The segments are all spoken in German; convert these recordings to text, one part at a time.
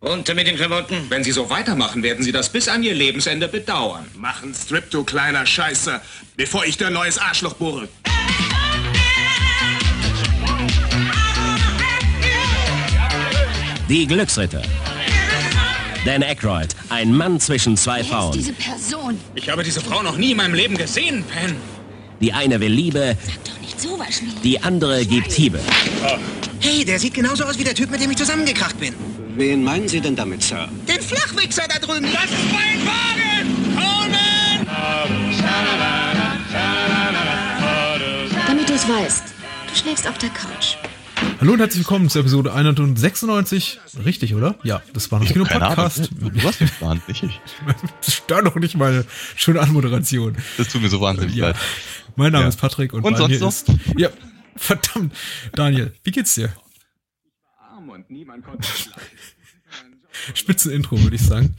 Runter mit den Klamotten. Wenn Sie so weitermachen, werden Sie das bis an Ihr Lebensende bedauern. Mach einen Strip, du kleiner Scheiße, bevor ich dir ein neues Arschloch bohre. Die Glücksritter. Dan Aykroyd, ein Mann zwischen zwei Wer ist Frauen. diese Person? Ich habe diese Frau noch nie in meinem Leben gesehen, Pen. Die eine will Liebe, Sag doch nicht sowas, Schmied. die andere gibt Hiebe. Hey, der sieht genauso aus wie der Typ, mit dem ich zusammengekracht bin. Wen meinen Sie denn damit, Sir? Den Flachwichser da drüben. Das ist mein Wagen! Coleman! Damit du es weißt, du schläfst auf der Couch. Hallo und herzlich willkommen zur Episode 196. Richtig, oder? Ja, das war noch Kino Keine Ahnung. Podcast. Du hast den Plan, nicht ich. Das stört doch nicht meine schöne Anmoderation. Das tut mir so wahnsinnig Ja. leid. Mein Name Ja. ist Patrick und, Und bei sonst mir so? ist. Ja, verdammt. Daniel, wie geht's dir? Arm und niemand konnte es leiden. Spitzen Intro, würde ich sagen.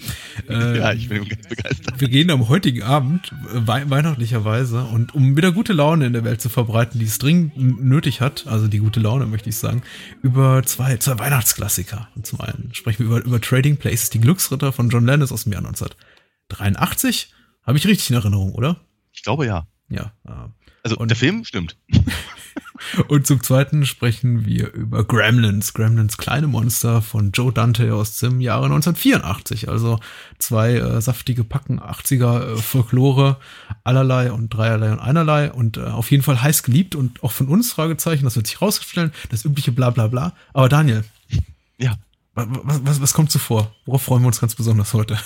Äh, Ja, ich bin ganz begeistert. Wir gehen am heutigen Abend, wei weihnachtlicherweise, und um wieder gute Laune in der Welt zu verbreiten, die es dringend nötig hat, also die gute Laune, möchte ich sagen, über zwei, zwei Weihnachtsklassiker. Und zum einen sprechen wir über, über Trading Places, die Glücksritter von John Landis aus dem Jahr 1983. Habe ich richtig in Erinnerung, oder? Ich glaube ja. Ja. äh, Also Und- der Film stimmt. Und zum zweiten sprechen wir über Gremlins, Gremlins kleine Monster von Joe Dante aus dem Jahre 1984. Also zwei äh, saftige Packen 80er äh, Folklore, allerlei und dreierlei und einerlei und äh, auf jeden Fall heiß geliebt und auch von uns Fragezeichen, das wird sich rausstellen, das übliche bla bla bla. Aber Daniel, Ja. wa- wa- was, was, was kommt zuvor? Worauf freuen wir uns ganz besonders heute?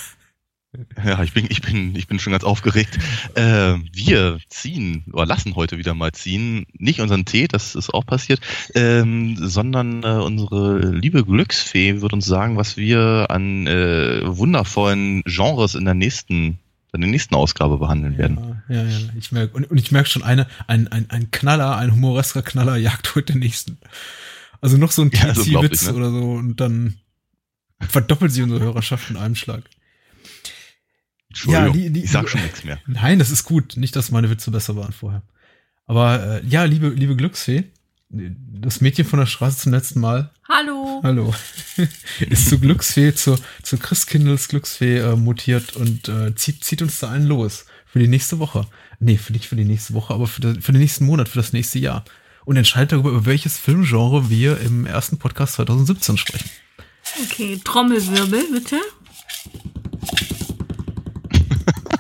Ja, ich bin, ich bin, ich bin schon ganz aufgeregt. Äh, wir ziehen oder lassen heute wieder mal ziehen, nicht unseren Tee, das ist auch passiert, ähm, sondern äh, unsere liebe Glücksfee wird uns sagen, was wir an äh, wundervollen Genres in der nächsten, in der nächsten Ausgabe behandeln werden. Ja, ja, ja. Ich merke, und, und ich merke schon eine, ein, ein, ein Knaller, ein humoresker Knaller jagt heute den nächsten. Also noch so ein Ja, TC-Witz ne? oder so und dann verdoppelt sich unsere Hörerschaft in einem Schlag. Entschuldigung, die- die- ich sag schon nichts mehr. Nein, das ist gut. Nicht, dass meine Witze besser waren vorher. Aber äh, ja, liebe, liebe Glücksfee, das Mädchen von der Straße zum letzten Mal, Hallo. hallo, ist zu Glücksfee, zur, zur Christkindels Glücksfee äh, mutiert und äh, zieht, zieht uns da einen los für die nächste Woche. Nee, für nicht für die nächste Woche, aber für, den- für den nächsten Monat, für das nächste Jahr. Und entscheidet darüber, über welches Filmgenre wir im ersten Podcast 2017 sprechen. Okay, Trommelwirbel, bitte.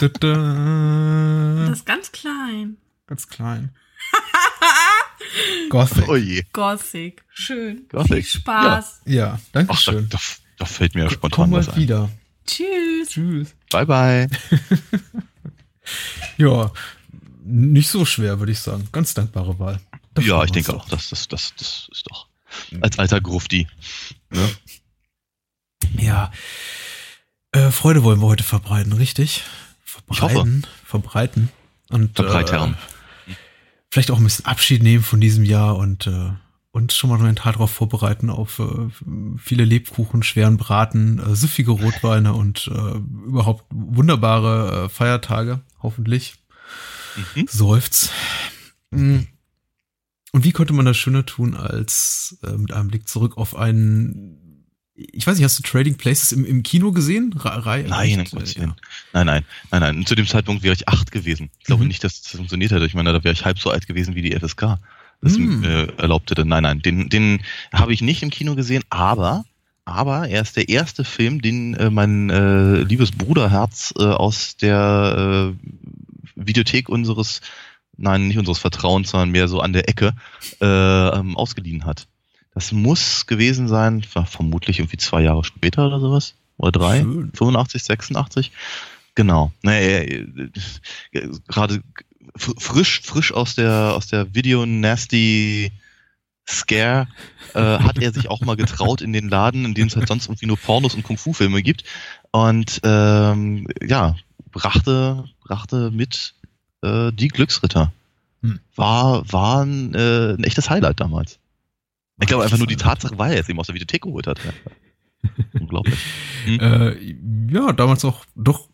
Da, da. Das ist ganz klein. Ganz klein. Gothic. Oh je. Gothic. Schön. Gothic. Viel Spaß. Ja, danke Ach, da, schön. da, da fällt mir ja Komm spontan mal was ein. wieder. Tschüss. Tschüss. Bye bye. Ja, nicht so schwer, würde ich sagen. Ganz dankbare Wahl. Da freuen Ja, ich denke auch, das, das, das, das ist doch als alter Grufti. Ne? Ja. Äh, Freude wollen wir heute verbreiten, richtig? Verbreiten. Verbreiten. Und Verbreitern. Äh, vielleicht auch ein bisschen Abschied nehmen von diesem Jahr und äh, uns schon mal mental darauf vorbereiten auf äh, viele Lebkuchen, schweren Braten, äh, süffige Rotweine und äh, überhaupt wunderbare äh, Feiertage, hoffentlich. Mhm. Seufz. Mm. Und wie könnte man das schöner tun, als äh, mit einem Blick zurück auf einen, ich weiß nicht, hast du Trading Places im, im Kino gesehen? Reihe? Nein? Gottes Äh, Willen. Nein, nein, nein, nein. Und zu dem Zeitpunkt wäre ich acht gewesen. Ich glaube Mhm. nicht, dass das funktioniert hätte. Ich meine, da wäre ich halb so alt gewesen wie die FSK. Das Mhm. äh, erlaubt hätte. Nein, nein, den, den habe ich nicht im Kino gesehen, aber, aber er ist der erste Film, den äh, mein äh, liebes Bruderherz äh, aus der äh, Videothek unseres, nein, nicht unseres Vertrauens, sondern mehr so an der Ecke äh, ähm, ausgeliehen hat. Das muss gewesen sein, vermutlich irgendwie zwei Jahre später oder sowas. Oder drei. Schön. 85, 86. Genau. Naja, äh, äh, gerade fr- frisch, frisch aus der, aus der Video Nasty Scare äh, hat er sich auch mal getraut in den Laden, in dem es halt sonst irgendwie nur Pornos und Kung-Fu-Filme gibt. Und ähm, ja, brachte, brachte mit äh, die Glücksritter. Hm. War, war ein, äh, ein echtes Highlight damals. Ich glaube einfach nur die Tatsache, weil er es eben aus der Videothek geholt hat. Unglaublich. Hm. Äh, ja, damals auch doch,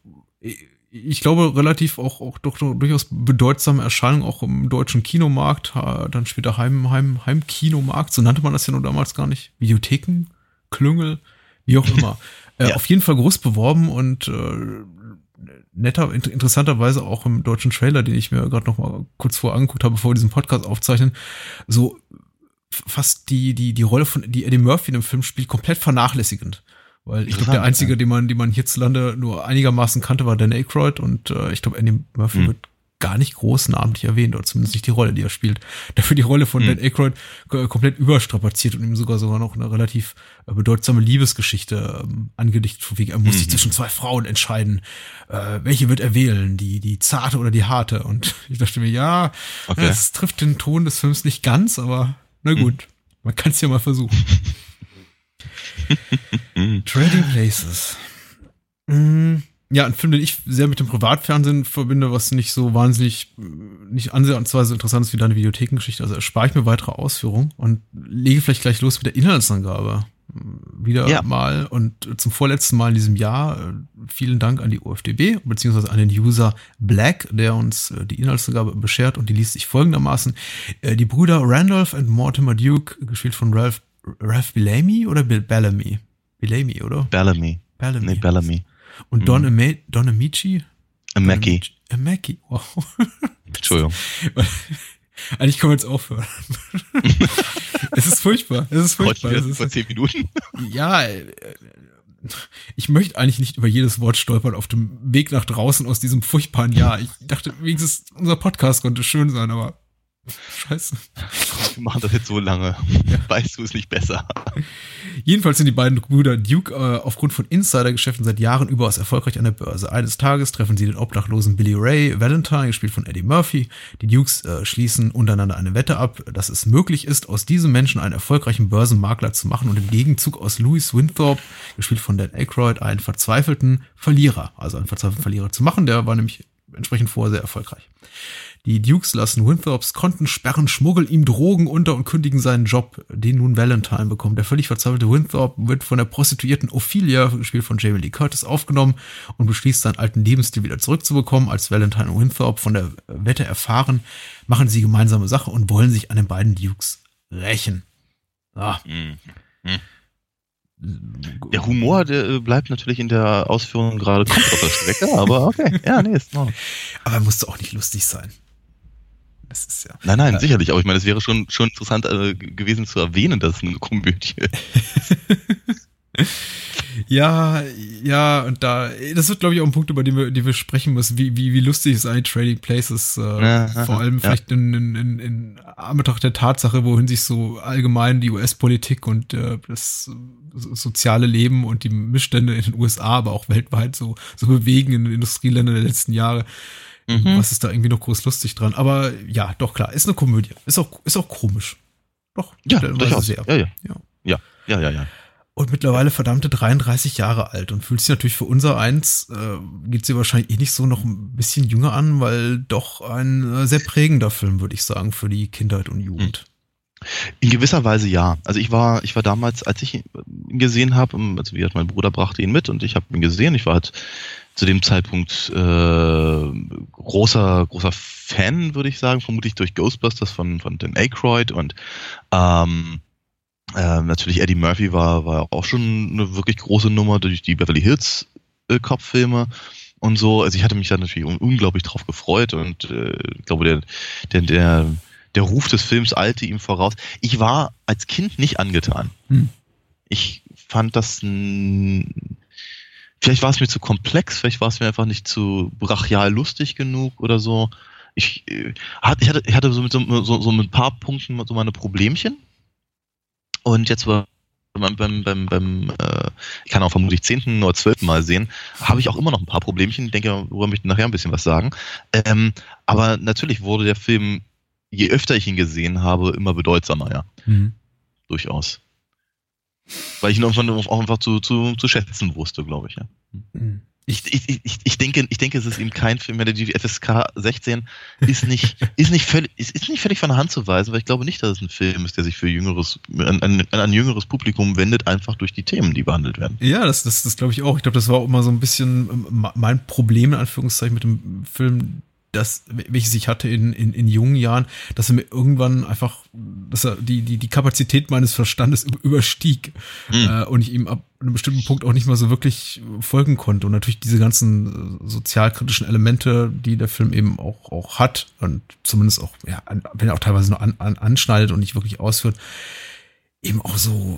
ich glaube, relativ auch, auch doch durchaus bedeutsame Erscheinung auch im deutschen Kinomarkt, dann später Heim, Heim, Heimkinomarkt, so nannte man das ja nur damals gar nicht. Videotheken, Klüngel, Wie auch immer. Äh, Ja. Auf jeden Fall groß beworben und äh, netter, int interessanterweise auch im deutschen Trailer, den ich mir gerade noch mal kurz vor angeguckt habe, bevor wir diesen Podcast aufzeichnen, so fast die, die, die Rolle von, die Eddie Murphy in dem Film spielt, komplett vernachlässigend. Weil ich glaube, der einzige, ja. den man, den man hierzulande nur einigermaßen kannte, war Dan Aykroyd und äh, ich glaube, Eddie Murphy Hm. wird gar nicht groß namentlich erwähnt, oder zumindest nicht die Rolle, die er spielt. Dafür die Rolle von Hm. Dan Aykroyd komplett überstrapaziert und ihm sogar sogar noch eine relativ äh, bedeutsame Liebesgeschichte ähm, angedichtet, von wegen, er muss sich Mhm. zwischen zwei Frauen entscheiden. Äh, welche wird er wählen? Die, die zarte oder die harte? Und ich dachte mir, ja, Okay. das trifft den Ton des Films nicht ganz, aber na gut, man kann es ja mal versuchen. Trading Places. Mm, Ja, ein Film, den ich sehr mit dem Privatfernsehen verbinde, was nicht so wahnsinnig, nicht ansatzweise interessant ist wie deine Videothekengeschichte. Also erspare ich mir weitere Ausführungen und lege vielleicht gleich los mit der Inhaltsangabe. Wieder Ja. mal und zum vorletzten Mal in diesem Jahr äh, vielen Dank an die UFDB, beziehungsweise an den User Black, der uns äh, die Inhaltsangabe beschert und die liest sich folgendermaßen. Äh, Die Brüder Randolph und Mortimer Duke, gespielt von Ralph, Ralph Bellamy oder Bill Bellamy? Bellamy, oder? Bellamy. Bellamy. Nee, Bellamy. Und Don, Ama Don Amici? Mackie. Mackie, wow. Entschuldigung. Eigentlich können wir jetzt aufhören. es ist furchtbar. Es ist furchtbar. wieder Es vor ist, zehn Minuten. ja, äh, ich möchte eigentlich nicht über jedes Wort stolpern auf dem Weg nach draußen aus diesem furchtbaren Jahr. Ich dachte, wenigstens unser Podcast konnte schön sein, aber scheiße. Wir machen das jetzt so lange. Weißt du es nicht besser? Jedenfalls sind die beiden Brüder Duke äh, aufgrund von Insidergeschäften seit Jahren überaus erfolgreich an der Börse. Eines Tages treffen sie den obdachlosen Billy Ray Valentine, gespielt von Eddie Murphy. Die Dukes äh, schließen untereinander eine Wette ab, dass es möglich ist, aus diesem Menschen einen erfolgreichen Börsenmakler zu machen und im Gegenzug aus Louis Winthrop, gespielt von Dan Aykroyd, einen verzweifelten Verlierer, also einen verzweifelten Verlierer zu machen. Der war nämlich entsprechend vorher sehr erfolgreich. Die Dukes lassen Winthrops Konten sperren, schmuggeln ihm Drogen unter und kündigen seinen Job, den nun Valentine bekommt. Der völlig verzweifelte Winthrop wird von der Prostituierten Ophelia, gespielt von Jamie Lee Curtis, aufgenommen und beschließt, seinen alten Lebensstil wieder zurückzubekommen. Als Valentine und Winthrop von der Wette erfahren, machen sie gemeinsame Sache und wollen sich an den beiden Dukes rächen. Ah. Der Humor, der äh, bleibt natürlich in der Ausführung gerade komplett auf der Strecke, aber okay. Ja, nee, ist Ordnung. Aber er musste auch nicht lustig sein. Das ist ja. Nein, nein, sicherlich. Aber ich meine, es wäre schon, schon interessant äh, gewesen zu erwähnen, dass es eine Komödie ist. Ja, ja, und da, das wird, glaube ich, auch ein Punkt, über den wir, den wir sprechen müssen, wie, wie, wie lustig ist eigentlich Trading Places, äh, Aha, vor allem ja. vielleicht in, in, in, in Anbetracht der Tatsache, wohin sich so allgemein die US-Politik und äh, das so- soziale Leben und die Missstände in den USA, aber auch weltweit so, so bewegen in den Industrieländern der letzten Jahre. Mhm. Was ist da irgendwie noch groß lustig dran? Aber ja, doch klar, ist eine Komödie. Ist auch, ist auch komisch. Doch, Ja, durchaus. sehr. Ja, ja. ja Ja, ja, ja, ja. und mittlerweile verdammte 33 Jahre alt und fühlt sich natürlich für unser eins, äh, geht sie wahrscheinlich eh nicht so noch ein bisschen jünger an, weil doch ein äh, sehr prägender Film, würde ich sagen, für die Kindheit und Jugend. In gewisser Weise ja. Also ich war, ich war damals, als ich ihn gesehen habe, also wie gesagt, mein Bruder brachte ihn mit und ich habe ihn gesehen. Ich war halt zu dem Zeitpunkt äh, großer, großer Fan, würde ich sagen, vermutlich durch Ghostbusters von, von Dan Aykroyd und ähm, äh, natürlich Eddie Murphy war, war auch schon eine wirklich große Nummer durch die Beverly Hills äh, Kopffilme und so. Also ich hatte mich da natürlich un unglaublich drauf gefreut und äh, ich glaube, der, der, der, der Ruf des Films eilte ihm voraus. Ich war als Kind nicht angetan. Hm. Ich fand das ein, vielleicht war es mir zu komplex, vielleicht war es mir einfach nicht zu brachial lustig genug oder so. Ich, äh, ich hatte, ich hatte so mit so, so, so mit ein paar Punkten so meine Problemchen. Und jetzt war beim, beim, beim, beim äh, ich kann auch vermutlich zehnten oder zwölften Mal sehen, habe ich auch immer noch ein paar Problemchen. Ich denke, worüber möchte ich nachher ein bisschen was sagen. Ähm, aber natürlich wurde der Film, je öfter ich ihn gesehen habe, immer bedeutsamer, ja. Mhm. Durchaus. Weil ich ihn irgendwann auch einfach zu, zu, zu schätzen wusste, glaube ich, ja. Mhm. Ich, ich, ich, ich, denke, ich denke, es ist eben kein Film mehr. Die FSK 16 ist nicht, ist nicht völlig, ist, ist nicht völlig von der Hand zu weisen, weil ich glaube nicht, dass es ein Film ist, der sich für jüngeres, an, an, an ein jüngeres Publikum wendet, einfach durch die Themen, die behandelt werden. Ja, das, das, das glaube ich auch. Ich glaube, das war auch immer so ein bisschen ähm, mein Problem, in Anführungszeichen, mit dem Film, das, welches ich hatte in, in, in jungen Jahren, dass er mir irgendwann einfach, dass er die, die, die Kapazität meines Verstandes überstieg äh, und ich ihm ab einem bestimmten Punkt auch nicht mehr so wirklich folgen konnte. Und natürlich diese ganzen äh, sozialkritischen Elemente, die der Film eben auch, auch hat und zumindest auch, ja, wenn er auch teilweise nur an, an, anschneidet und nicht wirklich ausführt, eben auch so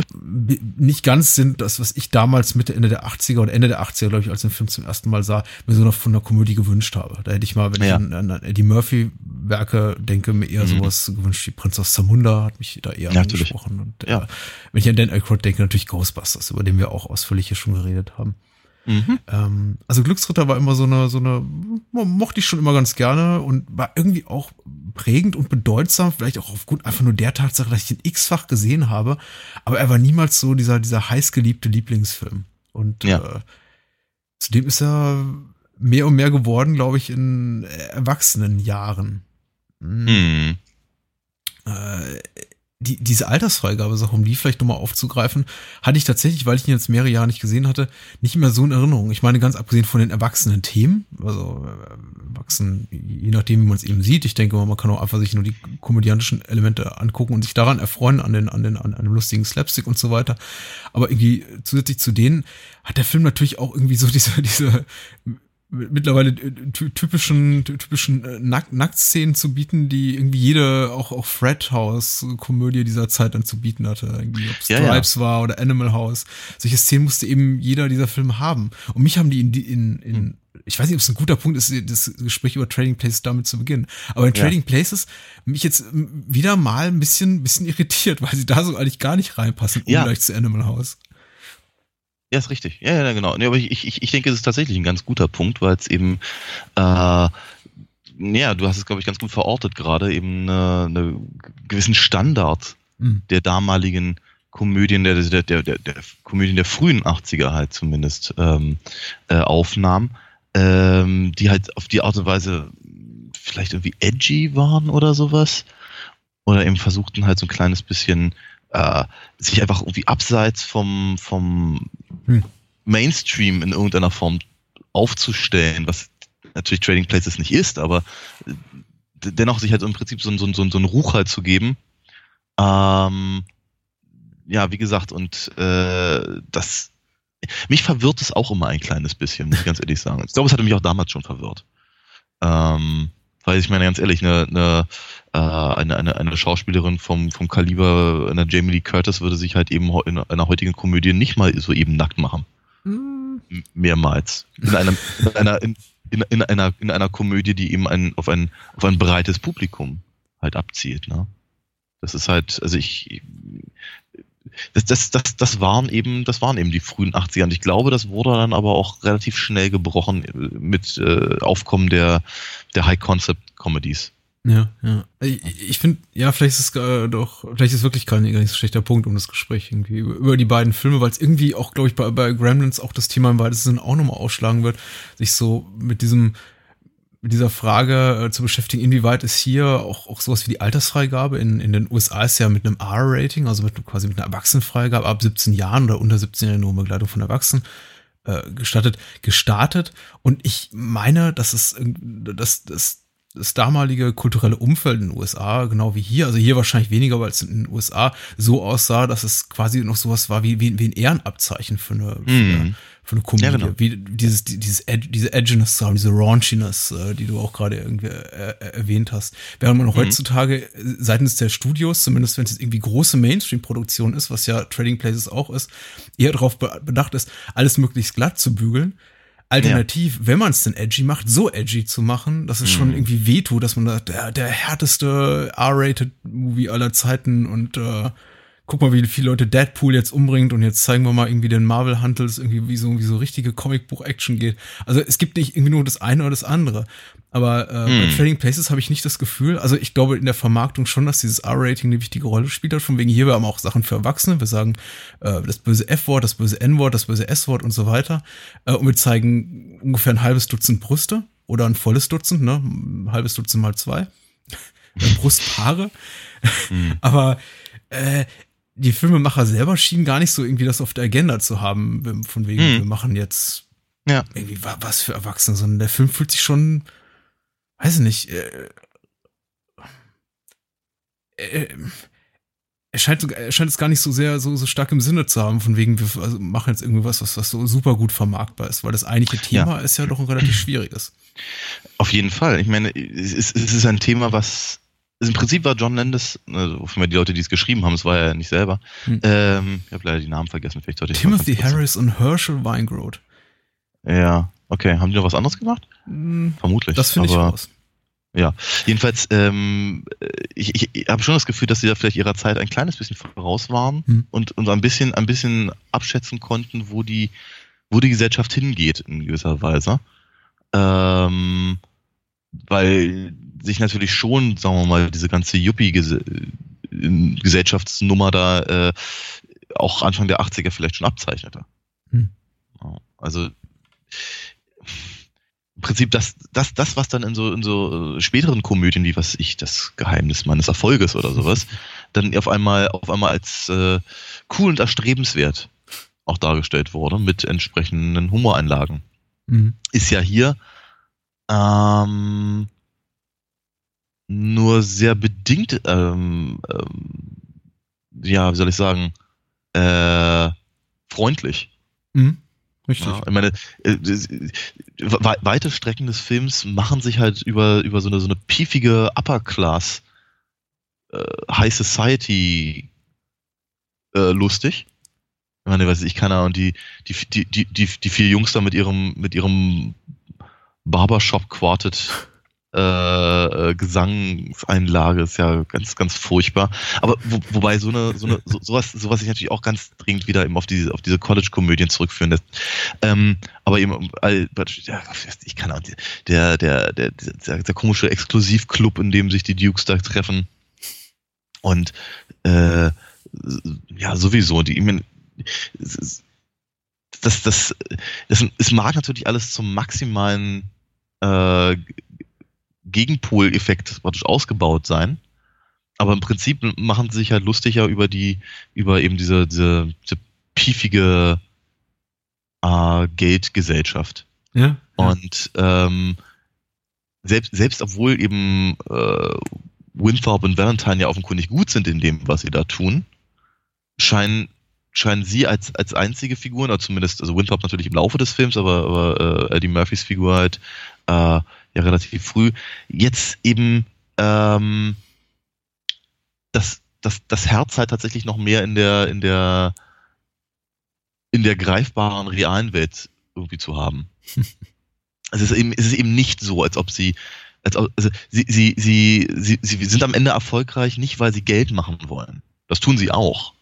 nicht ganz sind, das, was ich damals Mitte, Ende der 80er oder Ende der 80er, glaube ich, als ich den Film zum ersten Mal sah, mir so noch von einer Komödie gewünscht habe. Da hätte ich mal, wenn Ja. ich an, an Eddie Murphy-Werke denke, mir eher sowas gewünscht wie Prinz aus Zamunda, hat mich da eher Ja, natürlich. angesprochen. Und Ja. äh, wenn ich an Dan Aykroyd denke, natürlich Ghostbusters, über den wir auch ausführlich hier schon geredet haben. Ähm, also Glücksritter war immer so eine, so eine, mo- mochte ich schon immer ganz gerne und war irgendwie auch prägend und bedeutsam, vielleicht auch aufgrund einfach nur der Tatsache, dass ich den x-fach gesehen habe, aber er war niemals so dieser, dieser heißgeliebte Lieblingsfilm. Und Ja. äh, zudem ist er mehr und mehr geworden, glaube ich, in erwachsenen Jahren. Hm. Äh, die, diese Altersfreigabe-Sache, um die vielleicht nochmal aufzugreifen, hatte ich tatsächlich, weil ich ihn jetzt mehrere Jahre nicht gesehen hatte, nicht mehr so in Erinnerung. Ich meine, ganz abgesehen von den erwachsenen Themen, also äh, erwachsen, je nachdem, wie man es eben sieht. Ich denke mal, man kann auch einfach sich nur die komödiantischen Elemente angucken und sich daran erfreuen, an den, an den, an einem lustigen Slapstick und so weiter. Aber irgendwie zusätzlich zu denen hat der Film natürlich auch irgendwie so diese, diese mittlerweile äh, ty- typischen typischen äh, Nack Nacktszenen zu bieten, die irgendwie jede auch auch Fred House Komödie dieser Zeit dann zu bieten hatte, irgendwie ob Ja, ja. Stripes war oder Animal House. Solche Szenen musste eben jeder dieser Filme haben. Und mich haben die in in, in ich weiß nicht, ob es ein guter Punkt ist, das Gespräch über Trading Places damit zu beginnen. Aber in Ja. Trading Places mich jetzt wieder mal ein bisschen, bisschen irritiert, weil sie da so eigentlich gar nicht reinpassen, Ja. ungleich zu Animal House. Ja, ist richtig. Ja, ja, genau. Nee, aber ich, ich, ich denke, es ist tatsächlich ein ganz guter Punkt, weil es eben, äh, ja, du hast es, glaube ich, ganz gut verortet gerade, eben eine, eine gewissen Standard Mhm. der damaligen Komödien, der, der, der, der, der Komödien der frühen 80er halt zumindest ähm, äh, aufnahm, ähm, die halt auf die Art und Weise vielleicht irgendwie edgy waren oder sowas. Oder eben versuchten halt so ein kleines bisschen äh, sich einfach irgendwie abseits vom, vom Hm. Mainstream in irgendeiner Form aufzustellen, was natürlich Trading Places nicht ist, aber dennoch sich halt im Prinzip so, ein- so, so, so einen Ruch halt zu geben. Ähm, ja, wie gesagt, und äh, das mich verwirrt es auch immer ein kleines bisschen, muss ich ganz ehrlich sagen. Ich glaube, es hatte mich auch damals schon verwirrt. Ähm, weil ich meine ganz ehrlich, eine, eine, äh, eine, eine, eine Schauspielerin vom, vom Kaliber einer Jamie Lee Curtis würde sich halt eben in einer heutigen Komödie nicht mal so eben nackt machen. M- Mehrmals. In einer, in einer, in, in, in einer, in einer Komödie, die eben ein, auf, ein, auf ein breites Publikum halt abzielt. Ne? Das ist halt, also ich, das, das, das, das waren eben, das waren eben die frühen 80er. Und ich glaube, das wurde dann aber auch relativ schnell gebrochen äh, mit äh, Aufkommen der, der High-Concept-Comedies. Ja, ja. Ich, finde, ja, vielleicht ist es äh, doch, vielleicht ist wirklich kein gar nicht so schlechter Punkt um das Gespräch irgendwie über die beiden Filme, weil es irgendwie auch, glaube ich, bei, bei Gremlins auch das Thema im weitesten Sinne auch nochmal ausschlagen wird, sich so mit diesem, mit dieser Frage äh, zu beschäftigen, inwieweit ist hier auch, auch sowas wie die Altersfreigabe in, in den USA ist ja mit einem R-Rating, also mit quasi mit einer Erwachsenenfreigabe ab 17 Jahren oder unter 17 Jahren nur Begleitung von Erwachsenen äh, gestattet, gestartet. Und ich meine, dass es, dass, dass das damalige kulturelle Umfeld in den USA, genau wie hier, also hier wahrscheinlich weniger, weil es in den USA so aussah, dass es quasi noch sowas war wie, wie, wie ein Ehrenabzeichen für eine, für eine, Mhm. für eine Komödie. Ja, genau. Wie dieses, dieses Ed, diese Edginess zu haben, diese Raunchiness, äh, die du auch gerade irgendwie äh, äh, erwähnt hast. Während man heutzutage äh, seitens der Studios, zumindest wenn es jetzt irgendwie große Mainstream-Produktion ist, was ja Trading Places auch ist, eher darauf be bedacht ist, alles möglichst glatt zu bügeln. Alternativ, wenn man es denn edgy macht, so edgy zu machen, dass es schon irgendwie wehtut, dass man da der, der härteste R-Rated-Movie aller Zeiten und äh, guck mal, wie viele Leute Deadpool jetzt umbringt und jetzt zeigen wir mal irgendwie den Marvel Huntles irgendwie wie so, wie so richtige Comicbuch-Action geht. Also es gibt nicht irgendwie nur das eine oder das andere. Aber äh, bei Trading Places habe ich nicht das Gefühl, also ich glaube in der Vermarktung schon, dass dieses R-Rating eine wichtige Rolle spielt hat. Von wegen hier, wir haben auch Sachen für Erwachsene. Wir sagen äh, das böse F-Wort, das böse N-Wort, das böse S-Wort und so weiter. Äh, und wir zeigen ungefähr ein halbes Dutzend Brüste oder ein volles Dutzend, ne? Ein halbes Dutzend mal zwei. Brustpaare. Aber äh, die Filmemacher selber schienen gar nicht so irgendwie das auf der Agenda zu haben, von wegen, Hm. wir machen jetzt Ja. irgendwie wa- was für Erwachsene, sondern der Film fühlt sich schon, weiß ich nicht, äh, äh, er scheint, er scheint es gar nicht so sehr so, so stark im Sinne zu haben, von wegen, wir also machen jetzt irgendwie was, was, was so super gut vermarktbar ist, weil das eigentliche Thema ist ja doch ein relativ schwieriges. Auf jeden Fall. Ich meine, es ist, es ist ein Thema, was im Prinzip war John Landis, also für die Leute, die es geschrieben haben, es war er ja nicht selber. Hm. Ähm, ich habe leider die Namen vergessen. Vielleicht sollte ich Timothy Harris und Herschel Weingroth. Ja, okay. Haben die noch was anderes gemacht? Hm, Vermutlich. Das finde ich raus. Ja, jedenfalls, ähm, ich, ich, ich habe schon das Gefühl, dass sie da vielleicht ihrer Zeit ein kleines bisschen voraus waren Hm. und, und ein bisschen, ein bisschen abschätzen konnten, wo die, wo die Gesellschaft hingeht in gewisser Weise. Ähm, weil sich natürlich schon, sagen wir mal, diese ganze Yuppie-Gesellschaftsnummer da äh, auch Anfang der 80er vielleicht schon abzeichnete. Hm. Also im Prinzip das, das, das, was dann in so, in so äh, späteren Komödien, wie was ich, das Geheimnis meines Erfolges oder sowas, dann auf einmal, auf einmal als äh, cool und erstrebenswert auch dargestellt wurde, mit entsprechenden Humoreinlagen. Hm. Ist ja hier ähm, nur sehr bedingt, ähm, ähm, ja, wie soll ich sagen, äh, freundlich. Hm. Richtig. Ja, ich meine, äh, we weite Strecken des Films machen sich halt über, über so eine, so eine piefige Upper Class äh, High Society äh, lustig. Ich meine, weiß ich, keine Ahnung, die, die, die, die, die, die vier Jungs da mit ihrem, mit ihrem Barbershop Quartet äh, äh, Gesangseinlage ist ja ganz, ganz furchtbar. Aber wo, wobei so eine, so eine, so, sowas, sowas sich natürlich auch ganz dringend wieder eben auf diese, auf diese College-Komödien zurückführen lässt. Ähm, aber eben, ich kann auch, der, der, der, der, der komische Exklusivclub, in dem sich die Dukes da treffen. Und äh, ja, sowieso, die, ich meine, das, das, das, es mag natürlich alles zum maximalen äh, Gegenpoleffekt praktisch ausgebaut sein. Aber im Prinzip machen sie sich halt lustiger über die, über eben diese, diese, diese piefige äh, Geldgesellschaft. Ja. Und ähm, selbst, selbst obwohl eben äh, Winthrop und Valentine ja offenkundig gut sind in dem, was sie da tun, scheinen, scheinen sie als, als einzige Figuren, oder zumindest, also Winthrop natürlich im Laufe des Films, aber, aber äh, Eddie Murphys Figur halt äh, ja relativ früh, jetzt eben ähm, das, das, das Herz halt tatsächlich noch mehr in der, in der, in der greifbaren realen Welt irgendwie zu haben. Es ist eben, es ist eben nicht so, als ob sie, als ob, also sie, sie, sie, sie, sie sind am Ende erfolgreich nicht, weil sie Geld machen wollen. Das tun sie auch.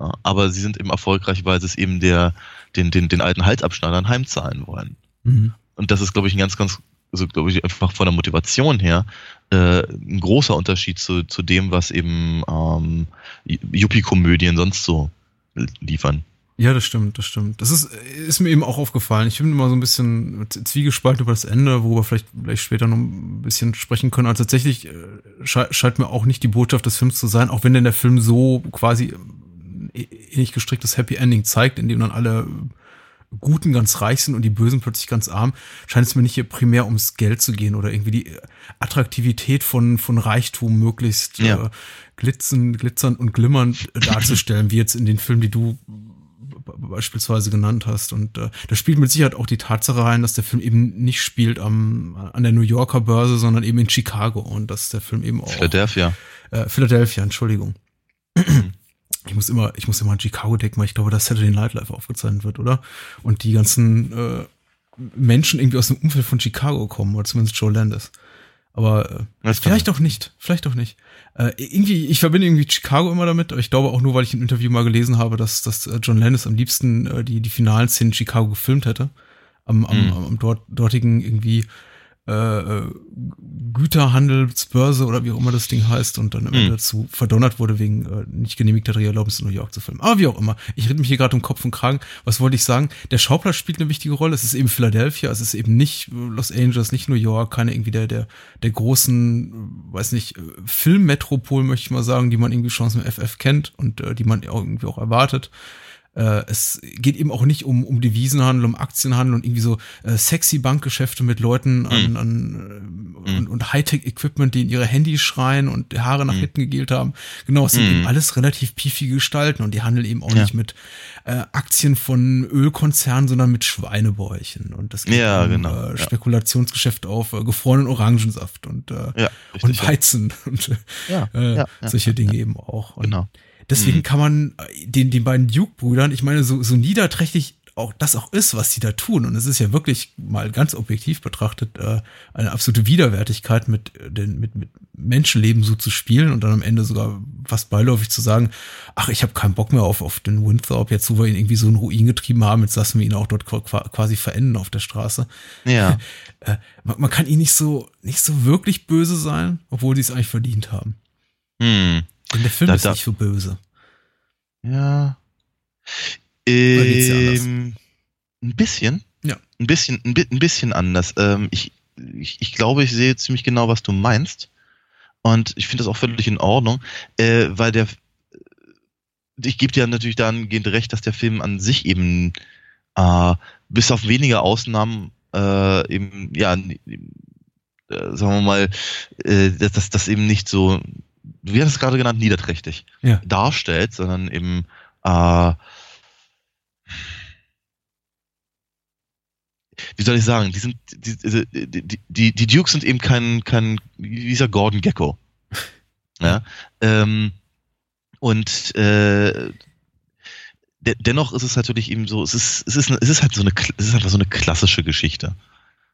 Ja, aber sie sind eben erfolgreich, weil sie es eben der, den, den, den alten Halsabschneidern heimzahlen wollen. Mhm. Und das ist, glaube ich, ein ganz, ganz, also glaube ich, einfach von der Motivation her äh, ein großer Unterschied zu, zu dem, was eben ähm, Yuppie-Komödien sonst so liefern. Ja, das stimmt, das stimmt. Das ist, ist mir eben auch aufgefallen. Ich bin immer so ein bisschen zwiegespalten über das Ende, worüber vielleicht, vielleicht später noch ein bisschen sprechen können. Also tatsächlich äh, sche scheint mir auch nicht die Botschaft des Films zu sein, auch wenn denn der Film so quasi ein ähnlich gestricktes Happy Ending zeigt, in dem dann alle Guten ganz reich sind und die Bösen plötzlich ganz arm, scheint es mir nicht hier primär ums Geld zu gehen oder irgendwie die Attraktivität von, von Reichtum möglichst Ja. äh, glitzen, glitzernd und glimmernd darzustellen, wie jetzt in den Filmen, die du beispielsweise genannt hast. Und äh, da spielt mit Sicherheit auch die Tatsache rein, dass der Film eben nicht spielt am, an der New Yorker Börse, sondern eben in Chicago und dass der Film eben auch Philadelphia. äh, Philadelphia, Entschuldigung. Ich muss immer, ich muss immer an Chicago denken, weil ich glaube, dass Saturday Night Live aufgezeichnet wird, oder? Und die ganzen äh, Menschen irgendwie aus dem Umfeld von Chicago kommen, oder zumindest Joe Landis. Aber äh, vielleicht auch nicht, vielleicht auch nicht. Äh, irgendwie, ich verbinde irgendwie Chicago immer damit, aber ich glaube auch nur, weil ich im Interview mal gelesen habe, dass, dass äh, John Landis am liebsten äh, die, die finalen Szenen in Chicago gefilmt hätte. Am, am, Mhm. am, am dort, dortigen irgendwie äh, äh, Güterhandelsbörse oder wie auch immer das Ding heißt und dann am Ende Mhm. dazu verdonnert wurde wegen äh, nicht genehmigter Dreherlaubnis in New York zu filmen. Aber wie auch immer. Ich rede mich hier gerade um Kopf und Kragen. Was wollte ich sagen? Der Schauplatz spielt eine wichtige Rolle. Es ist eben Philadelphia, es ist eben nicht äh, Los Angeles, nicht New York, keine irgendwie der, der, der großen, äh, weiß nicht, Filmmetropol, möchte ich mal sagen, die man irgendwie schon aus dem FF kennt und äh, die man irgendwie auch erwartet. Äh, es geht eben auch nicht um, um Devisenhandel, um Aktienhandel und irgendwie so äh, sexy Bankgeschäfte mit Leuten an, an und, und Hightech-Equipment, die in ihre Handys schreien und Haare nach hinten gegelt haben. Genau, es sind Mhm. eben alles relativ piefige Gestalten und die handeln eben auch Ja. nicht mit äh, Aktien von Ölkonzernen, sondern mit Schweinebäuchen. Und das geht Ja, um, genau, äh. Spekulationsgeschäft auf äh, gefrorenen Orangensaft und, äh, Ja, richtig, und. Weizen und äh, ja, ja, solche Dinge eben auch. Und Genau. Deswegen kann man äh, den, den beiden Duke-Brüdern, ich meine, so, so niederträchtig auch das auch ist, was sie da tun. Und es ist ja wirklich mal ganz objektiv betrachtet äh, eine absolute Widerwärtigkeit, mit, äh, den, mit, mit Menschenleben so zu spielen und dann am Ende sogar fast beiläufig zu sagen, ach, ich habe keinen Bock mehr auf, auf den Winthrop, jetzt wo wir ihn irgendwie so in Ruin getrieben haben, jetzt lassen wir ihn auch dort qua- quasi verenden auf der Straße. Ja. Äh, man, man kann ihn nicht so, nicht so wirklich böse sein, obwohl sie es eigentlich verdient haben. Hm. Denn der Film Da- ist da- nicht so böse. Ja. Ähm, ein bisschen. Ja. Ein bisschen, ein, ein bisschen anders. Ähm, ich, ich, ich glaube, ich sehe ziemlich genau, was du meinst. Und ich finde das auch völlig in Ordnung, äh, weil der, ich gebe dir natürlich dahingehend recht, dass der Film an sich eben, äh, bis auf wenige Ausnahmen, äh, eben, ja, äh, sagen wir mal, äh, dass das, das eben nicht so, wie hat es gerade genannt, niederträchtig Ja. darstellt, sondern eben, äh, wie soll ich sagen, die sind, die, die, die, die, die Dukes sind eben kein, kein, dieser Gordon Gecko. Ja, ähm, und äh, de dennoch ist es natürlich eben so, es ist, es ist, es ist halt so eine, es ist einfach so eine klassische Geschichte,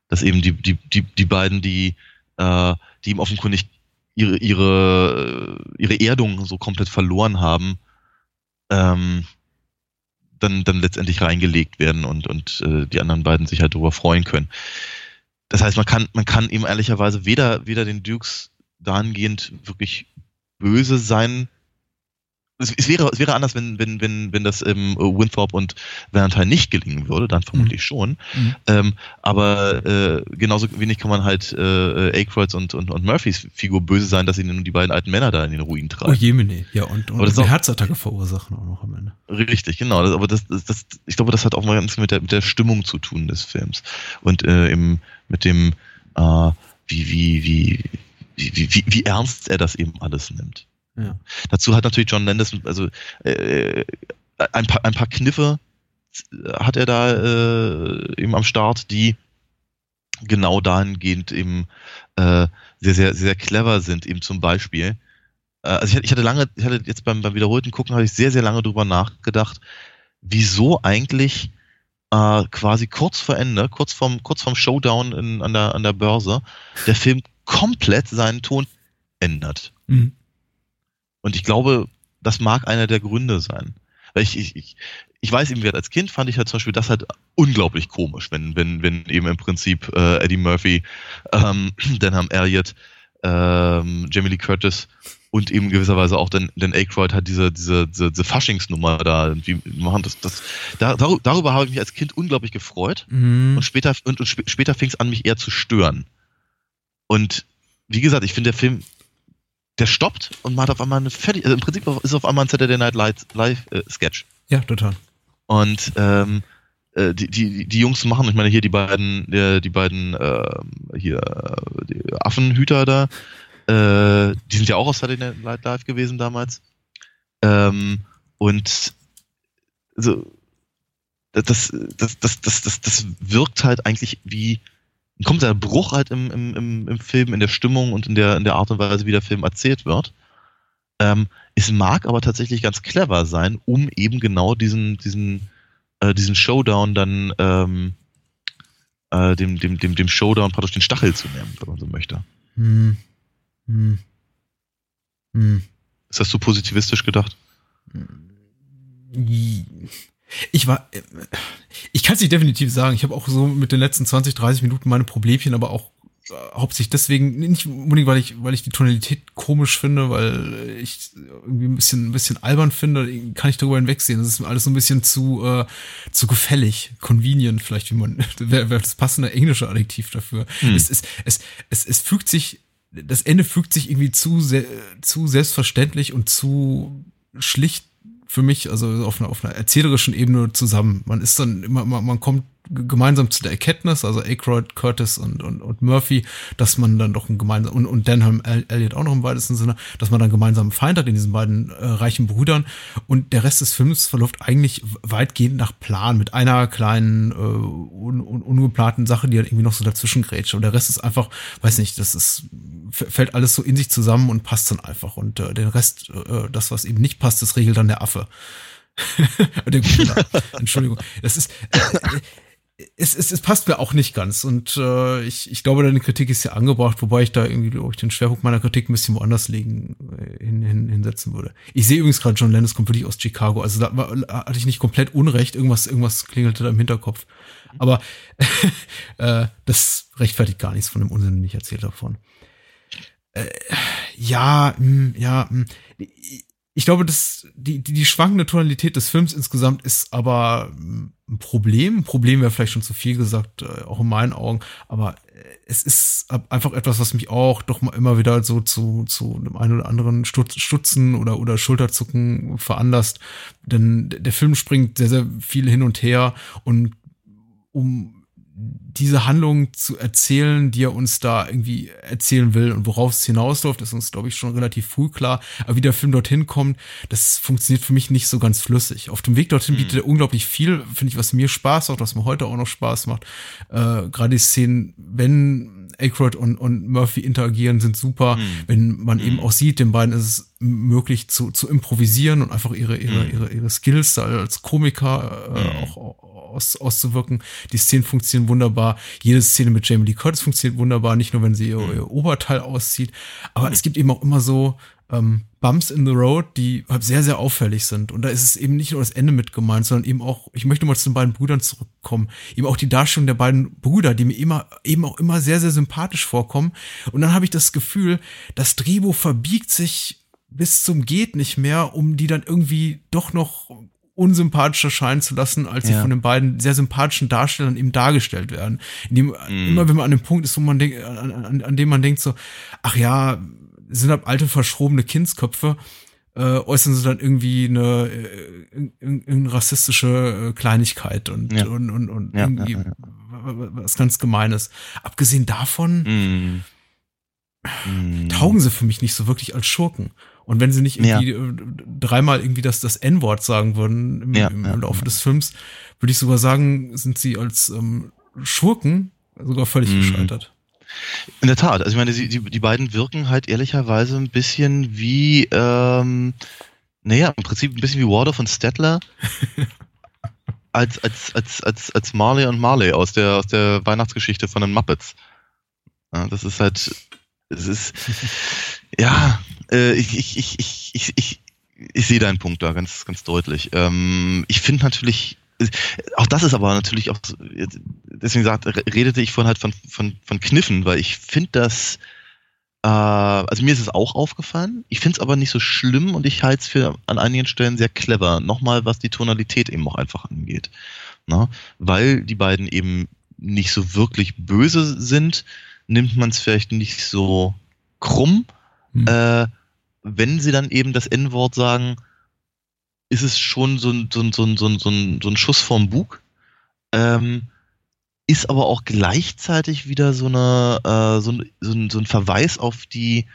dass eben die, die, die, die beiden, die, äh, die ihm offenkundig ihre, ihre, ihre Erdung so komplett verloren haben, ähm, dann, dann letztendlich reingelegt werden und, und äh, die anderen beiden sich halt darüber freuen können. Das heißt, man kann, man kann ihm ehrlicherweise weder, weder den Dukes dahingehend wirklich böse sein. Es, es, wäre, es wäre anders, wenn, wenn, wenn, wenn das ähm, Winthrop und Valentine nicht gelingen würde, dann vermutlich schon. Mhm. Ähm, aber äh, genauso wenig kann man halt äh, Aykroyds und, und, und Murphys Figur böse sein, dass sie nun die beiden alten Männer da in den Ruin treiben. Oh Jemine, ja, und, und ist eine Herzattacke verursachen auch noch am Ende. Richtig, genau. Das, aber das, das, das, ich glaube, das hat auch mal ganz mit der, mit der Stimmung zu tun des Films. Und äh, im, mit dem, äh, wie, wie, wie, wie, wie, wie, wie ernst er das eben alles nimmt. Ja. Dazu hat natürlich John Landis, also äh, ein, paar, ein paar Kniffe hat er da äh, eben am Start, die genau dahingehend eben äh, sehr, sehr, sehr clever sind, eben zum Beispiel. Äh, also ich hatte, ich hatte lange, ich hatte jetzt beim, beim wiederholten Gucken, habe ich sehr, sehr lange drüber nachgedacht, wieso eigentlich äh, quasi kurz vor Ende, kurz vorm, kurz vorm Showdown in, an, der, an der Börse, der Film komplett seinen Ton ändert. Mhm. Und ich glaube, das mag einer der Gründe sein. Weil ich, ich, ich, ich weiß eben, als Kind fand ich halt zum Beispiel das halt unglaublich komisch, wenn, wenn, wenn eben im Prinzip äh, Eddie Murphy, ähm, Denham Elliott, ähm, Jamie Lee Curtis und eben gewisserweise auch Dan, Dan Aykroyd hat diese, diese, diese, diese Faschingsnummer da irgendwie machen. Das, das, da, darüber, habe ich mich als Kind unglaublich gefreut. Mhm. Und später, und, und sp später fing es an, mich eher zu stören. Und wie gesagt, ich finde, der Film, der stoppt und man hat auf einmal eine fertig, also im Prinzip ist auf einmal ein Saturday Night Live, äh, Sketch. Ja, total. Und ähm, äh, die, die, die Jungs machen, ich meine hier die beiden, äh, die beiden äh, hier die Affenhüter da, äh, die sind ja auch aus Saturday Night Live gewesen damals. Ähm, und so das, das, das, das, das, das wirkt halt eigentlich wie ein kompletter Bruch halt im, im, im, im Film, in der Stimmung und in der, in der Art und Weise, wie der Film erzählt wird. Ähm, es mag aber tatsächlich ganz clever sein, um eben genau diesen, diesen, äh, diesen Showdown dann ähm, äh, dem, dem, dem, dem Showdown praktisch den Stachel zu nehmen, wenn man so möchte. Hm. Hm. Hm. Ist das so positivistisch gedacht? Ich war, äh, ich kann es nicht definitiv sagen. Ich habe auch so mit den letzten 20, 30 Minuten meine Problemchen, aber auch äh, hauptsächlich deswegen, nicht unbedingt, weil ich, weil ich die Tonalität komisch finde, weil ich irgendwie ein bisschen, ein bisschen albern finde, kann ich darüber hinwegsehen. Das ist alles so ein bisschen zu, äh, zu gefällig, convenient, vielleicht, wie man, wäre wär das passende englische Adjektiv dafür. Hm. Es, es, es, es, es fügt sich, das Ende fügt sich irgendwie zu, se- zu selbstverständlich und zu schlicht für mich, also auf einer, auf einer erzählerischen Ebene zusammen. Man ist dann immer, man, man kommt gemeinsam zu der Erkenntnis, also Aykroyd, Curtis und, und, und Murphy, dass man dann doch ein gemeinsam und, und Denham El- Elliot auch noch im weitesten Sinne, dass man dann gemeinsam einen Feind hat in diesen beiden äh, reichen Brüdern und der Rest des Films verläuft eigentlich weitgehend nach Plan mit einer kleinen äh, un, un, ungeplanten Sache, die dann irgendwie noch so dazwischen grätscht. Und der Rest ist einfach, weiß nicht, das ist fällt alles so in sich zusammen und passt dann einfach. Und äh, den Rest, äh, das, was eben nicht passt, das regelt dann der Affe. Entschuldigung. Das ist. Äh, es, es, es passt mir auch nicht ganz und äh, ich, ich glaube, deine Kritik ist ja angebracht, wobei ich da irgendwie, ich, den Schwerpunkt meiner Kritik ein bisschen woanders legen, äh, hin, hin, hinsetzen würde. Ich sehe übrigens gerade, John Lennon kommt wirklich aus Chicago, also da war, hatte ich nicht komplett Unrecht, irgendwas, irgendwas klingelte da im Hinterkopf. Aber äh, das rechtfertigt gar nichts von dem Unsinn, den ich erzählt habe von. Äh, ja, mh, ja, mh. Ich glaube, dass die, die, die schwankende Tonalität des Films insgesamt ist aber mh, ein Problem. Problem wäre vielleicht schon zu viel gesagt, äh, auch in meinen Augen. Aber äh, es ist einfach etwas, was mich auch doch mal immer wieder so zu, zu einem einen oder anderen Stutz, Stutzen oder, oder Schulterzucken veranlasst. Denn der Film springt sehr, sehr viel hin und her und um diese Handlung zu erzählen, die er uns da irgendwie erzählen will und worauf es hinausläuft, ist uns, glaube ich, schon relativ früh klar. Aber wie der Film dorthin kommt, das funktioniert für mich nicht so ganz flüssig. Auf dem Weg dorthin bietet er unglaublich viel, finde ich, was mir Spaß macht, was mir heute auch noch Spaß macht. Äh, Gerade die Szenen, wenn Aykroyd und, und Murphy interagieren, sind super. Wenn man eben auch sieht, den beiden ist es möglich zu, zu improvisieren und einfach ihre, ihre, ihre, ihre Skills als Komiker äh, auch aus, auszuwirken. Die Szenen funktionieren wunderbar. Jede Szene mit Jamie Lee Curtis funktioniert wunderbar, nicht nur wenn sie ihr, ihr Oberteil auszieht. Aber es gibt eben auch immer so ähm, Bumps in the Road, die halt sehr, sehr auffällig sind. Und da ist es eben nicht nur das Ende mit gemeint, sondern eben auch, ich möchte mal zu den beiden Brüdern zurückkommen, eben auch die Darstellung der beiden Brüder, die mir immer, eben auch immer sehr, sehr sympathisch vorkommen. Und dann habe ich das Gefühl, das Drehbuch verbiegt sich bis zum geht nicht mehr, um die dann irgendwie doch noch unsympathischer scheinen zu lassen, als sie Ja. von den beiden sehr sympathischen Darstellern eben dargestellt werden. Indem, Immer wenn man an dem Punkt ist, wo man denkt, an, an, an dem man denkt so, ach ja, sind halt alte verschrobene Kindsköpfe, äh, äußern sie dann irgendwie eine, äh, irgendeine rassistische äh, Kleinigkeit und, Ja. und, und, und Ja, irgendwie was ganz Gemeines. Abgesehen davon, Mm. Mm. taugen sie für mich nicht so wirklich als Schurken. Und wenn sie nicht irgendwie äh, dreimal irgendwie das, das N-Wort sagen würden im, Ja, im ja, Laufe ja. des Films, würde ich sogar sagen, sind sie als ähm, Schurken sogar völlig Mhm. gescheitert. In der Tat, also ich meine, die, die, die beiden wirken halt ehrlicherweise ein bisschen wie, ähm, naja, im Prinzip ein bisschen wie Warder von Stettler. als, als, als, als, als Marley und Marley aus der, aus der Weihnachtsgeschichte von den Muppets. Ja, das ist halt, es ist, ja, äh, ich, ich, ich, ich, ich, ich, ich sehe deinen Punkt da ganz, ganz deutlich. Ähm, ich finde natürlich, auch das ist aber natürlich auch, deswegen sagt, redete ich vorhin halt von, von, von Kniffen, weil ich finde das, äh, also mir ist es auch aufgefallen, ich finde es aber nicht so schlimm und ich halte es für an einigen Stellen sehr clever. Nochmal, was die Tonalität eben auch einfach angeht. Na? Weil die beiden eben nicht so wirklich böse sind, nimmt man es vielleicht nicht so krumm. Hm. Äh, wenn sie dann eben das N-Wort sagen, ist es schon so ein, so ein, so ein, so ein, so ein, so ein Schuss vom Bug. Ähm, ist aber auch gleichzeitig wieder so eine äh, so, ein, so, ein, so ein Verweis auf die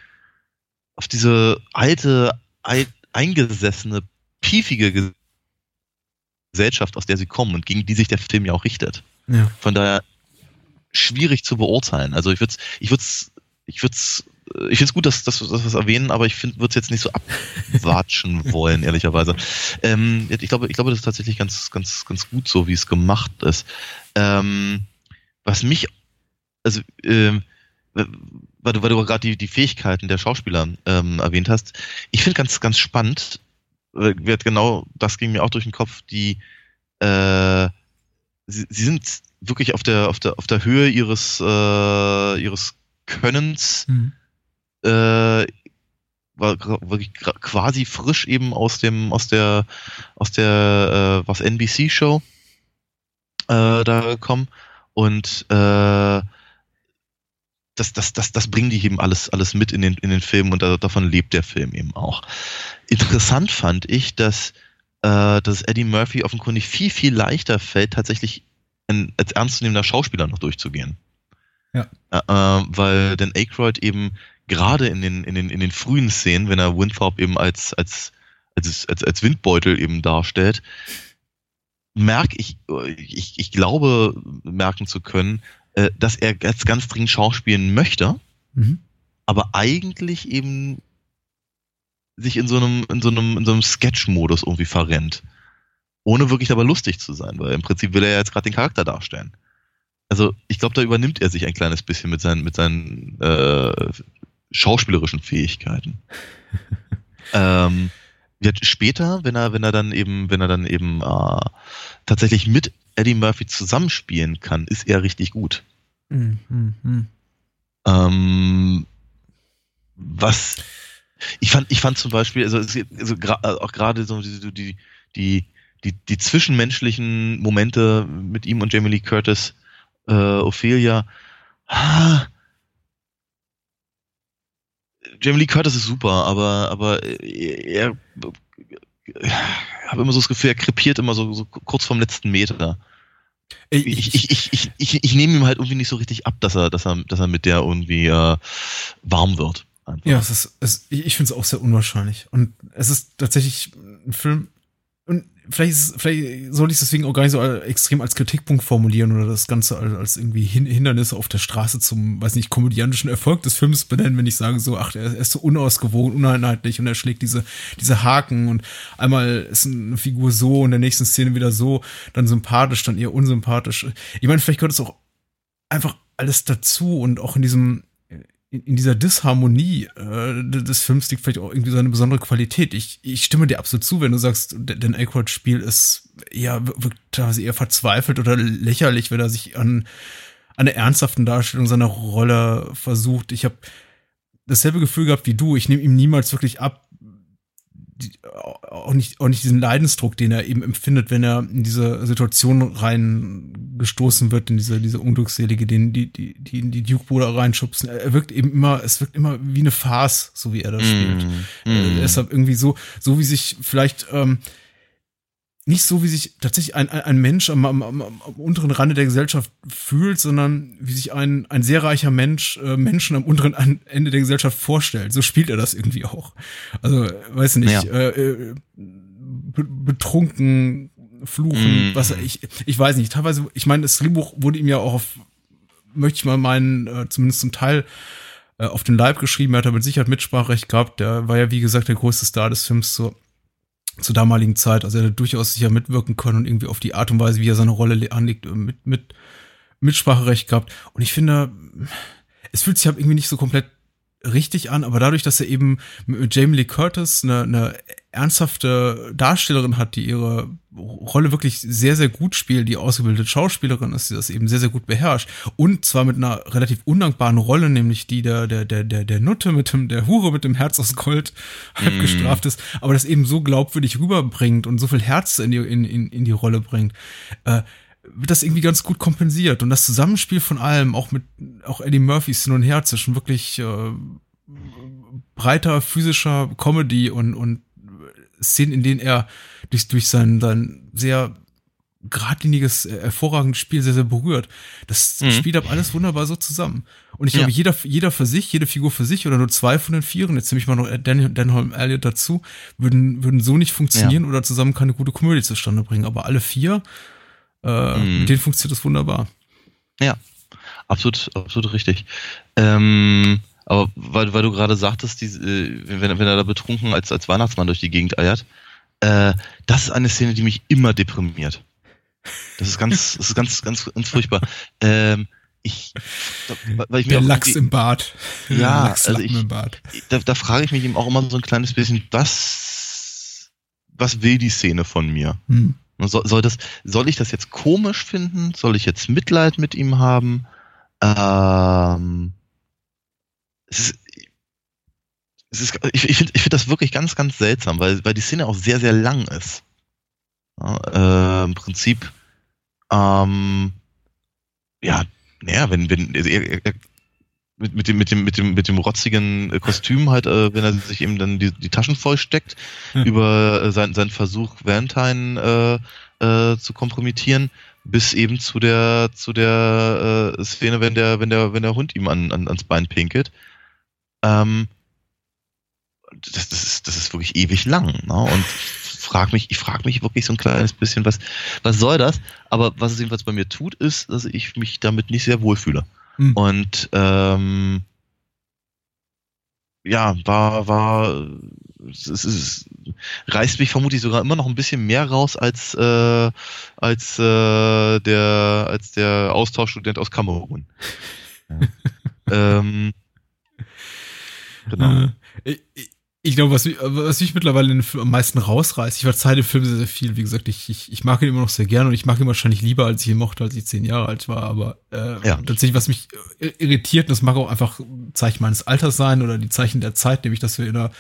auf diese alte ei, eingesessene piefige Ge- Gesellschaft, aus der sie kommen und gegen die sich der Film ja auch richtet. Ja. Von daher schwierig zu beurteilen. Also ich würde ich würde ich würde ich finde es gut, dass, dass, dass wir es erwähnen, aber ich würde es jetzt nicht so abwatschen wollen, ehrlicherweise. Ähm, ich glaube, ich glaube, das ist tatsächlich ganz, ganz, ganz gut so, wie es gemacht ist. Ähm, was mich, also, ähm, weil du, weil du gerade die, die Fähigkeiten der Schauspieler ähm, erwähnt hast, ich finde ganz, ganz spannend, äh, wird genau, das ging mir auch durch den Kopf, die, äh, sie, sie sind wirklich auf der, auf der, auf der Höhe ihres, äh, ihres Könnens, Hm. äh, war wirklich quasi frisch eben aus dem aus der aus der äh, was NBC Show äh, da gekommen und äh, das, das, das, das bringen die eben alles, alles mit in den, in den Film und da, davon lebt der Film eben auch. Interessant fand ich, dass, äh, dass Eddie Murphy offenkundig viel, viel leichter fällt, tatsächlich ein, als ernstzunehmender Schauspieler noch durchzugehen. Ja. Äh, äh, weil Dan Aykroyd eben gerade in den, in, den, in den frühen Szenen, wenn er Winthrop eben als, als, als, als, als Windbeutel eben darstellt, merke ich, ich, ich glaube merken zu können, äh, dass er ganz, ganz dringend schauspielen möchte, Mhm. aber eigentlich eben sich in so einem, in so einem, in so einem Sketch-Modus irgendwie verrennt. Ohne wirklich dabei lustig zu sein, weil im Prinzip will er ja jetzt gerade den Charakter darstellen. Also ich glaube, da übernimmt er sich ein kleines bisschen mit seinen, mit seinen äh, schauspielerischen Fähigkeiten. ähm, jetzt später, wenn er, wenn er dann eben, wenn er dann eben äh, tatsächlich mit Eddie Murphy zusammenspielen kann, ist er richtig gut. Mhm. Mhm. Ähm, was ich fand, ich fand zum Beispiel, also, also äh, auch gerade so die, die, die, die, die zwischenmenschlichen Momente mit ihm und Jamie Lee Curtis, äh, Ophelia, ah, Jamie Lee Curtis ist super, aber, aber er, ich habe immer so das Gefühl, er krepiert immer so, so kurz vorm letzten Meter. Ich, Ich, ich, ich, ich, ich, ich nehme ihm halt irgendwie nicht so richtig ab, dass er, dass er, dass er mit der irgendwie äh, warm wird. Einfach. Ja, es ist, es, ich finde es auch sehr unwahrscheinlich. Und es ist tatsächlich ein Film, und vielleicht, ist, vielleicht soll ich es deswegen auch gar nicht so extrem als Kritikpunkt formulieren oder das Ganze als, irgendwie Hin Hindernis auf der Straße zum, weiß nicht, komödiantischen Erfolg des Films benennen, wenn ich sage so, ach, er ist so unausgewogen, uneinheitlich und er schlägt diese, diese Haken und einmal ist eine Figur so und in der nächsten Szene wieder so, dann sympathisch, dann eher unsympathisch. Ich meine, vielleicht gehört es auch einfach alles dazu und auch in diesem in, in dieser Disharmonie äh, des Films liegt vielleicht auch irgendwie so eine besondere Qualität. Ich, ich stimme dir absolut zu, wenn du sagst, Dan Aykroyd Spiel ist eher wirkt teilweise eher verzweifelt oder lächerlich, wenn er sich an der ernsthaften Darstellung seiner Rolle versucht. Ich habe dasselbe Gefühl gehabt wie du. Ich nehme ihm niemals wirklich ab, auch nicht, auch nicht diesen Leidensdruck, den er eben empfindet, wenn er in diese Situation reingestoßen wird, in diese, diese Unglückselige, den, die, die, die die Duke-Bruder reinschubsen. Er wirkt eben immer, es wirkt immer wie eine Farce, so wie er das spielt. Mm, Äh, mm. deshalb irgendwie so, so wie sich vielleicht, ähm, nicht so, wie sich tatsächlich ein, ein, ein Mensch am, am, am, am unteren Rande der Gesellschaft fühlt, sondern wie sich ein, ein sehr reicher Mensch äh, Menschen am unteren Ende der Gesellschaft vorstellt. So spielt er das irgendwie auch. Also, weiß nicht, Ja. äh, äh, be betrunken, fluchen, Mm. was ich, ich weiß nicht. Teilweise, ich meine, das Drehbuch wurde ihm ja auch auf, möchte ich mal meinen, äh, zumindest zum Teil äh, auf den Leib geschrieben. Er hat da mit Sicherheit Mitspracherecht gehabt. Der war ja, wie gesagt, der größte Star des Films zur, zur damaligen Zeit. Also er hätte durchaus sicher mitwirken können und irgendwie auf die Art und Weise, wie er seine Rolle le- anlegt, äh, mit, mit Mitspracherecht gehabt. Und ich finde, es fühlt sich halt irgendwie nicht so komplett richtig an, aber dadurch, dass er eben mit Jamie Lee Curtis eine, eine ernsthafte Darstellerin hat, die ihre Rolle wirklich sehr, sehr gut spielt, die ausgebildete Schauspielerin ist, die das eben sehr, sehr gut beherrscht und zwar mit einer relativ undankbaren Rolle, nämlich die der, der, der, der, der Nutte mit dem, der Hure mit dem Herz aus Gold halb Mm. gestraft ist, aber das eben so glaubwürdig rüberbringt und so viel Herz in die, in, in, in die Rolle bringt. Äh, wird das irgendwie ganz gut kompensiert. Und das Zusammenspiel von allem, auch mit auch Eddie Murphys hin und her zwischen wirklich äh, breiter physischer Comedy und, und Szenen, in denen er durch, durch sein, sein sehr geradliniges, äh, hervorragendes Spiel sehr, sehr berührt. Das Mhm. spielt ab alles wunderbar so zusammen. Und ich Ja. glaube, jeder, jeder für sich, jede Figur für sich oder nur zwei von den Vieren, jetzt nehme ich mal noch Dan, Denholm Elliott dazu, würden, würden so nicht funktionieren oder zusammen keine gute Komödie zustande bringen. Aber alle vier, äh, Mhm. mit denen funktioniert das wunderbar. Ja, absolut, absolut richtig. Ähm, aber weil, weil du gerade sagtest, diese, äh, wenn, wenn er da betrunken als, als Weihnachtsmann durch die Gegend eiert, äh, das ist eine Szene, die mich immer deprimiert. Das ist ganz, das ist ganz, ganz, ganz furchtbar. Ähm, ich, da, weil ich mir Der Lachs im Bad. Ja, also ich- im Bad. da, da frage ich mich eben auch immer so ein kleines bisschen, was, was will die Szene von mir? Hm. Soll, soll, das, soll ich das jetzt komisch finden? Soll ich jetzt Mitleid mit ihm haben? Ähm, es ist, es ist, ich ich finde ich find das wirklich ganz, ganz seltsam, weil, weil die Szene auch sehr, sehr lang ist. Ja, äh, Im Prinzip, ähm, ja, naja, wenn, wenn, also er, mit, mit dem, mit dem, mit dem, mit dem rotzigen Kostüm halt, äh, wenn er sich eben dann die, die Taschen vollsteckt, Ja. über äh, sein, seinen Versuch, Valentine äh, äh, zu kompromittieren, bis eben zu der zu der äh, Szene, wenn der wenn der wenn der Hund ihm an, an ans Bein pinkelt. Ähm, das, das ist das ist wirklich ewig lang, ne? Und ich frag mich ich frage mich wirklich so ein kleines bisschen, was was soll das? Aber was es jedenfalls bei mir tut, ist, dass ich mich damit nicht sehr wohlfühle. Hm. Und ähm, ja, war, war, es, es, es reißt mich vermutlich sogar immer noch ein bisschen mehr raus als, äh, als, äh, der, als der Austauschstudent aus Kamerun. Ja. ähm, genau. Äh, ich, ich glaube, was, mich- was mich mittlerweile den am meisten rausreißt, ich verzeihe dem Film sehr, sehr viel. Wie gesagt, ich, ich, ich mag ihn immer noch sehr gerne und ich mag ihn wahrscheinlich lieber, als ich ihn mochte, als ich zehn Jahre alt war. Aber äh, Ja. tatsächlich, was mich irritiert, und das mag auch einfach Zeichen meines Alters sein oder die Zeichen der Zeit, nämlich, dass wir in einer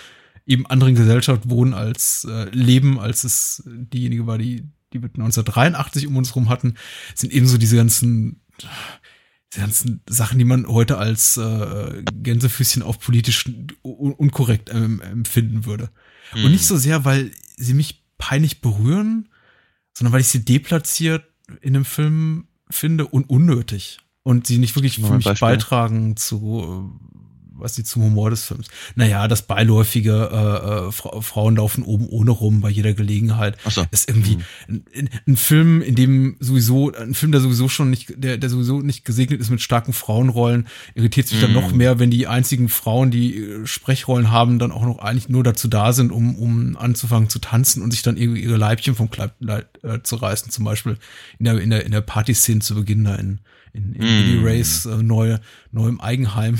eben anderen Gesellschaft wohnen als äh, leben, als es diejenige war, die, die wir 1983 um uns rum hatten, sind ebenso diese ganzen diese ganzen Sachen, die man heute als äh, Gänsefüßchen auf politisch un unkorrekt ähm, empfinden würde. Und nicht so sehr, weil sie mich peinlich berühren, sondern weil ich sie deplatziert in einem Film finde und unnötig. Und sie nicht wirklich für mich Beispiel. beitragen zu, äh, was sie zum Humor des Films. Naja, das beiläufige äh, äh, Fra Frauen laufen oben ohne rum bei jeder Gelegenheit Ach so. ist irgendwie ein, ein, ein Film, in dem sowieso, ein Film, der sowieso schon nicht, der, der sowieso nicht gesegnet ist mit starken Frauenrollen, irritiert dann Mhm. noch mehr, wenn die einzigen Frauen, die äh, Sprechrollen haben, dann auch noch eigentlich nur dazu da sind, um, um anzufangen zu tanzen und sich dann irgendwie ihre Leibchen vom Kleid äh, zu reißen, zum Beispiel in der, in der, in der Partyszene zu Beginn da in, in, in Mhm. Billy Rays äh, neue, neuem Eigenheim.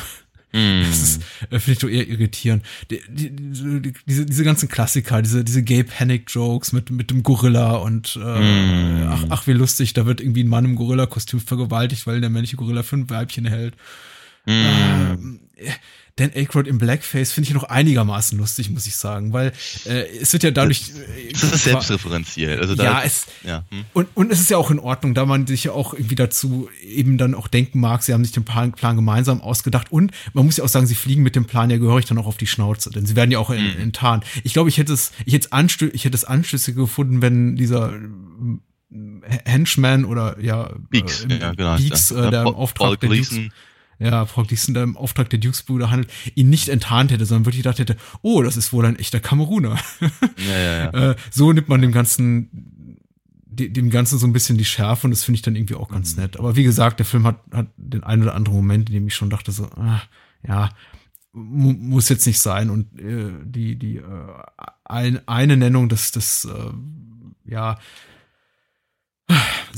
Mhm. Das ist, äh, finde ich doch eher irritierend. Die, die, die, diese, diese ganzen Klassiker, diese, diese Gay Panic Jokes mit, mit dem Gorilla und äh, Mm. ach, ach, wie lustig, da wird irgendwie ein Mann im Gorilla-Kostüm vergewaltigt, weil der männliche Gorilla fünf Weibchen hält. Mhm. Ähm, Dan Aykroyd im Blackface finde ich noch einigermaßen lustig, muss ich sagen, weil äh, es wird ja dadurch. äh, Das ist selbstreferenziell. Also da, ja, es, ja, hm. und, und es ist ja auch in Ordnung, da man sich ja auch irgendwie dazu eben dann auch denken mag, sie haben sich den Plan, Plan gemeinsam ausgedacht und man muss ja auch sagen, sie fliegen mit dem Plan ja gehörig dann auch auf die Schnauze, denn sie werden ja auch Mhm. enttarnt. Ich glaube, ich hätte es, ich hätte es Anstö ich hätte es Anschlüsse gefunden, wenn dieser ähm, Henchman oder ja, Beaks, äh, ja, genau. Beaks, ja. äh, der im Auftrag Paul der Dukes, Gleason. Ja, Frau Gleason, im Auftrag der Dukes-Brüder handelt, ihn nicht enttarnt hätte, sondern wirklich gedacht hätte, oh, das ist wohl ein echter Kameruner. Ja, ja, ja. Äh, so nimmt man dem Ganzen, de- dem Ganzen so ein bisschen die Schärfe und das finde ich dann irgendwie auch ganz nett. Aber wie gesagt, der Film hat, hat den einen oder anderen Moment, in dem ich schon dachte so, ah, ja, mu muss jetzt nicht sein und äh, die die äh, ein, eine Nennung des des äh, ja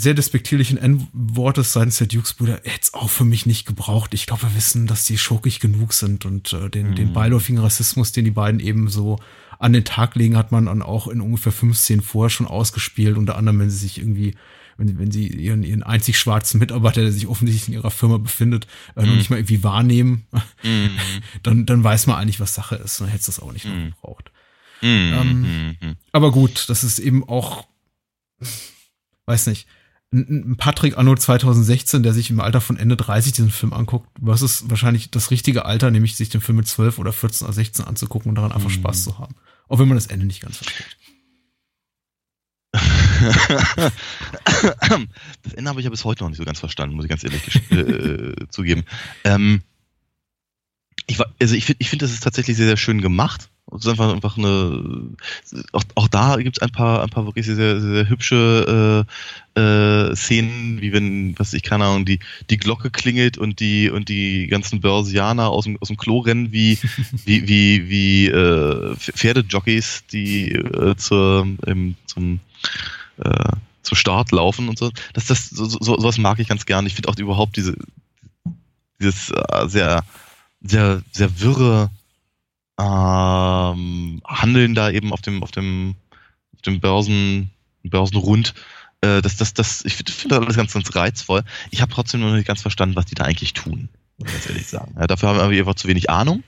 sehr despektierlichen N-Wortes seitens der Dukes-Brüder hätte es auch für mich nicht gebraucht. Ich glaube, wir wissen, dass die schurkig genug sind und äh, den, den beiläufigen Rassismus, den die beiden eben so an den Tag legen, hat man dann auch in ungefähr 15 vorher schon ausgespielt, unter anderem, wenn sie sich irgendwie wenn, wenn sie ihren, ihren einzig schwarzen Mitarbeiter, der sich offensichtlich in ihrer Firma befindet, äh, noch nicht mal irgendwie wahrnehmen, dann, dann weiß man eigentlich, was Sache ist. Dann hätte es das auch nicht noch gebraucht. Ähm, aber gut, das ist eben auch, weiß nicht, ein Patrick Anno 2016, der sich im Alter von Ende 30 diesen Film anguckt, was ist wahrscheinlich das richtige Alter, nämlich sich den Film mit 12 oder 14 oder 16 anzugucken und daran einfach Spaß zu haben. Auch wenn man das Ende nicht ganz versteht. das Ende habe ich ja bis heute noch nicht so ganz verstanden, muss ich ganz ehrlich gesch- äh, zugeben. Ähm, ich, also ich finde, ich finde, das ist tatsächlich sehr, sehr schön gemacht. Es ist einfach, einfach eine, auch, auch da gibt es ein paar, ein paar wirklich sehr, sehr, sehr hübsche äh, äh, Szenen, wie wenn, was ich keine Ahnung, die, die Glocke klingelt und die, und die ganzen Börsianer aus dem, aus dem Klo rennen, wie, wie, wie, wie äh, Pferdejockeys, die äh, zur, ähm, zum, äh, zum Start laufen und so. Das, das, so, so, sowas mag ich ganz gern. Ich finde auch überhaupt diese, dieses äh, sehr, sehr, sehr wirre ähm, Handeln da eben auf dem, auf dem, auf dem Börsen, Börsenrund. Äh, das, das, das, ich finde find das alles ganz, ganz reizvoll. Ich habe trotzdem noch nicht ganz verstanden, was die da eigentlich tun, muss ich ganz ehrlich sagen. Ja, dafür haben wir einfach zu wenig Ahnung.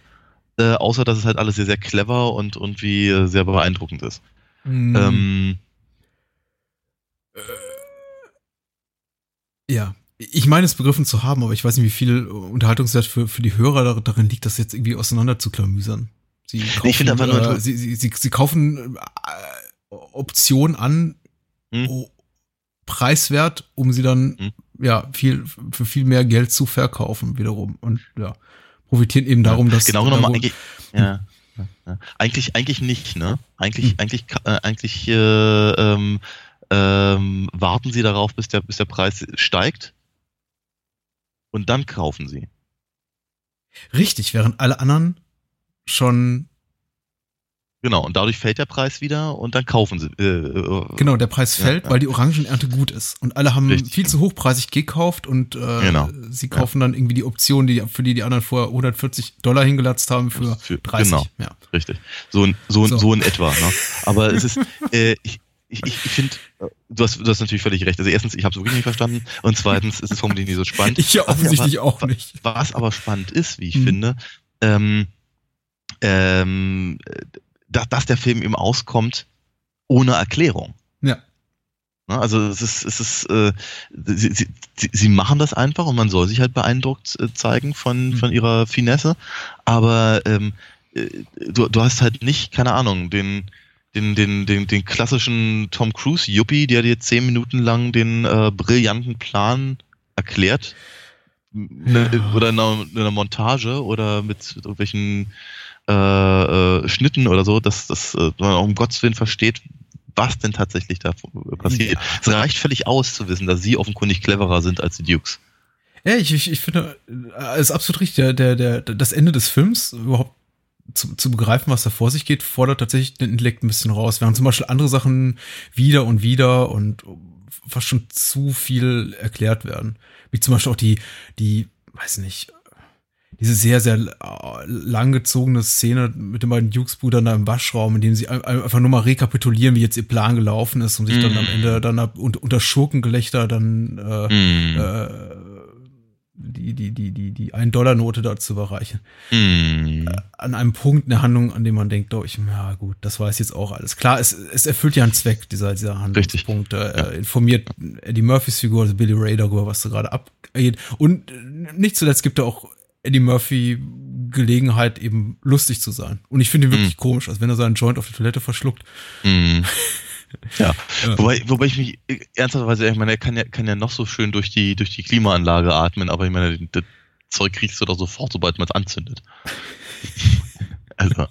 Äh, außer dass es halt alles sehr, sehr clever und, und wie äh, sehr beeindruckend ist. Mhm. Ähm, Ja, ich meine es begriffen zu haben, aber ich weiß nicht, wie viel Unterhaltungswert für, für die Hörer dar- darin liegt, das jetzt irgendwie auseinander zu klamüsern. Sie kaufen, ich finde einfach nur äh, sie, sie, sie, sie kaufen äh, Optionen an, Hm? oh, preiswert, um sie dann Mhm. ja viel für viel mehr Geld zu verkaufen wiederum und ja profitieren eben darum, dass genau genommen darum- eigentlich, ja, ja, ja. eigentlich eigentlich nicht, ne? Eigentlich Hm. eigentlich äh, eigentlich äh, ähm, ähm, warten sie darauf, bis der bis der Preis steigt und dann kaufen sie. richtig, während alle anderen schon Genau und dadurch fällt der Preis wieder und dann kaufen sie. Äh, äh, genau der Preis fällt, ja. weil die Orangenernte gut ist und alle haben Richtig, viel zu hochpreisig gekauft und äh, Genau. sie kaufen dann irgendwie die Option, die für die die anderen vorher 140 Dollar hingelatzt haben für, Für- 30. genau. Ja. Richtig. So, in- so, So. so. in etwa. Ne? Aber es ist, äh, ich, ich, ich finde, äh, du hast, du hast natürlich völlig recht. Also erstens, ich habe es wirklich nicht verstanden und zweitens ist es vermutlich nicht so spannend. Ich ja offensichtlich aber- auch nicht. Was aber spannend ist, wie ich Hm. finde, ähm, ähm, dass, dass der Film eben auskommt ohne Erklärung. Ja. Ne, Also es ist, es ist, äh, sie, sie, sie- machen das einfach und man soll sich halt beeindruckt äh, zeigen von, Mhm. von ihrer Finesse, aber ähm, äh, du, du hast halt nicht, keine Ahnung, den, den, den, den, den klassischen Tom Cruise Yuppie, der dir zehn Minuten lang den äh, brillanten Plan erklärt. Ne, Ja. Oder in einer, in einer Montage oder mit irgendwelchen äh, äh, Schnitten oder so, dass, dass äh, man auch um Gottes Willen versteht, was denn tatsächlich da passiert. Ja. Es reicht völlig aus zu wissen, dass sie offenkundig cleverer sind als die Dukes. Ja, ich, ich, ich finde, äh, es ist absolut richtig. Der, der, der, das Ende des Films überhaupt zu, zu begreifen, was da vor sich geht, fordert tatsächlich den Intellekt ein bisschen raus. Während zum Beispiel andere Sachen wieder und wieder und fast schon zu viel erklärt werden. Wie zum Beispiel auch die, die, weiß nicht, diese sehr, sehr äh, langgezogene Szene mit den beiden Dukes-Brüdern da im Waschraum, in dem sie ein- einfach nur mal rekapitulieren, wie jetzt ihr Plan gelaufen ist, um sich dann am Mhm. Ende dann ab, unter, unter Schurkengelächter dann äh, Hm. äh, die, die, die, die, die 1-Dollar-Note da zu überreichen. Hm. An einem Punkt in der Handlung, an dem man denkt, oh, ich, ja gut, das weiß jetzt auch alles. Klar, es, es erfüllt ja einen Zweck, dieser, dieser Handlungspunkt. Äh, Informiert Eddie Murphys Figur, also Billy Ray, darüber, was da gerade abgeht. Und äh, nicht zuletzt gibt er auch Eddie Murphy Gelegenheit, eben lustig zu sein. Und ich finde ihn wirklich komisch, als wenn er seinen Joint auf der Toilette verschluckt. Hm. Ja. Ja. Wobei, wobei ich mich äh, ernsthafterweise, ich meine, er kann ja, kann ja noch so schön durch die, durch die Klimaanlage atmen, aber ich meine, das Zeug kriegst du doch sofort, sobald man es anzündet. also,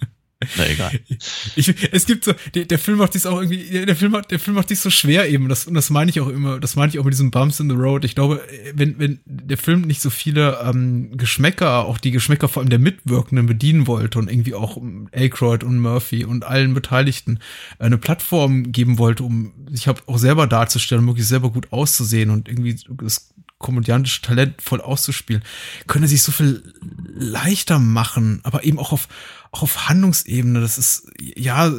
na egal. Ich, es gibt so, der, der Film macht dies auch irgendwie, der, Film der Film macht dies so schwer eben, das, und das meine ich auch immer, das meine ich auch mit diesen Bumps in the Road. Ich glaube, wenn, wenn der Film nicht so viele ähm, Geschmäcker, auch die Geschmäcker vor allem der Mitwirkenden bedienen wollte und irgendwie auch Aykroyd und Murphy und allen Beteiligten eine Plattform geben wollte, um sich halt auch selber darzustellen, möglichst selber gut auszusehen und irgendwie das komödiantische Talent voll auszuspielen, können sich so viel leichter machen, aber eben auch auf, auch auf Handlungsebene. Das ist, ja,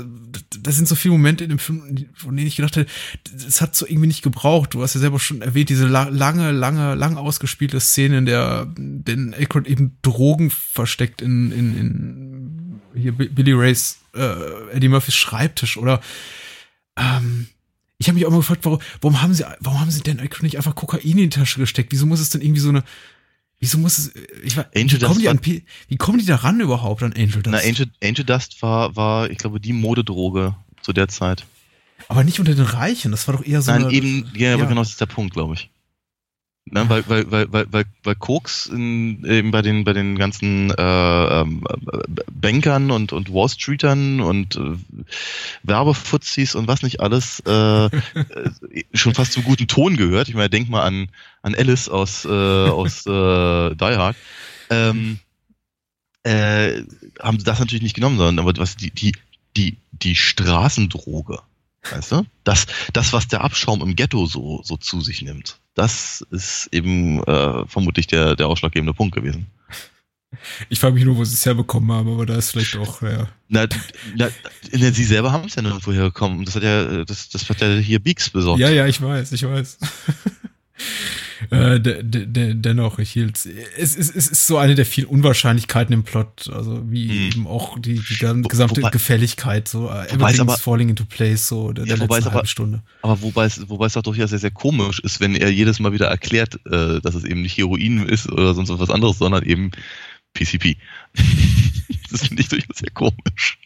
das sind so viele Momente in dem Film, von denen ich gedacht hätte, das hat so irgendwie nicht gebraucht. Du hast ja selber schon erwähnt, diese la lange, lange, lang ausgespielte Szene, in der den Aykroyd eben Drogen versteckt in, in, in hier Bi- Billy Rays, äh, Eddie Murphys Schreibtisch oder ähm, ich habe mich auch mal gefragt, warum, warum haben sie, warum haben sie denn nicht einfach Kokain in die Tasche gesteckt? Wieso muss es denn irgendwie so eine, wieso muss es, ich weiß, Angel wie kommen Dust die war- an, wie kommen die da ran überhaupt an Angel Dust? Na, Angel, Angel Dust war, war, ich glaube, die Modedroge zu der Zeit. Aber nicht unter den Reichen, das war doch eher so Nein, eine, eben, ja, aber ja. genau das ist der Punkt, glaube ich. Ne, weil, weil, weil, weil, weil, weil Koks in, eben bei den, bei den ganzen äh, ähm, äh, Bankern und, und Wall Streetern und äh, Werbefuzis und was nicht alles äh, äh, schon fast zum guten Ton gehört. Ich meine, denk mal an, an Alice aus, äh, aus äh, Die Hard. Ähm, äh, haben sie das natürlich nicht genommen, sondern aber was die, die, die, die Straßendroge. Weißt du? Das, das, was der Abschaum im Ghetto so, so zu sich nimmt, das ist eben äh, vermutlich der, der ausschlaggebende Punkt gewesen. ich frage mich nur, wo sie es herbekommen haben, aber da ist vielleicht auch, ja. Na, na, na, sie selber haben es ja nirgendwo hergekommen. Das hat ja, das, das hat ja hier Beaks besorgt. Ja, ja, ich weiß, ich weiß. äh, de, de, de, dennoch, ich hielt es, es, es ist so eine der vielen Unwahrscheinlichkeiten im Plot, also wie Hm. eben auch die, die gesamte wobei- Gefälligkeit, so äh, everything's aber- falling into place, so der, Ja, der letzten aber- halben Stunde. Aber wobei es, wobei es doch durchaus sehr, sehr komisch ist, wenn er jedes Mal wieder erklärt, äh, dass es eben nicht Heroin ist oder sonst was anderes, sondern eben PCP. das finde ich durchaus sehr komisch.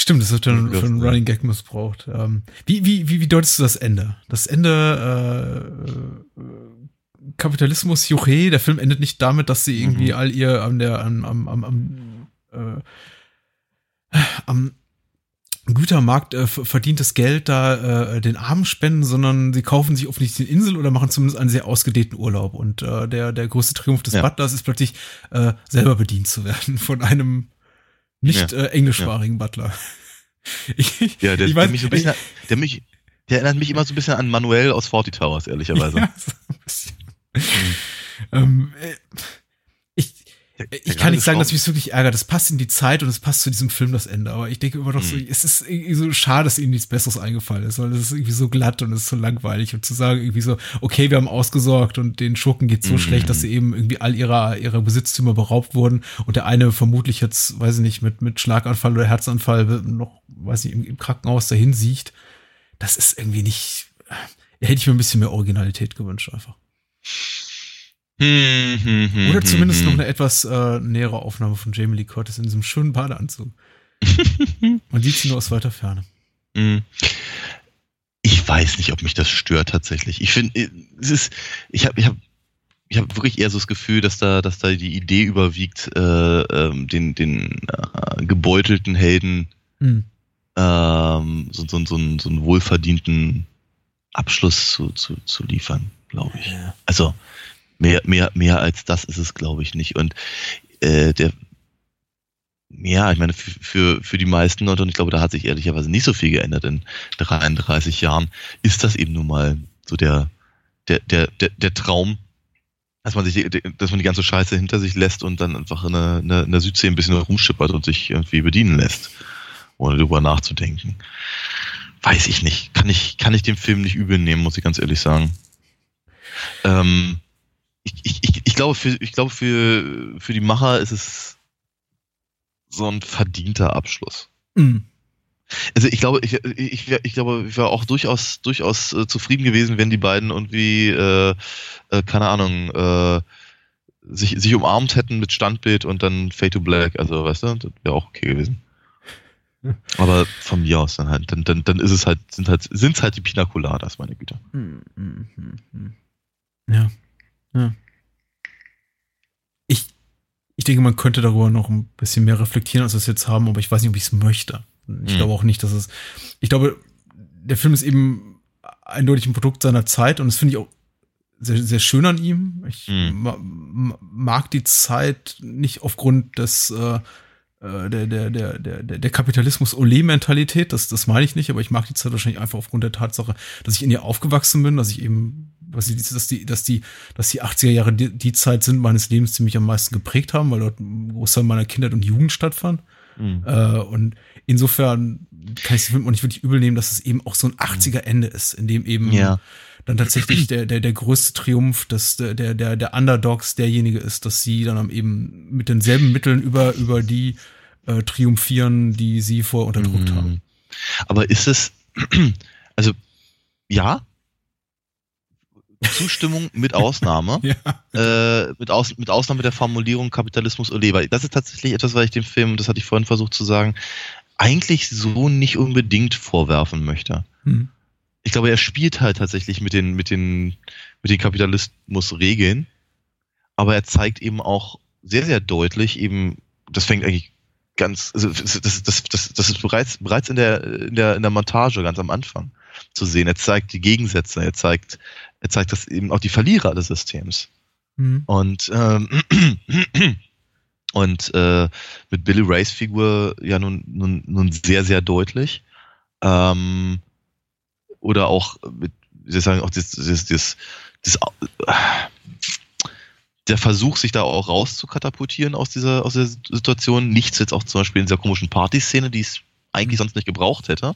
Stimmt, das wird dann für einen. Running Gag missbraucht. Ähm, wie, wie, wie, wie deutest du das Ende? Das Ende äh, äh, Kapitalismus, Juche, der Film endet nicht damit, dass sie irgendwie all ihr an der am, am, am, am, äh, am Gütermarkt äh, ver- verdientes Geld da äh, den Armen spenden, sondern sie kaufen sich offensichtlich eine Insel oder machen zumindest einen sehr ausgedehnten Urlaub. Und äh, der, der größte Triumph des Ja. Butlers ist plötzlich äh, selber bedient zu werden von einem nicht Ja. äh, englischsprachigen Butler. Ich, Ja, der, ich der weiß, mich so ein bisschen, der mich, der erinnert mich immer so ein bisschen an Manuel aus Forty Towers, ehrlicherweise. Ja, so ein bisschen. ähm, äh, ich, kann nicht sagen, dass mich wirklich ärgert. Das passt in die Zeit und es passt zu diesem Film das Ende. Aber ich denke immer noch so, Mhm. es ist irgendwie so schade, dass ihnen nichts Besseres eingefallen ist, weil es ist irgendwie so glatt und es ist so langweilig und zu sagen irgendwie so, okay, wir haben ausgesorgt und den Schurken geht so Mhm. schlecht, dass sie eben irgendwie all ihrer, ihrer Besitztümer beraubt wurden und der eine vermutlich jetzt, weiß ich nicht, mit, mit Schlaganfall oder Herzanfall noch, weiß ich, im, im Krankenhaus dahin sieht. Das ist irgendwie nicht, da hätte ich mir ein bisschen mehr Originalität gewünscht einfach. Hm, hm, hm, Oder hm, zumindest hm. noch eine etwas äh, nähere Aufnahme von Jamie Lee Curtis in diesem schönen Badeanzug. Man sieht sie nur aus weiter Ferne. Hm. Ich weiß nicht, ob mich das stört tatsächlich. Ich finde, äh, es ist, ich habe, ich habe, ich habe wirklich eher so das Gefühl, dass da, dass da die Idee überwiegt, äh, ähm, den, den äh, gebeutelten Helden Hm. ähm, so, so, so, einen, so einen wohlverdienten Abschluss zu, zu, zu liefern, glaube ich. Also mehr, mehr, mehr als das ist es, glaube ich, nicht. Und äh, der ja, ich meine, für, für, die meisten Leute, und ich glaube, da hat sich ehrlicherweise nicht so viel geändert in 33 Jahren, ist das eben nun mal so der, der, der, der, der Traum, dass man sich, dass man die ganze Scheiße hinter sich lässt und dann einfach in der, in der, in der Südsee ein bisschen rumschippert und sich irgendwie bedienen lässt, ohne darüber nachzudenken. Weiß ich nicht. Kann ich, kann ich dem Film nicht übel nehmen, muss ich ganz ehrlich sagen. Ähm, ich, ich, ich, ich glaube, für, ich glaube für, für die Macher ist es so ein verdienter Abschluss. Hm. Also ich glaube, ich, ich, ich glaube, ich wäre auch durchaus, durchaus äh, zufrieden gewesen, wenn die beiden irgendwie, äh, äh, keine Ahnung, äh, sich, sich umarmt hätten mit Standbild und dann Fade to Black. Also, weißt du, das wäre auch okay gewesen. Aber von mir aus dann halt, dann, dann, dann ist es halt, sind halt, sind's halt die Pina Coladas, meine Güte. Hm, hm, hm, hm. Ja. Ja. Ich, ich denke, man könnte darüber noch ein bisschen mehr reflektieren, als wir es jetzt haben, aber ich weiß nicht, ob ich es möchte. Ich Hm. glaube auch nicht, dass es. Ich glaube, der Film ist eben eindeutig ein Produkt seiner Zeit und das finde ich auch sehr, sehr schön an ihm. Ich Hm. ma- mag die Zeit nicht aufgrund des äh, äh, der, der, der, der der Kapitalismus-Ole-Mentalität, das, das meine ich nicht, aber ich mag die Zeit wahrscheinlich einfach aufgrund der Tatsache, dass ich in ihr aufgewachsen bin, dass ich eben, was ich, dass die, dass die, dass die 80er Jahre die, die Zeit sind meines Lebens, die mich am meisten geprägt haben, weil dort ein Großteil meiner Kindheit und Jugend stattfand. Mhm. Äh, und insofern kann ich auch nicht wirklich übel nehmen, dass es eben auch so ein 80er Ende ist, in dem eben Ja. dann tatsächlich der, der, der größte Triumph des, der, der, der, der Underdogs derjenige ist, dass sie dann am eben mit denselben Mitteln über, über die äh, triumphieren, die sie vorher unterdrückt Mhm. haben. Aber ist es, also, ja, Zustimmung mit Ausnahme. Ja. äh, mit, Aus, mit Ausnahme der Formulierung Kapitalismus oder Leber. Das ist tatsächlich etwas, was ich dem Film, das hatte ich vorhin versucht zu sagen, eigentlich so nicht unbedingt vorwerfen möchte. Hm. Ich glaube, er spielt halt tatsächlich mit den, mit den, mit den Kapitalismusregeln, aber er zeigt eben auch sehr, sehr deutlich eben, das fängt eigentlich ganz, also das, das, das, das, das ist bereits, bereits in der, in der, in der Montage ganz am Anfang zu sehen. Er zeigt die Gegensätze, er zeigt, er zeigt das eben auch die Verlierer des Systems. Hm. Und, ähm, und äh, mit Billy Rays Figur ja nun, nun, nun sehr, sehr deutlich. Ähm, oder auch mit, wie sagen, auch das, das, das, das, der Versuch, sich da auch rauszukatapultieren aus dieser, aus der Situation. Nichts jetzt auch zum Beispiel in dieser komischen Partyszene, die es eigentlich sonst nicht gebraucht hätte.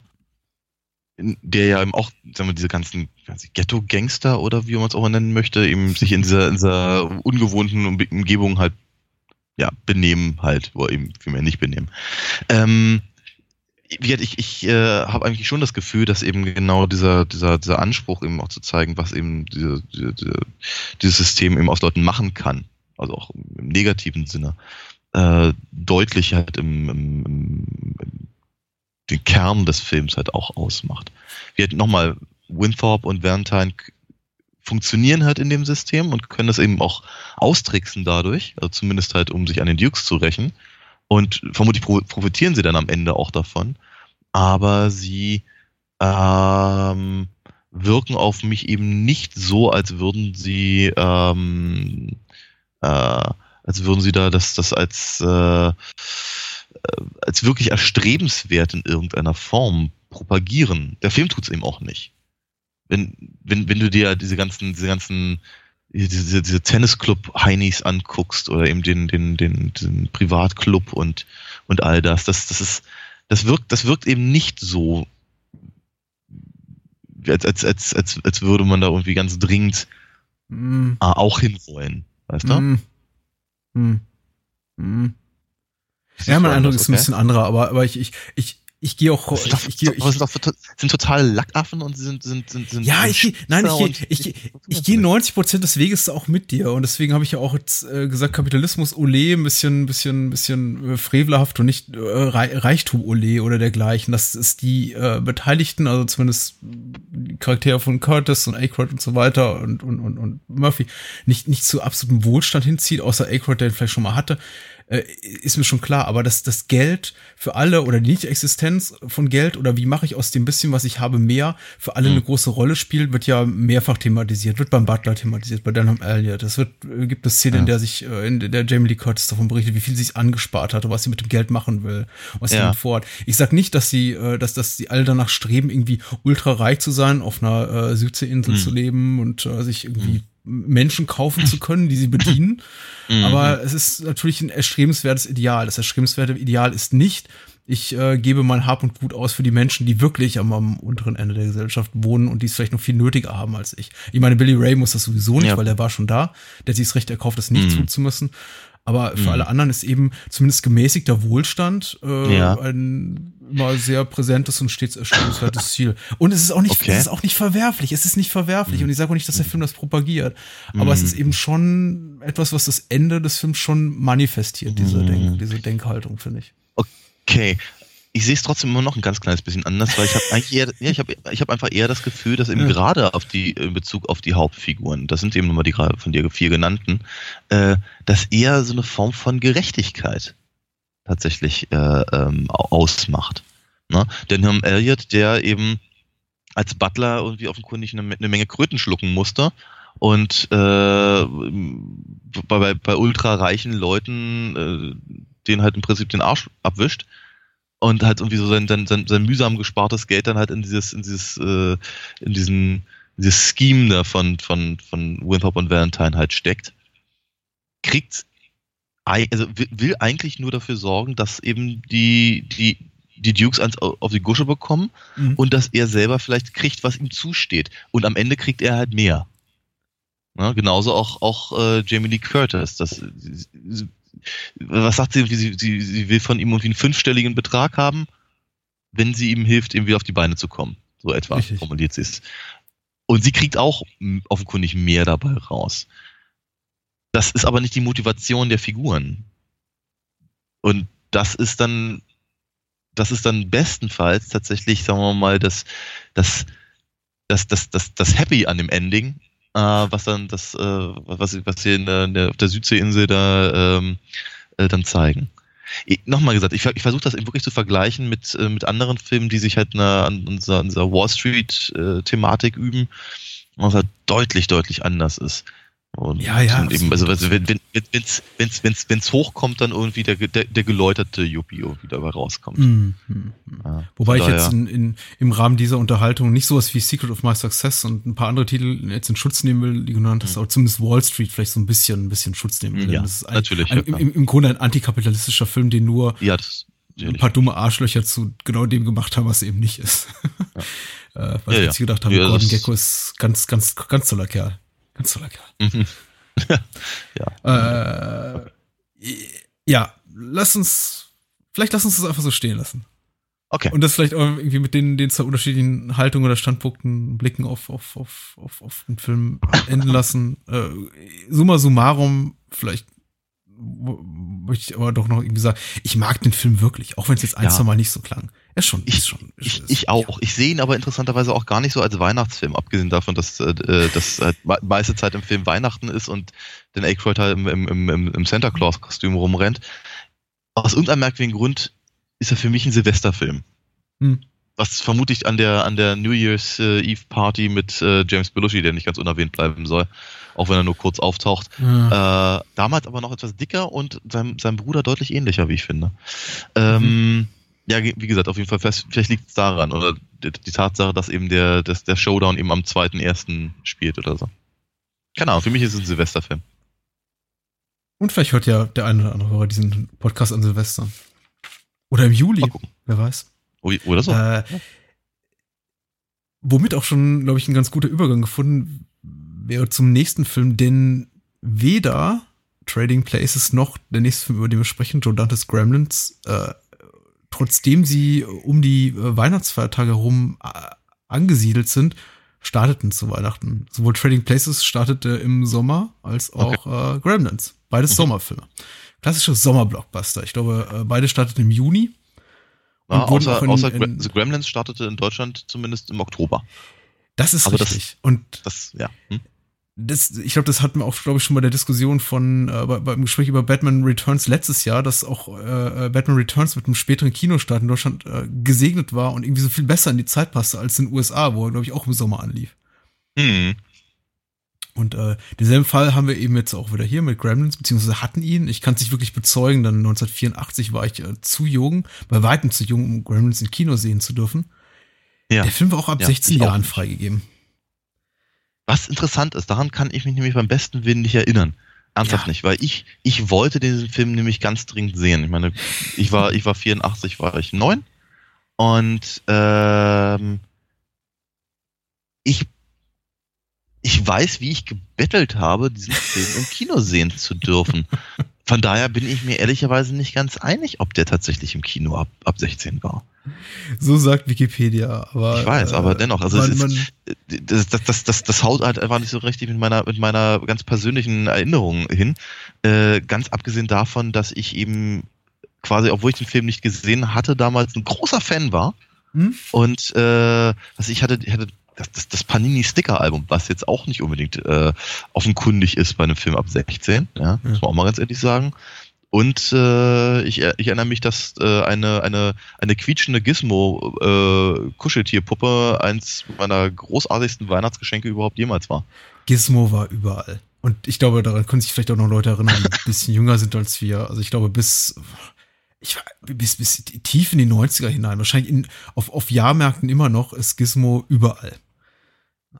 Der ja eben auch, sagen wir, diese ganzen Ghetto-Gangster oder wie man es auch mal nennen möchte, eben sich in dieser, in dieser ungewohnten Umge- Umgebung halt, ja, benehmen halt, oder eben vielmehr nicht benehmen. Ähm, ich, ich äh, habe eigentlich schon das Gefühl, dass eben genau dieser, dieser, dieser Anspruch eben auch zu zeigen, was eben diese, diese, dieses System eben aus Leuten machen kann, also auch im negativen Sinne, äh, deutlich halt im, im, im, den Kern des Films halt auch ausmacht. Wir hatten nochmal, Winthrop und Valentine funktionieren halt in dem System und können das eben auch austricksen dadurch, also zumindest halt, um sich an den Dukes zu rächen. Und vermutlich pro profitieren sie dann am Ende auch davon. Aber sie ähm, wirken auf mich eben nicht so, als würden sie ähm, äh, als würden sie da das, das als, äh, als wirklich erstrebenswert in irgendeiner Form propagieren. Der Film tut's eben auch nicht. Wenn, wenn, wenn du dir diese ganzen, diese ganzen, diese, diese Tennisclub-Heinis anguckst oder eben den, den, den, den Privatclub und, und all das, das, das ist, das wirkt, das wirkt eben nicht so, als, als, als, als, als würde man da irgendwie ganz dringend Mm, äh, auch hinwollen. Weißt du? mm, mm, mm. Ja, mein Eindruck ist ein bisschen anderer, aber, aber ich, ich, ich, ich gehe auch, Das sind, doch, ich, ich, ich, sind, doch, sind total Lackaffen und sie sind, sind, sind, sind ja, ich, gehe- nein, ich, ich, ich, ich gehe 90 Prozent des Weges auch mit dir und deswegen habe ich ja auch jetzt äh, gesagt, Kapitalismus Ole, ein bisschen, bisschen, bisschen äh, frevelhaft und nicht äh, Rei- Reichtum Ole oder dergleichen. Das ist die äh, Beteiligten, also zumindest die Charaktere von Curtis und Aykroyd und so weiter und, und, und, und Murphy nicht, nicht zu absolutem Wohlstand hinzieht, außer Aykroyd, der ihn vielleicht schon mal hatte äh, ist mir schon klar, aber dass das Geld für alle oder die Nicht-Existenz von Geld oder wie mache ich aus dem bisschen, was ich habe, mehr für alle eine große Rolle spielt, wird ja mehrfach thematisiert, wird beim Butler thematisiert, bei Denham Elliott. Es wird, äh, gibt eine Szene, in der sich, äh, in der Jamie Lee Curtis davon berichtet, wie viel sie sich angespart hatte, was sie mit dem Geld machen will, was sie Ja. damit vorhat. Ich sag nicht, dass sie, äh, dass, dass sie alle danach streben, irgendwie ultra reich zu sein, auf einer äh, Südseeinsel zu leben und äh, sich irgendwie Menschen kaufen zu können, die sie bedienen. Aber es ist natürlich ein erstrebenswertes Ideal. Das erstrebenswerte Ideal ist nicht, ich äh, gebe mein Hab und Gut aus für die Menschen, die wirklich am, am unteren Ende der Gesellschaft wohnen und die es vielleicht noch viel nötiger haben als ich. Ich meine, Billy Ray muss das sowieso nicht, Ja. weil er war schon da. Der hat sich das Recht erkauft, das nicht Mhm. tun zu müssen. Aber für alle anderen ist eben zumindest gemäßigter Wohlstand äh, Ja. ein immer sehr präsentes und stets erstrebenswertes Ziel. Und es ist auch nicht, Okay. es ist auch nicht verwerflich. Es ist nicht verwerflich. Und ich sage auch nicht, dass der Film das propagiert. Aber es ist eben schon etwas, was das Ende des Films schon manifestiert, diese, Denk, diese Denkhaltung, finde ich. Okay. Ich sehe es trotzdem immer noch ein ganz kleines bisschen anders, weil ich habe eigentlich eher, ja, ich habe ich hab einfach eher das Gefühl, dass eben Ja. gerade auf die, in Bezug auf die Hauptfiguren, das sind eben nochmal die gerade von dir vier genannten, äh, dass eher so eine Form von Gerechtigkeit tatsächlich äh, ähm, au- ausmacht. Ne? Denn Herrn Elliot, der eben als Butler irgendwie offenkundig eine, eine Menge Kröten schlucken musste und äh, bei, bei, ultrareichen Leuten äh, den halt im Prinzip den Arsch abwischt und halt irgendwie so sein, sein, sein, sein mühsam gespartes Geld dann halt in dieses, in dieses, äh, in diesen, dieses Scheme da von, von, von Winthrop und Valentine halt steckt, kriegt, also will, eigentlich nur dafür sorgen, dass eben die, die, die Dukes ans, auf die Gusche bekommen Mhm. und dass er selber vielleicht kriegt, was ihm zusteht. Und am Ende kriegt er halt mehr. Ja, genauso auch, auch äh, Jamie Lee Curtis. Das, sie- sie- was sagt sie, irgendwie, sie, sie, sie will von ihm irgendwie einen fünfstelligen Betrag haben, wenn sie ihm hilft, ihm wieder auf die Beine zu kommen. So etwa Richtig. formuliert sie es. Und sie kriegt auch offenkundig mehr dabei raus. Das ist aber nicht die Motivation der Figuren. Und das ist dann, das ist dann bestenfalls tatsächlich, sagen wir mal, das, das, das, das, das, das Happy an dem Ending, äh, was dann das, äh, was, was wir in der, auf der Südseeinsel da ähm, äh, dann zeigen. Nochmal gesagt, ich, ich versuche das eben wirklich zu vergleichen mit, äh, mit anderen Filmen, die sich halt na, an unserer, unserer Wall Street-Thematik üben, was halt deutlich, deutlich anders ist. Und, Ja, ja, Und eben, absolut. also wenn wenn wenn's, wenn's, wenn's, wenn's hochkommt, dann irgendwie der, der, der geläuterte Yuppie irgendwie dabei rauskommt. Mhm. Mhm. Ja, Wobei ich jetzt in, in, im Rahmen dieser Unterhaltung nicht sowas wie Secret of My Success und ein paar andere Titel jetzt in Schutz nehmen will, die genannt hast, aber zumindest Wall Street vielleicht so ein bisschen, ein bisschen Schutz nehmen will. Ja, das ist ein, natürlich, Ein, ja, im, im, Im Grunde ein antikapitalistischer Film, den nur ja, das ein paar dumme Arschlöcher zu genau dem gemacht haben, was eben nicht ist. äh, weil Ja, ich ja. jetzt gedacht habe, Ja, Gordon Gecko ist ganz, ganz, ganz toller Kerl. Ganz toller Kerl. Mhm. Äh, ja, lass uns, vielleicht lass uns das einfach so stehen lassen. Okay. Und das vielleicht auch irgendwie mit den, den zwei unterschiedlichen Haltungen oder Standpunkten, Blicken auf, auf, auf, auf, auf den Film enden lassen. Äh, summa summarum, vielleicht möchte ich aber doch noch irgendwie sagen, ich mag den Film wirklich, auch wenn es jetzt ein, Ja. zwei Mal nicht so klang. Ist schon, Ich, ist schon. ich, ist- ich auch. Ich sehe ihn aber interessanterweise auch gar nicht so als Weihnachtsfilm, abgesehen davon, dass äh, das halt me- meiste Zeit im Film Weihnachten ist und Dan Aykroyd halt im, im, im, im Santa Claus-Kostüm rumrennt. Aus irgendeinem merkwürdigen Grund ist er für mich ein Silvesterfilm. Hm. Was vermutlich an der, an der New Year's äh, Eve Party mit äh, James Belushi, der nicht ganz unerwähnt bleiben soll, auch wenn er nur kurz auftaucht. Ja. Äh, damals aber noch etwas dicker und seinem, seinem Bruder deutlich ähnlicher, wie ich finde. Ähm, ja, wie gesagt, auf jeden Fall, vielleicht, liegt es daran oder die, Tatsache, dass eben der, dass der Showdown eben am 2.1. spielt oder so. Keine Ahnung, für mich ist es ein Silvesterfilm. Und vielleicht hört ja der eine oder andere Hörer diesen Podcast an Silvester. Oder im Juli, wer weiß. Ui, Oder so. Äh, womit auch schon, glaube ich, ein ganz guter Übergang gefunden wäre zum nächsten Film, den weder Trading Places noch der nächste Film, über den wir sprechen, Joe Dantes Gremlins, äh, trotzdem sie um die äh, Weihnachtsfeiertage herum äh, angesiedelt sind, starteten zu Weihnachten. Sowohl Trading Places startete im Sommer als auch äh, Gremlins. Beides Mhm. Sommerfilme. Klassische Sommerblockbuster. Ich glaube, äh, beide starteten im Juni. und ja, wurden außer in- außer in- The Gremlins startete in Deutschland zumindest im Oktober. Das ist Aber das- richtig. Und Das, ja. Hm? Das, ich glaube, das hatten wir auch, glaube ich, schon bei der Diskussion von, äh, bei, beim Gespräch über Batman Returns letztes Jahr, dass auch äh, äh, Batman Returns mit einem späteren Kinostart in Deutschland äh, gesegnet war und irgendwie so viel besser in die Zeit passte als in den USA, wo er, glaube ich, auch im Sommer anlief. Hm. Und äh, denselben Fall haben wir eben jetzt auch wieder hier mit Gremlins, beziehungsweise hatten ihn. Ich kann es nicht wirklich bezeugen, dann 1984 war ich äh, zu jung, bei weitem zu jung, um Gremlins im Kino sehen zu dürfen. Ja. Der Film war auch ab Ja, 16 ich auch Jahren freigegeben. Was interessant ist, daran kann ich mich nämlich beim besten Willen nicht erinnern. Ernsthaft Ja. nicht, weil ich, ich wollte diesen Film nämlich ganz dringend sehen. Ich meine, ich war, ich war 84, war ich neun und ähm, ich, ich weiß, wie ich gebettelt habe, diesen Film im Kino sehen zu dürfen. Von daher bin ich mir ehrlicherweise nicht ganz einig, ob der tatsächlich im Kino ab, ab 16 war. So sagt Wikipedia. Aber, Ich weiß, aber dennoch, also man, es ist- man, das, das, das, das, das haut halt einfach nicht so richtig mit meiner, mit meiner ganz persönlichen Erinnerung hin. Äh, ganz abgesehen davon, dass ich eben quasi, obwohl ich den Film nicht gesehen hatte, damals ein großer Fan war. Hm? Und äh, also ich hatte, ich hatte das, das, das Panini-Sticker-Album, was jetzt auch nicht unbedingt äh, offenkundig ist bei einem Film ab 16, ja, muss man auch mal ganz ehrlich sagen. Und äh, ich, er- ich erinnere mich, dass äh, eine, eine, eine quietschende Gizmo-Kuscheltierpuppe eins meiner großartigsten Weihnachtsgeschenke überhaupt jemals war. Gizmo war überall. Und ich glaube, daran können sich vielleicht auch noch Leute erinnern, die ein bisschen jünger sind als wir. Also ich glaube, bis, ich, war- bis, bis tief in die 90er hinein, wahrscheinlich in, auf, auf Jahrmärkten immer noch, ist Gizmo überall.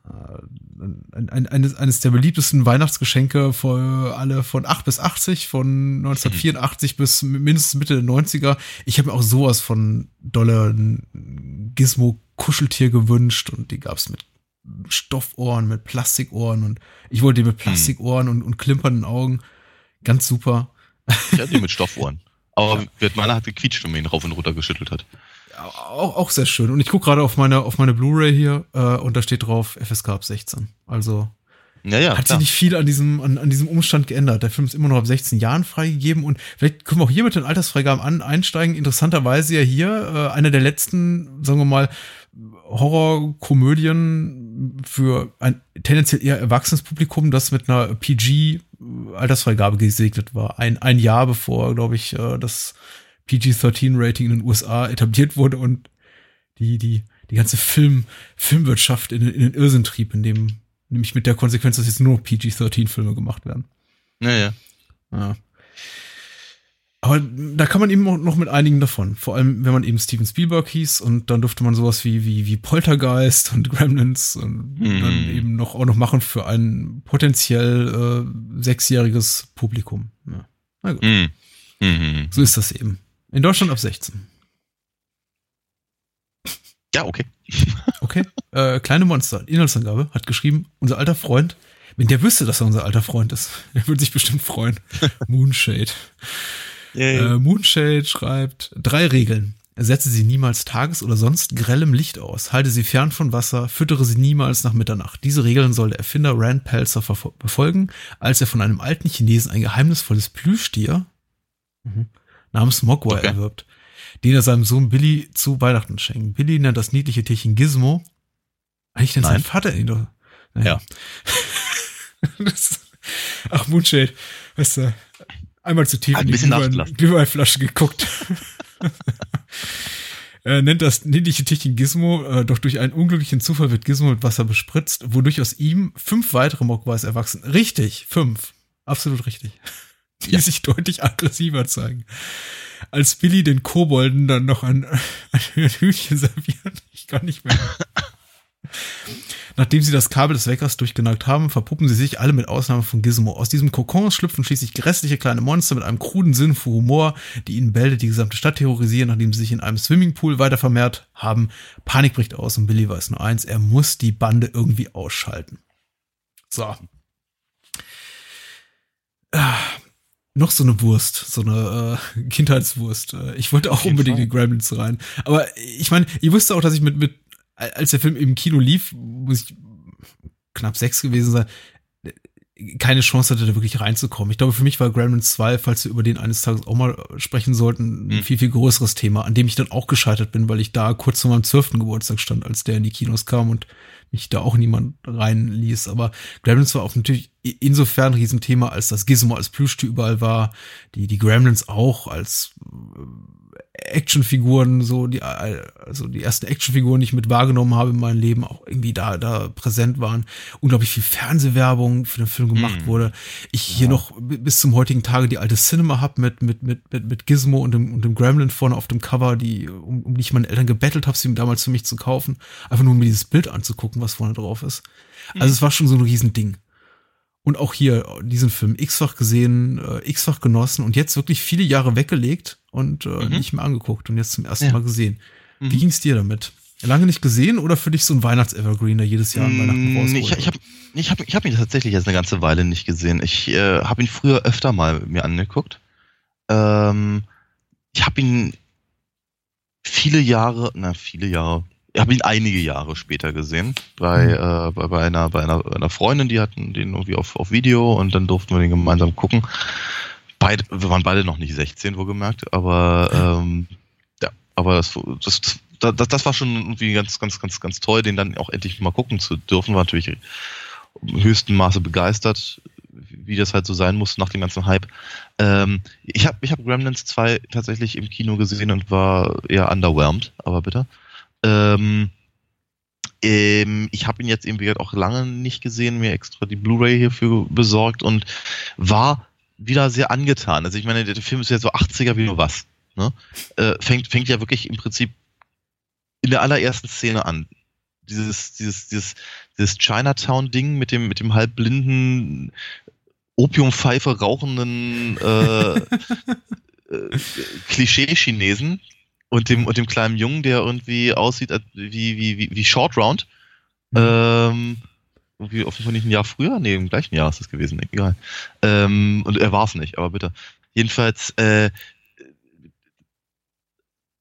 Äh, Ein, ein, eines, eines der beliebtesten Weihnachtsgeschenke für alle von 8 bis 80, von 1984 bis mindestens Mitte der 90er. Ich habe mir auch sowas von dolle Gizmo-Kuscheltier gewünscht und die gab's mit Stoffohren, mit Plastikohren und ich wollte die mit Plastikohren und, und klimpernden Augen. Ganz super. Ich hatte die mit Stoffohren. Aber wird meiner hat gequietscht, wenn man ihn rauf und runter geschüttelt hat. Auch, auch sehr schön. Und ich gucke gerade auf meine, auf meine Blu-ray hier äh, und da steht drauf FSK ab 16. Also Ja, ja, hat klar. sich nicht viel an diesem, an, an diesem Umstand geändert. Der Film ist immer noch ab 16 Jahren freigegeben und vielleicht können wir auch hier mit den Altersfreigaben an, einsteigen. Interessanterweise ja hier äh, einer der letzten, sagen wir mal, Horrorkomödien für ein tendenziell eher erwachsenes Publikum, das mit einer PG-Altersfreigabe gesegnet war. Ein, ein Jahr bevor, glaube ich, äh, das PG-13-Rating in den USA etabliert wurde und die, die, die ganze Film, Filmwirtschaft in, in den Irrsinn trieb, in dem, nämlich mit der Konsequenz, dass jetzt nur PG-13-Filme gemacht werden. Ja, ja. Aber da kann man eben auch noch mit einigen davon. Vor allem, wenn man eben Steven Spielberg hieß und dann durfte man sowas wie, wie, wie Poltergeist und Gremlins und Mhm. dann eben noch auch noch machen für ein potenziell äh, sechsjähriges Publikum. Ja. Na gut, Hm. Mhm. so ist das eben. In Deutschland ab 16. Ja, okay. Okay. äh, kleine Monster, Inhaltsangabe, hat geschrieben, unser alter Freund, wenn der wüsste, dass er unser alter Freund ist, der würde sich bestimmt freuen. Moonshade. Äh, Moonshade schreibt drei Regeln. Setze sie niemals tages- oder sonst grellem Licht aus. Halte sie fern von Wasser. Füttere sie niemals nach Mitternacht. Diese Regeln soll der Erfinder Rand Pelzer befolgen, als er von einem alten Chinesen ein geheimnisvolles Plüschtier mhm, namens Mogwai Okay. erwirbt. den er seinem Sohn Billy zu Weihnachten schenkt. Billy nennt das niedliche Tierchen Gizmo. Eigentlich nennt sein. Vater ihn doch. Ja. das, ach, Moonshade. Weißt du, einmal zu tief Hat in ein die. Glühweinflasche geguckt. Er nennt das niedliche Tierchen Gizmo, äh, doch durch einen unglücklichen Zufall wird Gizmo mit Wasser bespritzt, wodurch aus ihm fünf weitere Mogwais erwachsen. Richtig, fünf. Absolut richtig. Die Ja. sich deutlich aggressiver zeigen. Als Billy den Kobolden dann noch ein, ein Hühnchen serviert, ich kann nicht mehr. Nachdem sie das Kabel des Weckers durchgenagt haben, verpuppen sie sich alle mit Ausnahme von Gizmo. Aus diesem Kokon schlüpfen schließlich grässliche kleine Monster mit einem kruden Sinn für Humor, die ihnen Bälde die gesamte Stadt terrorisieren, nachdem sie sich in einem Swimmingpool weiter vermehrt haben. Panik bricht aus und Billy weiß nur eins, er muss die Bande irgendwie ausschalten. So. Noch so eine Wurst, so eine äh, Kindheitswurst. Äh, Ich wollte auch unbedingt Fall. in Gremlins rein. Aber ich meine, ihr wusste auch, dass ich mit, mit, als der Film im Kino lief, muss ich knapp sechs gewesen sein, keine Chance hatte, da wirklich reinzukommen. Ich glaube, für mich war Gremlins 2, falls wir über den eines Tages auch mal sprechen sollten, ein Hm. viel, viel größeres Thema, an dem ich dann auch gescheitert bin, weil ich da kurz vor meinem zwölften Geburtstag stand, als der in die Kinos kam und mich da auch niemand reinließ. Aber Gremlins war auch natürlich insofern ein Riesenthema, als das Gizmo als Plüschtier überall war, die, die Gremlins auch als äh, Actionfiguren, so die, also die ersten Actionfiguren, die ich mit wahrgenommen habe in meinem Leben, auch irgendwie da, da präsent waren. Unglaublich viel Fernsehwerbung für den Film gemacht Hm. wurde. Ich hier noch bis zum heutigen Tage die alte Cinema hab mit, mit, mit, mit, mit Gizmo und dem, und dem Gremlin vorne auf dem Cover, die, um, um die ich meine Eltern gebettelt habe, sie damals für mich zu kaufen. Einfach nur um mir dieses Bild anzugucken, was vorne drauf ist. Also es war schon so ein Riesending. Und auch hier diesen Film x-fach gesehen, äh, x-fach genossen und jetzt wirklich viele Jahre weggelegt und äh, Mhm. nicht mehr angeguckt und jetzt zum ersten Ja. Mal gesehen. Mhm. Wie ging's dir damit? Lange nicht gesehen oder für dich so ein Weihnachts-Evergreen, der jedes Jahr an Weihnachten Mm, rausholt? Ich, ich habe ich hab, ich hab ihn tatsächlich jetzt eine ganze Weile nicht gesehen. Ich äh, habe ihn früher öfter mal mir angeguckt. Ähm, ich habe ihn viele Jahre, na viele Jahre, habe ihn einige Jahre später gesehen bei, äh, bei, bei, einer, bei einer, einer Freundin, die hatten den irgendwie auf, auf Video und dann durften wir den gemeinsam gucken. Beide, wir waren beide noch nicht 16, wohlgemerkt, aber ähm, ja, aber das, das, das, das war schon irgendwie ganz, ganz, ganz, ganz toll, den dann auch endlich mal gucken zu dürfen. War natürlich im höchsten Maße begeistert, wie das halt so sein muss nach dem ganzen Hype. Ähm, ich habe ich hab Gremlins 2 tatsächlich im Kino gesehen und war eher underwhelmed, aber bitte. Ähm, ähm, ich habe ihn jetzt eben auch lange nicht gesehen, mir extra die Blu-ray hierfür besorgt und war wieder sehr angetan. Also ich meine, der Film ist ja so 80er wie nur was. Ne? Äh, fängt, fängt ja wirklich im Prinzip in der allerersten Szene an. Dieses, dieses, dieses, dieses Chinatown-Ding mit dem, mit dem halbblinden Opiumpfeife rauchenden äh, äh, Klischee-Chinesen und dem, und dem kleinen Jungen, der irgendwie aussieht wie, wie, wie, wie Short Round. Mhm. Ähm, irgendwie offensichtlich ein Jahr früher? Nee, im gleichen Jahr ist das gewesen, egal. Ähm, und er war es nicht, aber bitte. Jedenfalls, äh,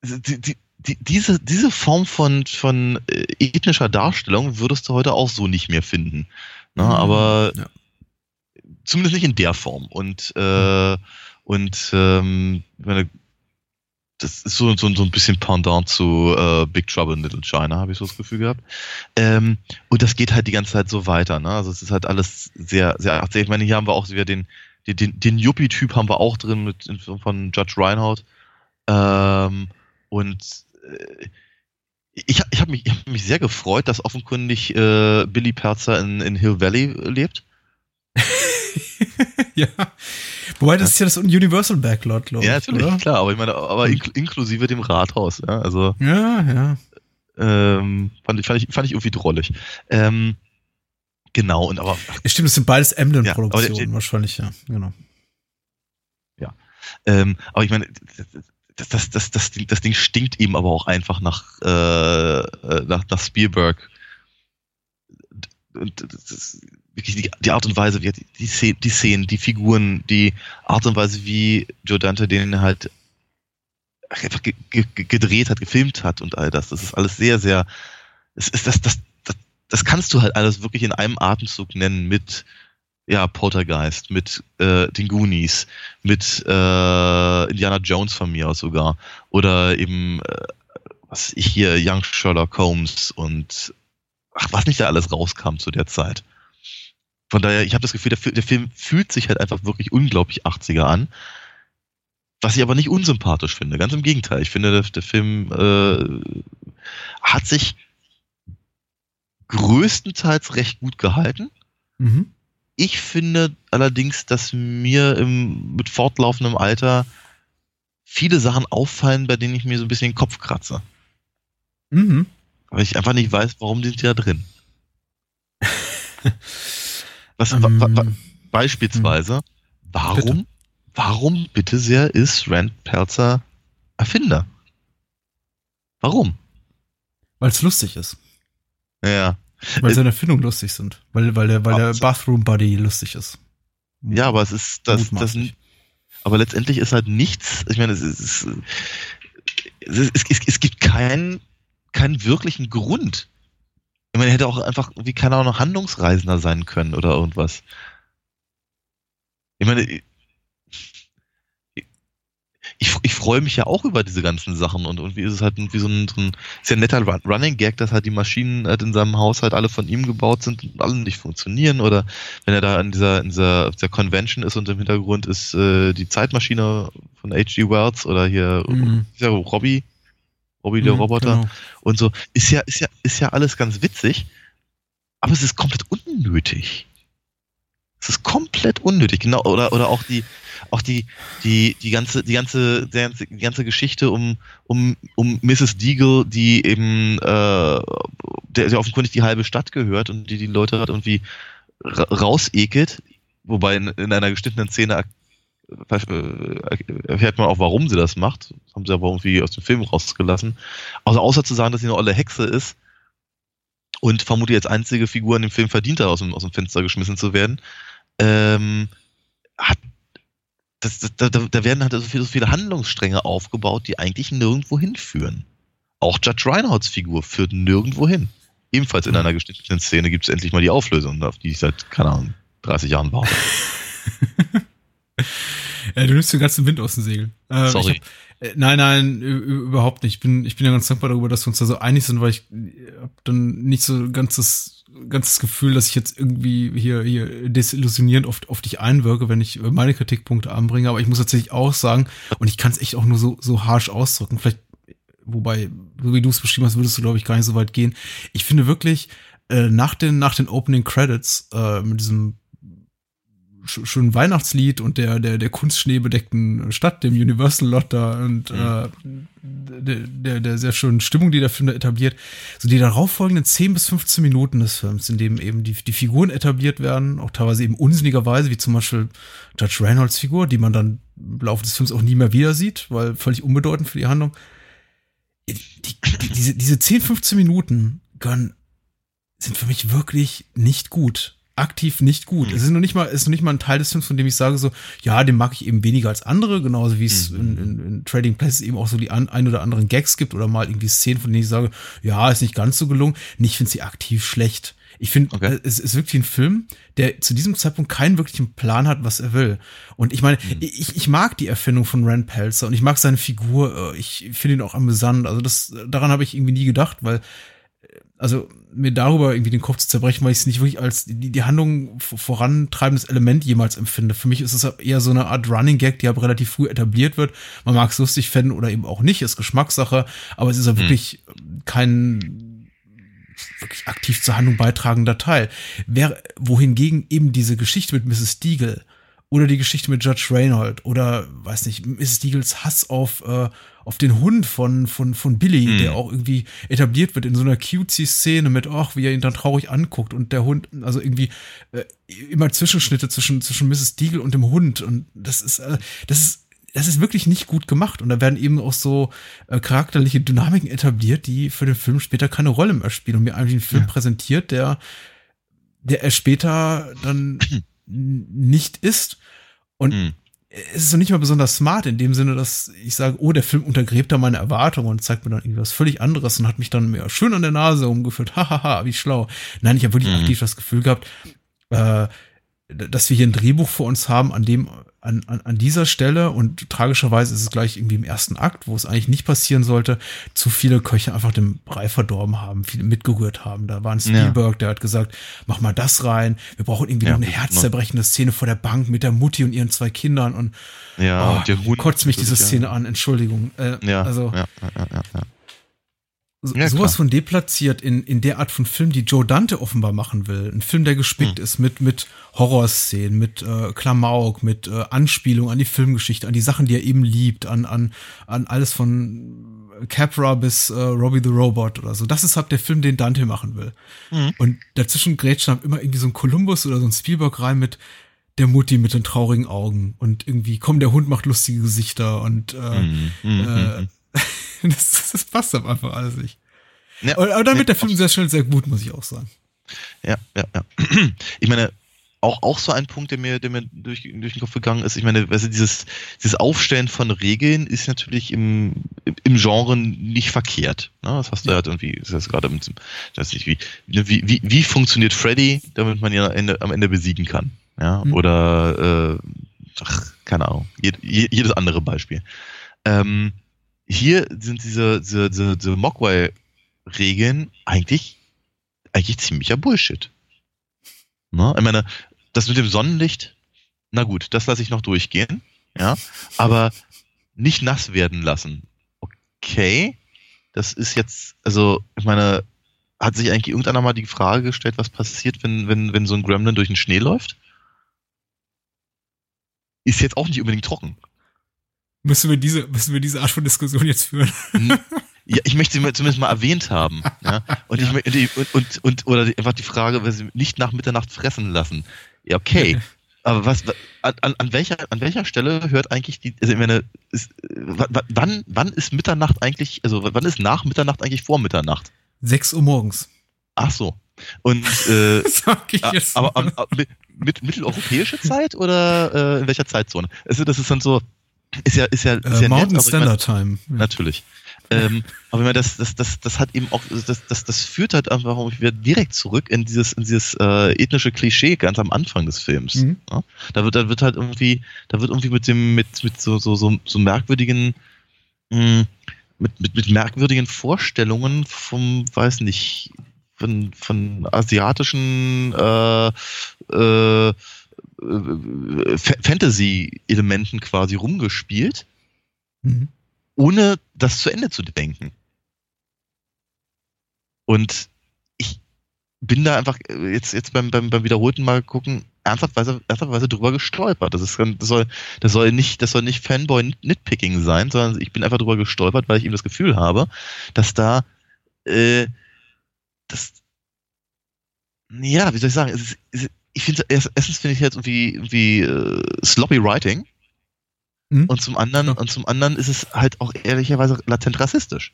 die, die, die, diese, diese Form von, von äh, ethnischer Darstellung würdest du heute auch so nicht mehr finden. Ne? Aber Ja. zumindest nicht in der Form. Und, äh, und ähm, ich meine, das ist so, so, so ein bisschen Pendant zu äh, Big Trouble in Little China, habe ich so das Gefühl gehabt. Ähm, und das geht halt die ganze Zeit so weiter. Ne? Also es ist halt alles sehr, sehr 80. Ich meine, hier haben wir auch wieder den, den, den, Yuppie-Typ haben wir auch drin mit von Judge Reinhardt. Ähm, und äh, ich, ich habe mich, ich hab mich sehr gefreut, dass offenkundig äh, Billy Perzer in, in Hill Valley lebt. ja. Wobei, das ist ja das Universal Backlot, glaube Ja, ich, natürlich, oder? klar, aber ich meine, aber inkl inklusive dem Rathaus, ja, also Ja, ja. ähm, fand, ich, fand, ich, fand ich irgendwie drollig. Ähm, genau, und aber Stimmt, das sind beides Ja, aber Emblem-Produktionen der- wahrscheinlich, ja. Genau. Ähm, aber ich meine, das, das, das, das, Ding, das Ding stinkt eben aber auch einfach nach, äh, äh, nach, nach Spielberg. Und das wirklich die, die Art und Weise, wie die, Szenen, die Szenen, die Figuren, die Art und Weise, wie Joe Dante den halt einfach ge ge gedreht hat, gefilmt hat und all das. Das ist alles sehr, sehr. Es ist das, das, das, das kannst du halt alles wirklich in einem Atemzug nennen mit ja, Poltergeist, mit äh, den Goonies, mit äh, Indiana Jones von mir aus sogar. Oder eben, äh, was ich hier, Young Sherlock Holmes und ach, was nicht da alles rauskam zu der Zeit. Von daher, ich habe das Gefühl, der, der Film fühlt sich halt einfach wirklich unglaublich 80er an. Was ich aber nicht unsympathisch finde. Ganz im Gegenteil. Ich finde, der, der Film äh, hat sich größtenteils recht gut gehalten. Mhm. Ich finde allerdings, dass mir im, mit fortlaufendem Alter viele Sachen auffallen, bei denen ich mir so ein bisschen den Kopf kratze. Mhm. Weil ich einfach nicht weiß, warum sind die da drin. Was, Ähm, wa, wa, wa, beispielsweise, warum, Bitte. warum bitte sehr ist Rand Pelzer Erfinder? Warum? Weil es lustig ist. Ja, Weil seine Erfindungen lustig sind. Weil, weil der, weil der. Bathroom Buddy lustig ist. ja, aber es ist das, das, aber letztendlich ist halt nichts. Ich meine, es ist, es, es, es, es gibt keinen, keinen wirklichen Grund. Ich meine, er hätte auch einfach, wie kann er auch noch Handlungsreisender sein können oder irgendwas. Ich meine, ich, ich, ich freue mich ja auch über diese ganzen Sachen und irgendwie ist es halt wie so ein, so ein ein netter Run- Running Gag, dass halt die Maschinen halt in seinem Haus halt alle von ihm gebaut sind und alle nicht funktionieren oder wenn er da in dieser, in dieser, auf dieser Convention ist und im Hintergrund ist äh, die Zeitmaschine von H.G. Wells oder hier Mhm. Robbie, Robbie der Mhm, Roboter genau. und so, ist ja, ist ja, ist ja alles ganz witzig, aber es ist komplett unnötig. Es ist komplett unnötig, genau, oder, oder auch die, auch die, die, die ganze, die ganze, die ganze, die ganze Geschichte um, um, um Mrs. Deagle, die eben, äh, der, der offenkundig die halbe Stadt gehört und die die Leute halt irgendwie ra rausekelt, wobei in, in einer geschnittenen Szene erfährt man auch, warum sie das macht. Das haben sie aber irgendwie aus dem Film rausgelassen. Also außer zu sagen, dass sie eine olle Hexe ist und vermutlich als einzige Figur in dem Film verdient hat, aus dem, aus dem Fenster geschmissen zu werden, ähm, hat das, das, da, da werden halt so viele, so viele Handlungsstränge aufgebaut, die eigentlich nirgendwo hinführen. Auch Judge Reinholds Figur führt nirgendwo hin. Ebenfalls in einer geschnittenen Szene gibt es endlich mal die Auflösung, auf die ich seit, keine Ahnung, 30 Jahren warte. Ja, du nimmst den ganzen Wind aus den Segeln. Ähm, Sorry. Hab, äh, nein, nein, überhaupt nicht. Ich bin, ich bin ja ganz dankbar darüber, dass wir uns da so einig sind, weil ich habe dann nicht so ganzes, ganzes Gefühl, dass ich jetzt irgendwie hier, hier desillusionierend auf, auf dich einwirke, wenn ich meine Kritikpunkte anbringe. Aber ich muss tatsächlich auch sagen, und ich kann es echt auch nur so, so harsh ausdrücken, vielleicht, wobei, so wie du es beschrieben hast, würdest du, glaube ich, gar nicht so weit gehen. Ich finde wirklich, äh, nach den, nach den Opening Credits, äh, mit diesem schönen Weihnachtslied und der, der, der kunstschneebedeckten Stadt, dem Universal Lot da und äh, der, der, der sehr schönen Stimmung, die der Film da etabliert. So die darauffolgenden 10 bis 15 Minuten des Films, in dem eben die, die Figuren etabliert werden, auch teilweise eben unsinnigerweise, wie zum Beispiel Judge Reynolds Figur, die man dann im Laufe des Films auch nie mehr wieder sieht, weil völlig unbedeutend für die Handlung. Die, die, diese, diese 10, 15 Minuten gehören, sind für mich wirklich nicht gut aktiv nicht gut. Mhm. Es ist noch nicht mal, es ist noch nicht mal ein Teil des Films, von dem ich sage so, ja, den mag ich eben weniger als andere, genauso wie es in, in, in Trading Places eben auch so die an, ein oder anderen Gags gibt oder mal irgendwie Szenen, von denen ich sage, ja, ist nicht ganz so gelungen. Nicht finde sie aktiv schlecht. Ich finde, Okay. es ist wirklich ein Film, der zu diesem Zeitpunkt keinen wirklichen Plan hat, was er will. Und ich meine, ich, ich mag die Erfindung von Rand Pelzer und ich mag seine Figur. äh, Ich finde ihn auch amüsant. Also das, daran habe ich irgendwie nie gedacht, weil also mir darüber irgendwie den Kopf zu zerbrechen, weil ich es nicht wirklich als die, die Handlung vorantreibendes Element jemals empfinde. Für mich ist es eher so eine Art Running Gag, die aber relativ früh etabliert wird. Man mag es lustig finden oder eben auch nicht, ist Geschmackssache, aber es ist ja wirklich kein wirklich aktiv zur Handlung beitragender Teil. Wer, wohingegen eben diese Geschichte mit Mrs. Deagle oder die Geschichte mit Judge Reinhold oder weiß nicht, Mrs. Deagles Hass auf, äh, auf den Hund von, von, von Billy, Hm. der auch irgendwie etabliert wird in so einer cutesy Szene mit, ach, wie er ihn dann traurig anguckt und der Hund, also irgendwie äh, immer Zwischenschnitte zwischen, zwischen Mrs. Deagle und dem Hund und das ist, äh, das ist das ist wirklich nicht gut gemacht und da werden eben auch so äh, charakterliche Dynamiken etabliert, die für den Film später keine Rolle mehr spielen und mir eigentlich einen Film präsentiert, der der er später dann nicht ist und Hm. Es ist noch nicht mal besonders smart in dem Sinne, dass ich sage, oh, der Film untergräbt da meine Erwartungen und zeigt mir dann irgendwas völlig anderes und hat mich dann mehr schön an der Nase umgeführt. Hahaha, wie schlau. Nein, ich habe wirklich Mhm. aktiv das Gefühl gehabt, äh, dass wir hier ein Drehbuch vor uns haben, an dem, an, an, an dieser Stelle und tragischerweise ist es gleich irgendwie im ersten Akt, wo es eigentlich nicht passieren sollte, zu viele Köche einfach den Brei verdorben haben, viele mitgerührt haben. Da war ein Spielberg, der hat gesagt, mach mal das rein, wir brauchen irgendwie Ja, noch eine genau. herzzerbrechende Szene vor der Bank mit der Mutti und ihren zwei Kindern und Ja, oh, und kotzt mich diese ja. Szene an, Entschuldigung. Äh, Ja, also ja, ja, ja, ja, ja. So- Ja, sowas von deplatziert in, in der Art von Film, die Joe Dante offenbar machen will. Ein Film, der gespickt Hm. ist mit, mit Horrorszenen, mit äh, Klamauk, mit äh, Anspielung an die Filmgeschichte, an die Sachen, die er eben liebt, an, an, an alles von Capra bis äh, Robbie the Robot oder so. Das ist halt der Film, den Dante machen will. Hm. Und dazwischen grätscht dann immer irgendwie so ein Columbus oder so ein Spielberg rein mit der Mutti mit den traurigen Augen und irgendwie, komm, der Hund macht lustige Gesichter und äh, Mhm, mhm, äh, mhm. das, das passt aber einfach alles nicht. Ja, Aber, aber dann nee, der Film sehr schnell sehr gut, muss ich auch sagen. Ja, ja, ja. Ich meine, auch, auch so ein Punkt, der mir, der mir durch, durch den Kopf gegangen ist. Ich meine, also dieses, dieses Aufstellen von Regeln ist natürlich im, im Genre nicht verkehrt. Ne? Das hast du halt irgendwie, das gerade mit, weiß nicht, wie, wie, wie, wie funktioniert Freddy, damit man ihn am Ende, am Ende besiegen kann. Ja, Hm. oder, äh, ach, keine Ahnung, jed, je- jedes andere Beispiel. Ähm, hier sind diese, diese, diese, diese Mogwai-Regeln eigentlich, eigentlich ziemlicher Bullshit. Ne? Ich meine, das mit dem Sonnenlicht, na gut, das lasse ich noch durchgehen, ja, aber nicht nass werden lassen. Okay, das ist jetzt, also, ich meine, hat sich eigentlich irgendeiner mal die Frage gestellt, was passiert, wenn, wenn, wenn so ein Gremlin durch den Schnee läuft? Ist jetzt auch nicht unbedingt trocken. Müssen wir diese, müssen wir diese Art von Diskussion jetzt führen? Hm, Ja, ich möchte sie zumindest mal erwähnt haben. Ja? Und, ich, mö- die- und, und, und, oder einfach die Frage, was sie nicht nach Mitternacht fressen lassen. Ja, okay. Aber was, wa- an, an- welcher, an welcher Stelle hört eigentlich die, also ich meine, ist, wa- wa- wann, wann ist Mitternacht eigentlich, also wann ist nach Mitternacht eigentlich vor Mitternacht? 6 Uhr morgens. Ach so. Und, äh, Sag ich jetzt. aber am, mit, mit mitteleuropäische Zeit oder äh, in welcher Zeitzone? Also das ist dann so, ist ja, ist ja, ist äh, ja Mountain nett, aber ich mein- Standard Time. Ja. Natürlich. ähm, aber ich meine, das, das, das, das hat eben auch, das, das, das führt halt einfach wieder direkt zurück in dieses, in dieses äh, ethnische Klischee ganz am Anfang des Films. Mhm. Ja? Da wird, da wird halt irgendwie, da wird irgendwie mit dem, mit, mit so, so, so, so merkwürdigen, mh, mit, mit, mit merkwürdigen Vorstellungen vom, weiß nicht, von, von asiatischen äh, äh, äh, Fa- Fantasy-Elementen quasi rumgespielt Mhm. ohne das zu Ende zu denken. Und ich bin da einfach äh, jetzt, jetzt beim, beim, beim wiederholten Mal gucken, ernsthaftweise, ernsthaftweise drüber gestolpert. Das, ist, das, soll, das, soll nicht, das soll nicht Fanboy-Nitpicking sein, sondern ich bin einfach drüber gestolpert, weil ich eben das Gefühl habe, dass da äh, das ja, wie soll ich sagen, es ist, es ist, ich finde, erst- erstens finde ich jetzt irgendwie, irgendwie äh, sloppy writing Mhm. und zum anderen, Ja. und zum anderen ist es halt auch ehrlicherweise latent rassistisch.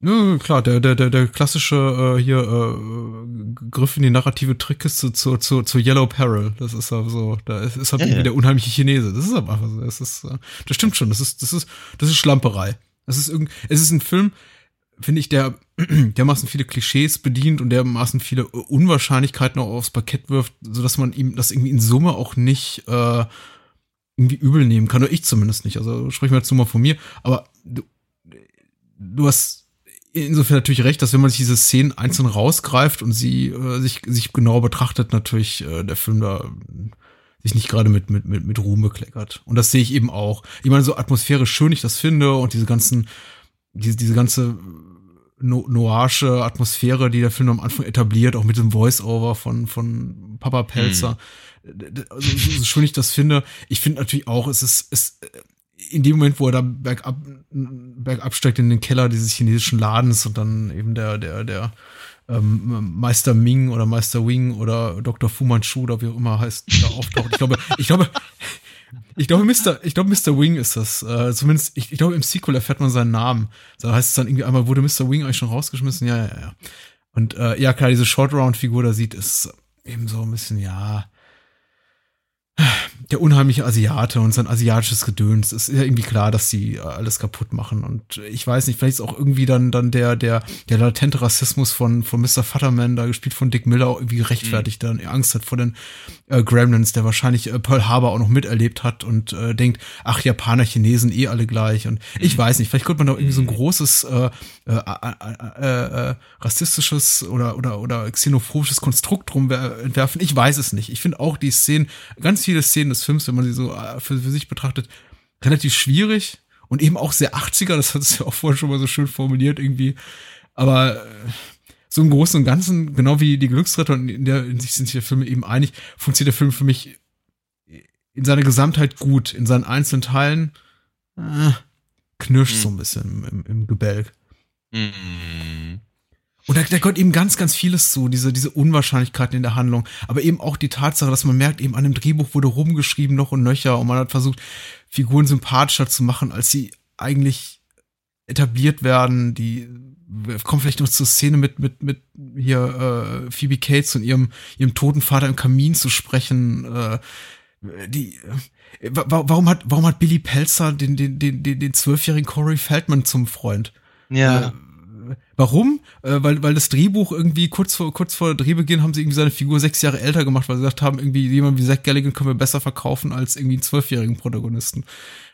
Ja, klar, der, der, der, der klassische äh, hier äh, Griff in die narrative Trickkiste zu, zu, zu Yellow Peril. Das ist aber so, da ist, ist halt Ja, irgendwie ja. der unheimliche Chinese. Das ist aber einfach so. Das ist, äh, das stimmt schon. Das ist, das ist, das ist Schlamperei. Das ist irgend, es ist ein Film, finde ich, der dermaßen viele Klischees bedient und dermaßen viele Unwahrscheinlichkeiten auch aufs Parkett wirft, so dass man ihm das irgendwie in Summe auch nicht äh, irgendwie übel nehmen kann. Oder ich zumindest nicht. Also sprich mal nur mal von mir. Aber du, du hast insofern natürlich recht, dass wenn man sich diese Szenen einzeln rausgreift und sie äh, sich, sich genauer betrachtet, natürlich äh, der Film da äh, sich nicht gerade mit, mit, mit, mit Ruhm bekleckert. Und das sehe ich eben auch. Ich meine, so atmosphärisch schön ich das finde und diese ganzen, diese, diese ganze no noirsche Atmosphäre, die der Film am Anfang etabliert, auch mit dem Voice-Over von, von Papa Pelzer. Also, so, so schön ich das finde. Ich finde natürlich auch, es ist, es, in dem Moment, wo er da bergab, bergab steigt in den Keller dieses chinesischen Ladens und dann eben der, der, der ähm, Meister Ming oder Meister Wing oder Dr. Fu Manchu oder wie auch immer heißt, da auftaucht. Ich glaube, ich glaube, ich glaube, Mr. Ich glaube, Mr. Wing ist das. Äh, zumindest, ich, ich glaube, im Sequel erfährt man seinen Namen. Da heißt es dann irgendwie einmal, wurde Mr. Wing eigentlich schon rausgeschmissen? Ja, ja, ja. Und äh, ja, klar, diese Short-Round-Figur da sieht, ist eben so ein bisschen, ja. Der unheimliche Asiate und sein asiatisches Gedöns. Es ist ja irgendwie klar, dass sie äh, alles kaputt machen. Und ich weiß nicht, vielleicht ist auch irgendwie dann, dann der, der, der latente Rassismus von, von Mr. Futterman, da gespielt von Dick Miller, irgendwie rechtfertigt, dann Angst hat vor den äh, Gremlins, der wahrscheinlich äh, Pearl Harbor auch noch miterlebt hat und äh, denkt, ach, Japaner, Chinesen, eh alle gleich. Und ich weiß nicht, vielleicht könnte man da irgendwie so ein großes äh, äh, äh, äh, äh, rassistisches oder, oder, oder xenophobisches Konstrukt drum wer- entwerfen. Ich weiß es nicht. Ich finde auch die Szenen, ganz viele Szenen des Films, wenn man sie so äh, für, für sich betrachtet, relativ schwierig und eben auch sehr 80er, das hat es ja auch vorhin schon mal so schön formuliert irgendwie. Aber äh, so im Großen und Ganzen, genau wie die Glücksritter, und in, der, in sich sind sich der Filme eben einig, funktioniert der Film für mich in seiner Gesamtheit gut. In seinen einzelnen Teilen äh, knirscht Hm. so ein bisschen im, im Gebälk. Mhm. Und da, da gehört eben ganz, ganz vieles zu, diese, diese Unwahrscheinlichkeiten in der Handlung. Aber eben auch die Tatsache, dass man merkt, eben an dem Drehbuch wurde rumgeschrieben noch und nöcher und man hat versucht, Figuren sympathischer zu machen, als sie eigentlich etabliert werden. Die wir kommen vielleicht noch zur Szene mit, mit, mit hier äh, Phoebe Cates und ihrem, ihrem toten Vater im Kamin zu sprechen. Äh, die, äh, wa- wa- warum hat, warum hat Billy Pelzer den, den, den, den, den zwölfjährigen Corey Feldman zum Freund? Ja. Warum? Äh, weil, weil das Drehbuch irgendwie kurz vor, kurz vor Drehbeginn haben sie irgendwie seine Figur sechs Jahre älter gemacht, weil sie gesagt haben, irgendwie jemand wie Zack Galligan können wir besser verkaufen als irgendwie einen zwölfjährigen Protagonisten.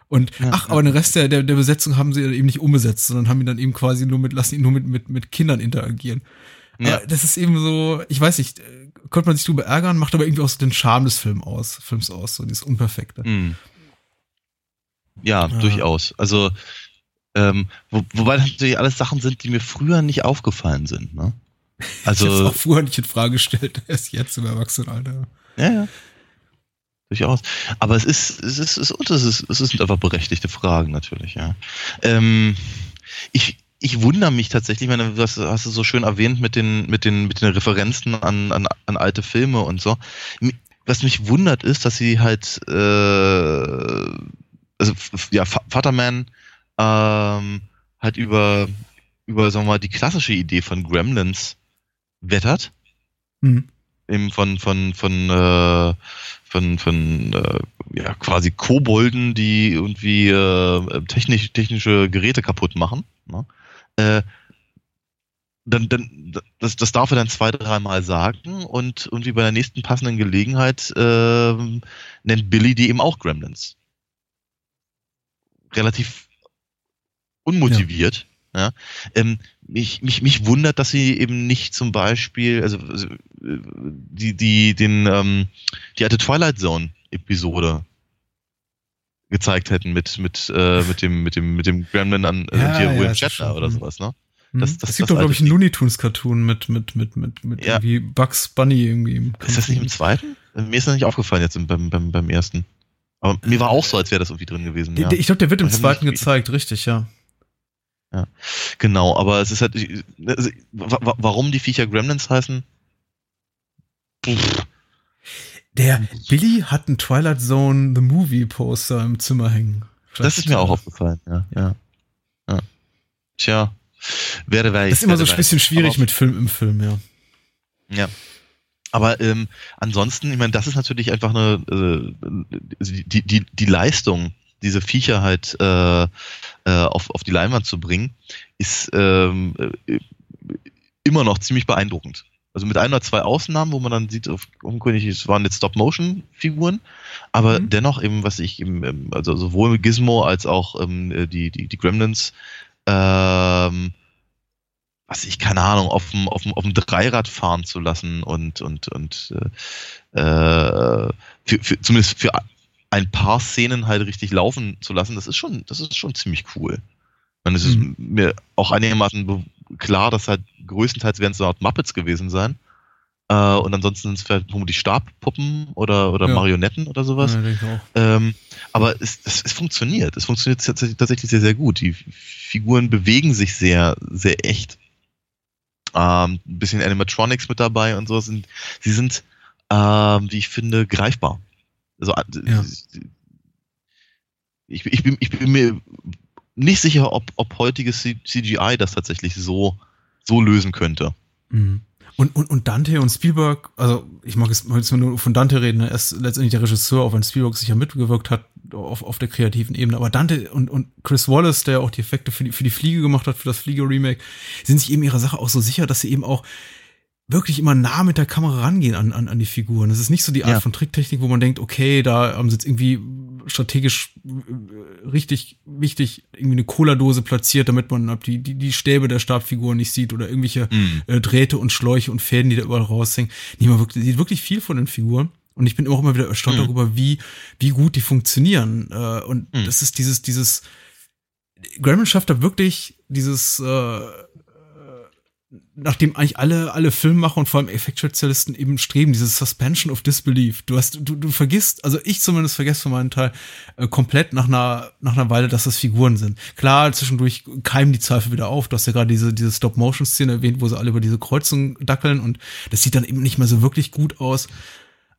Und ach, aber den Rest der, der, der Besetzung haben sie eben nicht umbesetzt, sondern haben ihn dann eben quasi nur mit, lassen ihn nur mit, mit, mit Kindern interagieren. Ja. Aber das ist eben so, ich weiß nicht, äh, könnte man sich drüber ärgern, macht aber irgendwie auch so den Charme des Film aus, Films aus, so dieses Unperfekte. Mhm. Ja, Ja. durchaus. Also, ähm, wo, wobei das natürlich alles Sachen sind, die mir früher nicht aufgefallen sind. Ne? ich hab's Also, auch vorher nicht in Frage gestellt, erst jetzt im Erwachsenenalter. ja, ja. Durchaus. Aber es ist, es ist, es ist, es ist, es sind einfach berechtigte Fragen natürlich, ja. Ähm, ich, ich wundere mich tatsächlich, ich meine, du hast, du so schön erwähnt mit den, mit den, mit den Referenzen an, an, an alte Filme und so. Was mich wundert ist, dass sie halt, äh, also ja, Vaterman ähm, halt über, über, sagen wir mal, die klassische Idee von Gremlins wettert Mhm. eben von von von äh, von von äh, ja quasi Kobolden, die irgendwie äh, technisch, technische Geräte kaputt machen. Ne? Äh, dann, dann das, das darf er dann zwei, dreimal sagen und irgendwie bei der nächsten passenden Gelegenheit ähm, nennt Billy die eben auch Gremlins. Relativ unmotiviert. Ja. Ähm, mich, mich, mich wundert, dass sie eben nicht zum Beispiel, also also, äh, die, die, den, ähm, die alte Twilight Zone Episode gezeigt hätten mit, mit, äh, mit dem, mit dem, mit dem Gremlin an äh, Ja, ja, William ist Shatner oder sowas, ne? Mhm. Das- das- es gibt doch, glaube ich, einen. Looney Tunes Cartoon mit, mit, mit, mit, mit Ja. irgendwie Bugs Bunny irgendwie. im Ist das nicht im zweiten? Mir ist das nicht aufgefallen jetzt im- beim, beim, beim ersten. Aber mir war auch so, als wäre das irgendwie drin gewesen. Ja. Ich glaube, der wird im zweiten gezeigt, richtig, ja. Genau, aber es ist halt, also, wa- wa- warum die Viecher Gremlins heißen? Pff, Der Billy hat ein Twilight Zone The Movie Poster im Zimmer hängen. Das ist mir auch aufgefallen, ja. ja. ja. Tja, werde weiß. Das ist immer so ein bisschen schwierig mit Film im Film, ja. Ja. Aber ähm, ansonsten, ich meine, das ist natürlich einfach eine äh, die, die, die Leistung, diese Viecher halt äh, äh, auf, auf die Leinwand zu bringen, ist ähm, äh, immer noch ziemlich beeindruckend. Also mit ein oder zwei Ausnahmen, wo man dann sieht, auf unkönig, es waren jetzt Stop-Motion-Figuren, aber Mhm. dennoch eben, was ich eben, ähm, also sowohl Gizmo als auch ähm, äh, die, die, die Gremlins, ähm, was ich, keine Ahnung, auf dem, auf dem, auf dem Dreirad fahren zu lassen und, und, und äh, äh, für, für, zumindest für ein paar Szenen halt richtig laufen zu lassen, das ist schon, das ist schon ziemlich cool. Und es ist Mhm. mir auch einigermaßen klar, dass halt größtenteils werden es so Art Muppets gewesen sein. Äh, und ansonsten sind es vielleicht vermutlich Stabpuppen oder, oder Ja. Marionetten oder sowas. Ja. Ähm, aber es, es, es funktioniert. Es funktioniert tatsächlich, sehr, sehr gut. Die Figuren bewegen sich sehr, sehr echt. Ähm, ein bisschen Animatronics mit dabei und so sind, sie sind, ähm, wie ich finde, greifbar. Also, äh, Ja. ich, ich, bin, ich bin mir nicht sicher, ob, ob heutiges CGI das tatsächlich so, so lösen könnte. Mhm. Und, und, und Dante und Spielberg, also ich mag es jetzt nur von Dante reden, ne? er ist letztendlich der Regisseur, auch wenn Spielberg sicher mitgewirkt hat auf, auf der kreativen Ebene. Aber Dante und, und Chris Wallace, der auch die Effekte für die, für die Fliege gemacht hat, für das Fliege-Remake, sind sich eben ihrer Sache auch so sicher, dass sie eben auch wirklich immer nah mit der Kamera rangehen an, an, an die Figuren. Das ist nicht so die Art Ja. von Tricktechnik, wo man denkt, okay, da haben sie jetzt irgendwie strategisch äh, richtig wichtig irgendwie eine Cola-Dose platziert, damit man ab die, die, die Stäbe der Stabfiguren nicht sieht oder irgendwelche Mhm. äh, Drähte und Schläuche und Fäden, die da überall raushängen. Nee, man wirklich, sieht wirklich viel von den Figuren. Und ich bin auch immer wieder erstaunt Mhm. darüber, wie, wie gut die funktionieren. Äh, und Mhm. das ist dieses, dieses, Gremlin schafft da wirklich dieses, äh, nachdem eigentlich alle, alle Filmemacher und vor allem Effektspezialisten eben streben, dieses Suspension of Disbelief. Du hast, du, du vergisst, also ich zumindest vergesse für meinen Teil äh, komplett nach einer, nach einer Weile, dass das Figuren sind. Klar, zwischendurch keimen die Zweifel wieder auf. Du hast ja gerade diese, diese Stop-Motion-Szene erwähnt, wo sie alle über diese Kreuzung dackeln und das sieht dann eben nicht mehr so wirklich gut aus.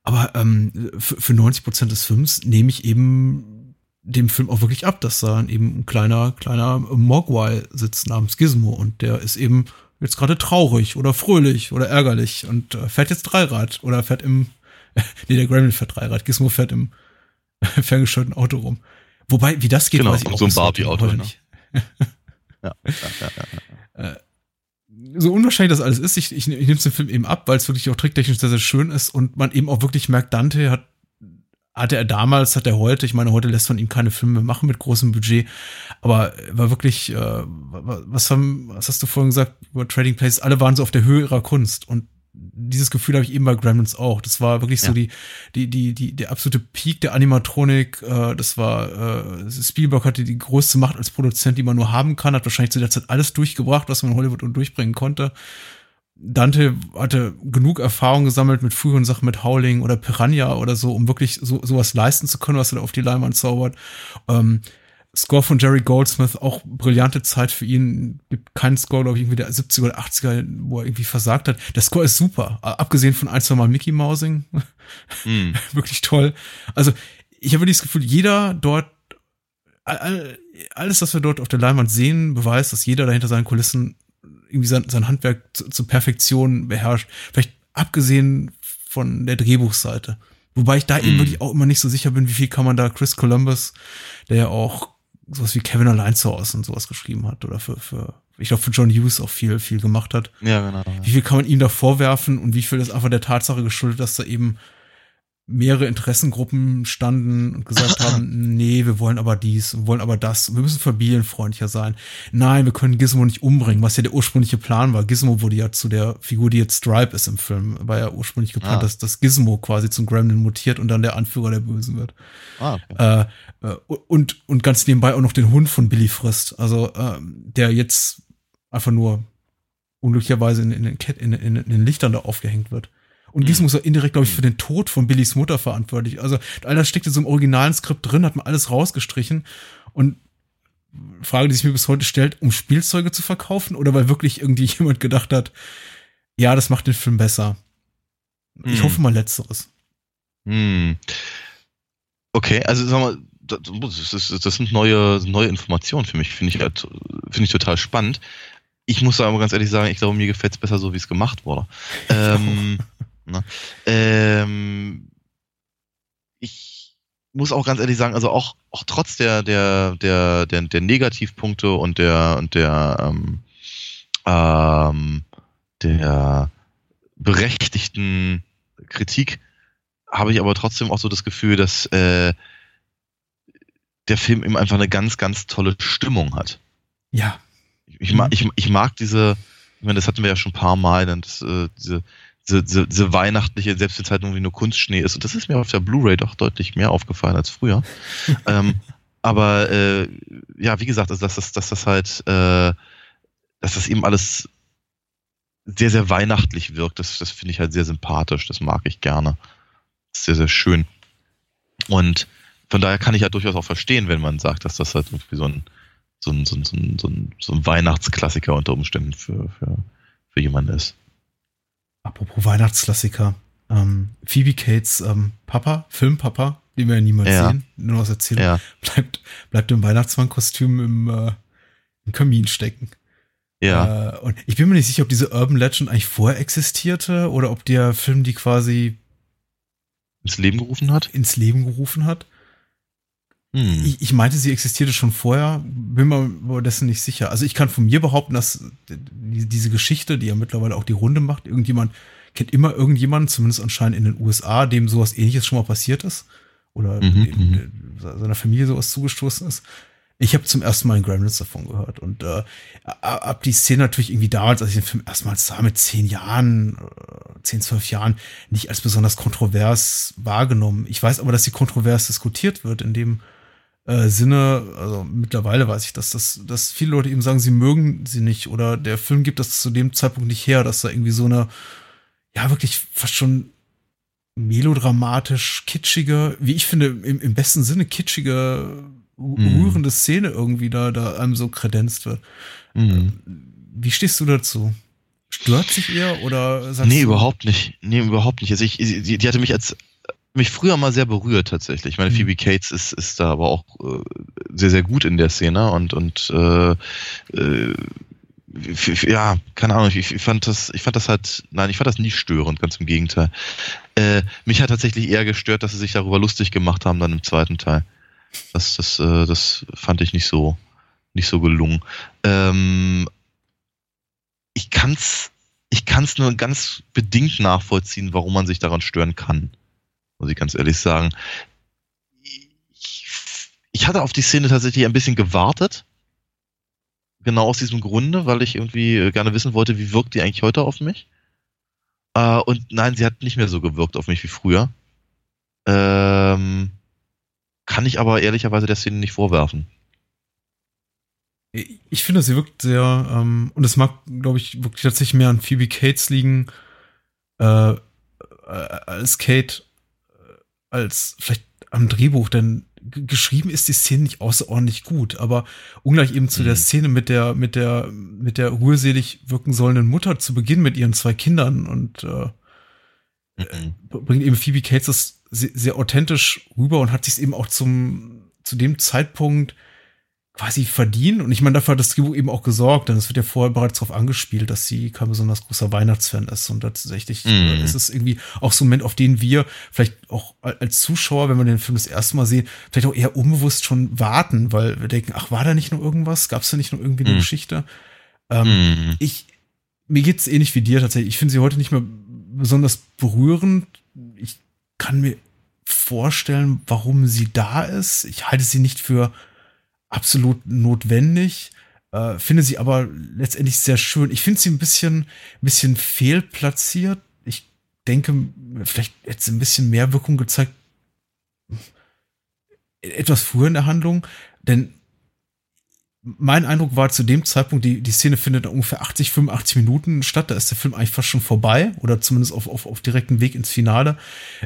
Aber ähm, für, für 90 Prozent des Films nehme ich eben dem Film auch wirklich ab, dass da eben ein kleiner, kleiner Mogwai sitzt namens Gizmo und der ist eben jetzt gerade traurig oder fröhlich oder ärgerlich und äh, fährt jetzt Dreirad oder fährt im, nee, der Gremlin fährt Dreirad, Gizmo fährt im ferngesteuerten Auto rum. Wobei, wie das geht, Genau, weiß ich auch so ein Barbie-Auto, ne? nicht. Ja, ja, ja, ja. so unwahrscheinlich das alles ist, ich, ich, ich nehme es dem Film eben ab, weil es wirklich auch tricktechnisch sehr, sehr schön ist und man eben auch wirklich merkt, Dante hat, hatte er damals, hat er heute, ich meine, heute lässt man ihm keine Filme mehr machen mit großem Budget, aber er war wirklich, äh, wa- was, haben, was hast du vorhin gesagt über Trading Places, alle waren so auf der Höhe ihrer Kunst und dieses Gefühl habe ich eben bei Gremlins auch. Das war wirklich so Ja. die, die, die, die, der absolute Peak der Animatronik. Äh, das war, äh, Spielberg hatte die größte Macht als Produzent, die man nur haben kann, hat wahrscheinlich zu der Zeit alles durchgebracht, was man in Hollywood und durchbringen konnte. Dante hatte genug Erfahrung gesammelt mit früheren Sachen mit Howling oder Piranha oder so, um wirklich so sowas leisten zu können, was er da auf die Leinwand zaubert. Ähm, Score von Jerry Goldsmith, auch brillante Zeit für ihn. Gibt keinen Score, glaube ich, irgendwie der 70er oder 80er, wo er irgendwie versagt hat. Der Score ist super. Abgesehen von ein, zwei Mal Mickey Mousing. Hm. Wirklich toll. Also, ich habe wirklich das Gefühl, jeder dort, all- all- alles, was wir dort auf der Leinwand sehen, beweist, dass jeder dahinter seinen Kulissen irgendwie sein, sein Handwerk zu, zur Perfektion beherrscht. Vielleicht abgesehen von der Drehbuchseite. Wobei ich da eben Mhm. wirklich auch immer nicht so sicher bin, wie viel kann man da Chris Columbus, der ja auch sowas wie Kevin Allein zu Hause und sowas geschrieben hat oder für, für ich glaube für John Hughes auch viel, viel gemacht hat. Ja, genau. Wie viel kann man ihm da vorwerfen und wie viel ist einfach der Tatsache geschuldet, dass da eben mehrere Interessengruppen standen und gesagt haben, nee, wir wollen aber dies, wir wollen aber das, wir müssen familienfreundlicher sein. Nein, wir können Gizmo nicht umbringen, was ja der ursprüngliche Plan war. Gizmo wurde ja zu der Figur, die jetzt Stripe ist im Film, war ja ursprünglich geplant, Ah. dass das Gizmo quasi zum Gremlin mutiert und dann der Anführer der Bösen wird. Ah, okay. Äh, äh, und, und ganz nebenbei auch noch den Hund von Billy frisst. Also, ähm, der jetzt einfach nur unglücklicherweise in, in, den Ket- in, in, in den Lichtern da aufgehängt wird. Und Gizmo ist ja indirekt, glaube ich, für den Tod von Billys Mutter verantwortlich. Also, all das steckt in so einem originalen Skript drin, hat man alles rausgestrichen. Und Frage, die sich mir bis heute stellt, um Spielzeuge zu verkaufen oder weil wirklich irgendwie jemand gedacht hat, ja, das macht den Film besser. Ich Hm. hoffe mal Letzteres. Hm. Okay, also sag mal, das, ist- das sind neue, neue Informationen für mich, finde ich, halt, finde ich total spannend. Ich muss aber ganz ehrlich sagen, ich glaube, mir gefällt es besser, so wie es gemacht wurde. Ähm, ne, ähm, ich muss auch ganz ehrlich sagen, also auch, auch trotz der, der, der, der, der Negativpunkte und der, und der, ähm, ähm, der berechtigten Kritik habe ich aber trotzdem auch so das Gefühl, dass äh, der Film eben einfach eine ganz, ganz tolle Stimmung hat. Ja. Ich, ich, mag, ich, ich mag diese, ich meine, das hatten wir ja schon ein paar Mal, dann das, äh, diese, diese, diese, diese weihnachtliche, selbst wenn es halt irgendwie nur Kunstschnee ist. Und das ist mir auf der Blu-ray doch deutlich mehr aufgefallen als früher. ähm, aber äh, ja, wie gesagt, also dass das, dass das halt, äh, dass das eben alles sehr, sehr weihnachtlich wirkt. Das, das finde ich halt sehr sympathisch. Das mag ich gerne. Das ist sehr, sehr schön. Und von daher kann ich halt durchaus auch verstehen, wenn man sagt, dass das halt irgendwie so ein, so ein, so ein, so ein, so ein, so ein Weihnachtsklassiker unter Umständen für, für, für jemanden ist. Apropos Weihnachtsklassiker. Ähm, Phoebe Cates ähm, Papa, Filmpapa, den wir ja niemals Ja. sehen, nur aus Erzählung, Ja. bleibt, bleibt im Weihnachtsmannkostüm im, äh, im Kamin stecken. Ja. Äh, und ich bin mir nicht sicher, ob diese Urban Legend eigentlich vorher existierte oder ob der Film die quasi ins Leben gerufen hat? ins Leben gerufen hat. Hm. Ich, ich meinte, sie existierte schon vorher, bin mir aber dessen nicht sicher. Also ich kann von mir behaupten, dass die, diese Geschichte, die ja mittlerweile auch die Runde macht, irgendjemand kennt immer irgendjemanden, zumindest anscheinend in den USA, dem sowas ähnliches schon mal passiert ist. Oder Mhm, dem, dem, seiner Familie sowas zugestoßen ist. Ich habe zum ersten Mal in Gremlins davon gehört und äh, ab die Szene natürlich irgendwie damals, als ich den Film erstmals sah, mit zehn Jahren, äh, zehn, zwölf Jahren, nicht als besonders kontrovers wahrgenommen. Ich weiß aber, dass sie kontrovers diskutiert wird in dem äh, Sinne, also mittlerweile weiß ich, dass das, dass viele Leute eben sagen, sie mögen sie nicht oder der Film gibt das zu dem Zeitpunkt nicht her, dass da irgendwie so eine, ja wirklich fast schon melodramatisch kitschige, wie ich finde, im, im besten Sinne kitschige, Mhm. rührende Szene irgendwie da, da einem so kredenzt wird. Mhm. Wie stehst du dazu? Stört sich eher oder sagst Nee, du, überhaupt nicht. Nee, überhaupt nicht. Also ich, die, die hatte mich als mich früher mal sehr berührt tatsächlich. Ich meine, Mhm. Phoebe Cates ist, ist da aber auch äh, sehr, sehr gut in der Szene und, und äh, äh, ja, keine Ahnung, ich, ich fand das, ich fand das halt, nein, ich fand das nie störend, ganz im Gegenteil. Äh, mich hat tatsächlich eher gestört, dass sie sich darüber lustig gemacht haben dann im zweiten Teil. Das, das, äh, das fand ich nicht so, nicht so gelungen. Ähm, ich kann's, ich kann's nur ganz bedingt nachvollziehen, warum man sich daran stören kann. Muss ich ganz ehrlich sagen. Ich, ich hatte auf die Szene tatsächlich ein bisschen gewartet. Genau aus diesem Grunde, weil ich irgendwie äh, gerne wissen wollte, wie wirkt die eigentlich heute auf mich. Äh, und nein, sie hat nicht mehr so gewirkt auf mich wie früher. Ähm, kann ich aber ehrlicherweise der Szene nicht vorwerfen. Ich finde, sie wirkt sehr, ähm, und es mag, glaube ich, wirklich tatsächlich mehr an Phoebe Cates liegen, äh, äh, als Kate, äh, als vielleicht am Drehbuch, denn geschrieben ist die Szene nicht außerordentlich gut, aber ungleich eben zu Mhm. der Szene mit der, mit der, mit der rührselig wirken sollenden Mutter zu Beginn mit ihren zwei Kindern und äh, Mhm. bringt eben Phoebe Cates das sehr, sehr authentisch rüber und hat sich eben auch zum, zu dem Zeitpunkt quasi verdient. Und ich meine, dafür hat das Drehbuch eben auch gesorgt, denn es wird ja vorher bereits darauf angespielt, dass sie kein besonders großer Weihnachtsfan ist. Und tatsächlich äh, ist es irgendwie auch so ein Moment, auf den wir vielleicht auch als Zuschauer, wenn wir den Film das erste Mal sehen, vielleicht auch eher unbewusst schon warten, weil wir denken, ach, war da nicht noch irgendwas? Gab es da nicht noch irgendwie eine Mhm. Geschichte? Ähm, Mhm. ich, mir geht's ähnlich wie dir tatsächlich. Ich finde sie heute nicht mehr besonders berührend. Ich kann mir vorstellen, warum sie da ist. Ich halte sie nicht für absolut notwendig, äh, finde sie aber letztendlich sehr schön. Ich finde sie ein bisschen, ein bisschen fehlplatziert. Ich denke, vielleicht hätte sie ein bisschen mehr Wirkung gezeigt, etwas früher in der Handlung, denn mein Eindruck war zu dem Zeitpunkt, die, die Szene findet ungefähr 80, 85 Minuten statt. Da ist der Film eigentlich fast schon vorbei oder zumindest auf, auf, auf direkten Weg ins Finale.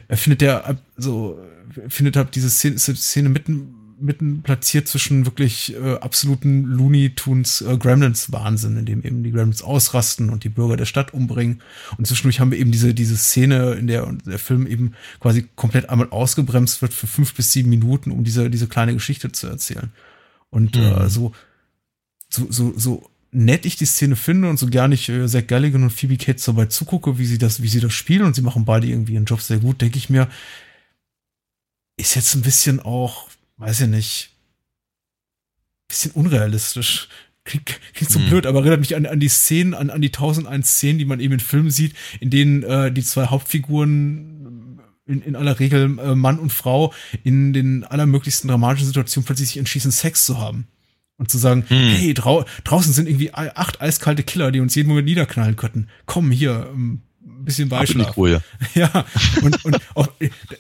Er findet der so, findet halt diese Szene, ist die Szene mitten, mitten platziert zwischen wirklich äh, absoluten Looney Tunes äh, Gremlins Wahnsinn, in dem eben die Gremlins ausrasten und die Bürger der Stadt umbringen. Und zwischendurch haben wir eben diese, diese Szene, in der der Film eben quasi komplett einmal ausgebremst wird für fünf bis sieben Minuten, um diese, diese kleine Geschichte zu erzählen. Und Mhm. äh, so, so, so, so nett ich die Szene finde und so gerne ich äh, Zach Galligan und Phoebe Cates dabei zugucke, wie sie das, wie sie das spielen und sie machen beide irgendwie ihren Job sehr gut, denke ich mir, ist jetzt ein bisschen auch, weiß ich nicht, bisschen unrealistisch. Klingt, klingt so Hm. blöd, aber erinnert mich an, an die Szenen, an, an die 1001 Szenen, die man eben in Filmen sieht, in denen äh, die zwei Hauptfiguren in, in aller Regel äh, Mann und Frau in den allermöglichsten dramatischen Situationen plötzlich sich entschließen, Sex zu haben. Und zu sagen, Hm. hey, drau draußen sind irgendwie acht eiskalte Killer, die uns jeden Moment niederknallen könnten. Komm hier, ähm, ein bisschen Beischlaf. Ja, und, und auch,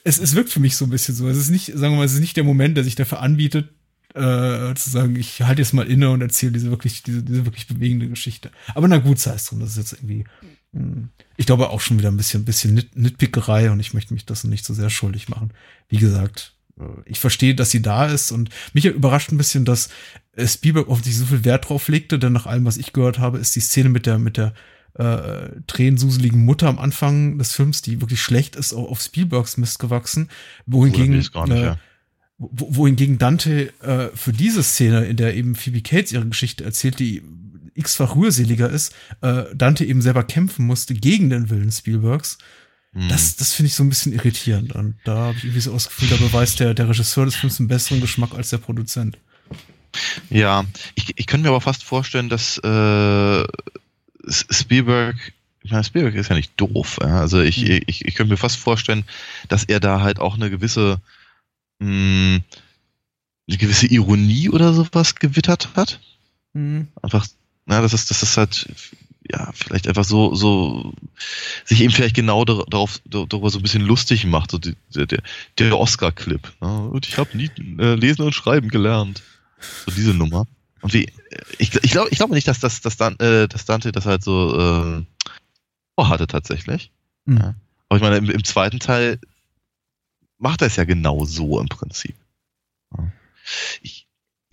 es, es wirkt für mich so ein bisschen so. Es ist nicht, sagen wir mal, es ist nicht der Moment, der sich dafür anbietet, äh, zu sagen, ich halte jetzt mal inne und erzähle diese wirklich, diese, diese wirklich bewegende Geschichte. Aber na gut, sei es drum, das ist jetzt irgendwie, mh, ich glaube auch schon wieder ein bisschen, bisschen Nit Nitpickerei und ich möchte mich das nicht so sehr schuldig machen. Wie gesagt, äh, ich verstehe, dass sie da ist und mich überrascht ein bisschen, dass äh, Spielberg offensichtlich so viel Wert drauf legte, denn nach allem, was ich gehört habe, ist die Szene mit der, mit der äh, tränensuseligen Mutter am Anfang des Films, die wirklich schlecht ist, auch auf Spielbergs Mist gewachsen, wohingegen, gar nicht, äh, ja. wo, wohingegen Dante äh, für diese Szene, in der eben Phoebe Cates ihre Geschichte erzählt, die x-fach rührseliger ist, äh, Dante eben selber kämpfen musste gegen den Willen Spielbergs. Hm. Das, das finde ich so ein bisschen irritierend. Und da habe ich irgendwie so das Gefühl, da beweist der, der Regisseur des Films einen besseren Geschmack als der Produzent. Ja, ich, ich könnte mir aber fast vorstellen, dass äh, Spielberg, ich meine, Spielberg ist ja nicht doof. Also ich, Mhm. ich, ich könnte mir fast vorstellen, dass er da halt auch eine gewisse, mh, eine gewisse Ironie oder sowas gewittert hat. Mhm. Einfach, na, das ist, das ist halt, ja, vielleicht einfach so, so, sich eben vielleicht genau dar- darauf, dar- darüber so ein bisschen lustig macht, so die, der, der, der Oscar-Clip. Ne? Und ich habe nie äh, lesen und schreiben gelernt. So diese Nummer. Und wie, ich, ich glaube ich glaube nicht, dass, das, dass, Dan, äh, dass Dante das halt so äh, vorhatte tatsächlich. Mhm. Ja. Aber ich meine, im, im zweiten Teil macht er es ja genau so im Prinzip. Ja. Ich,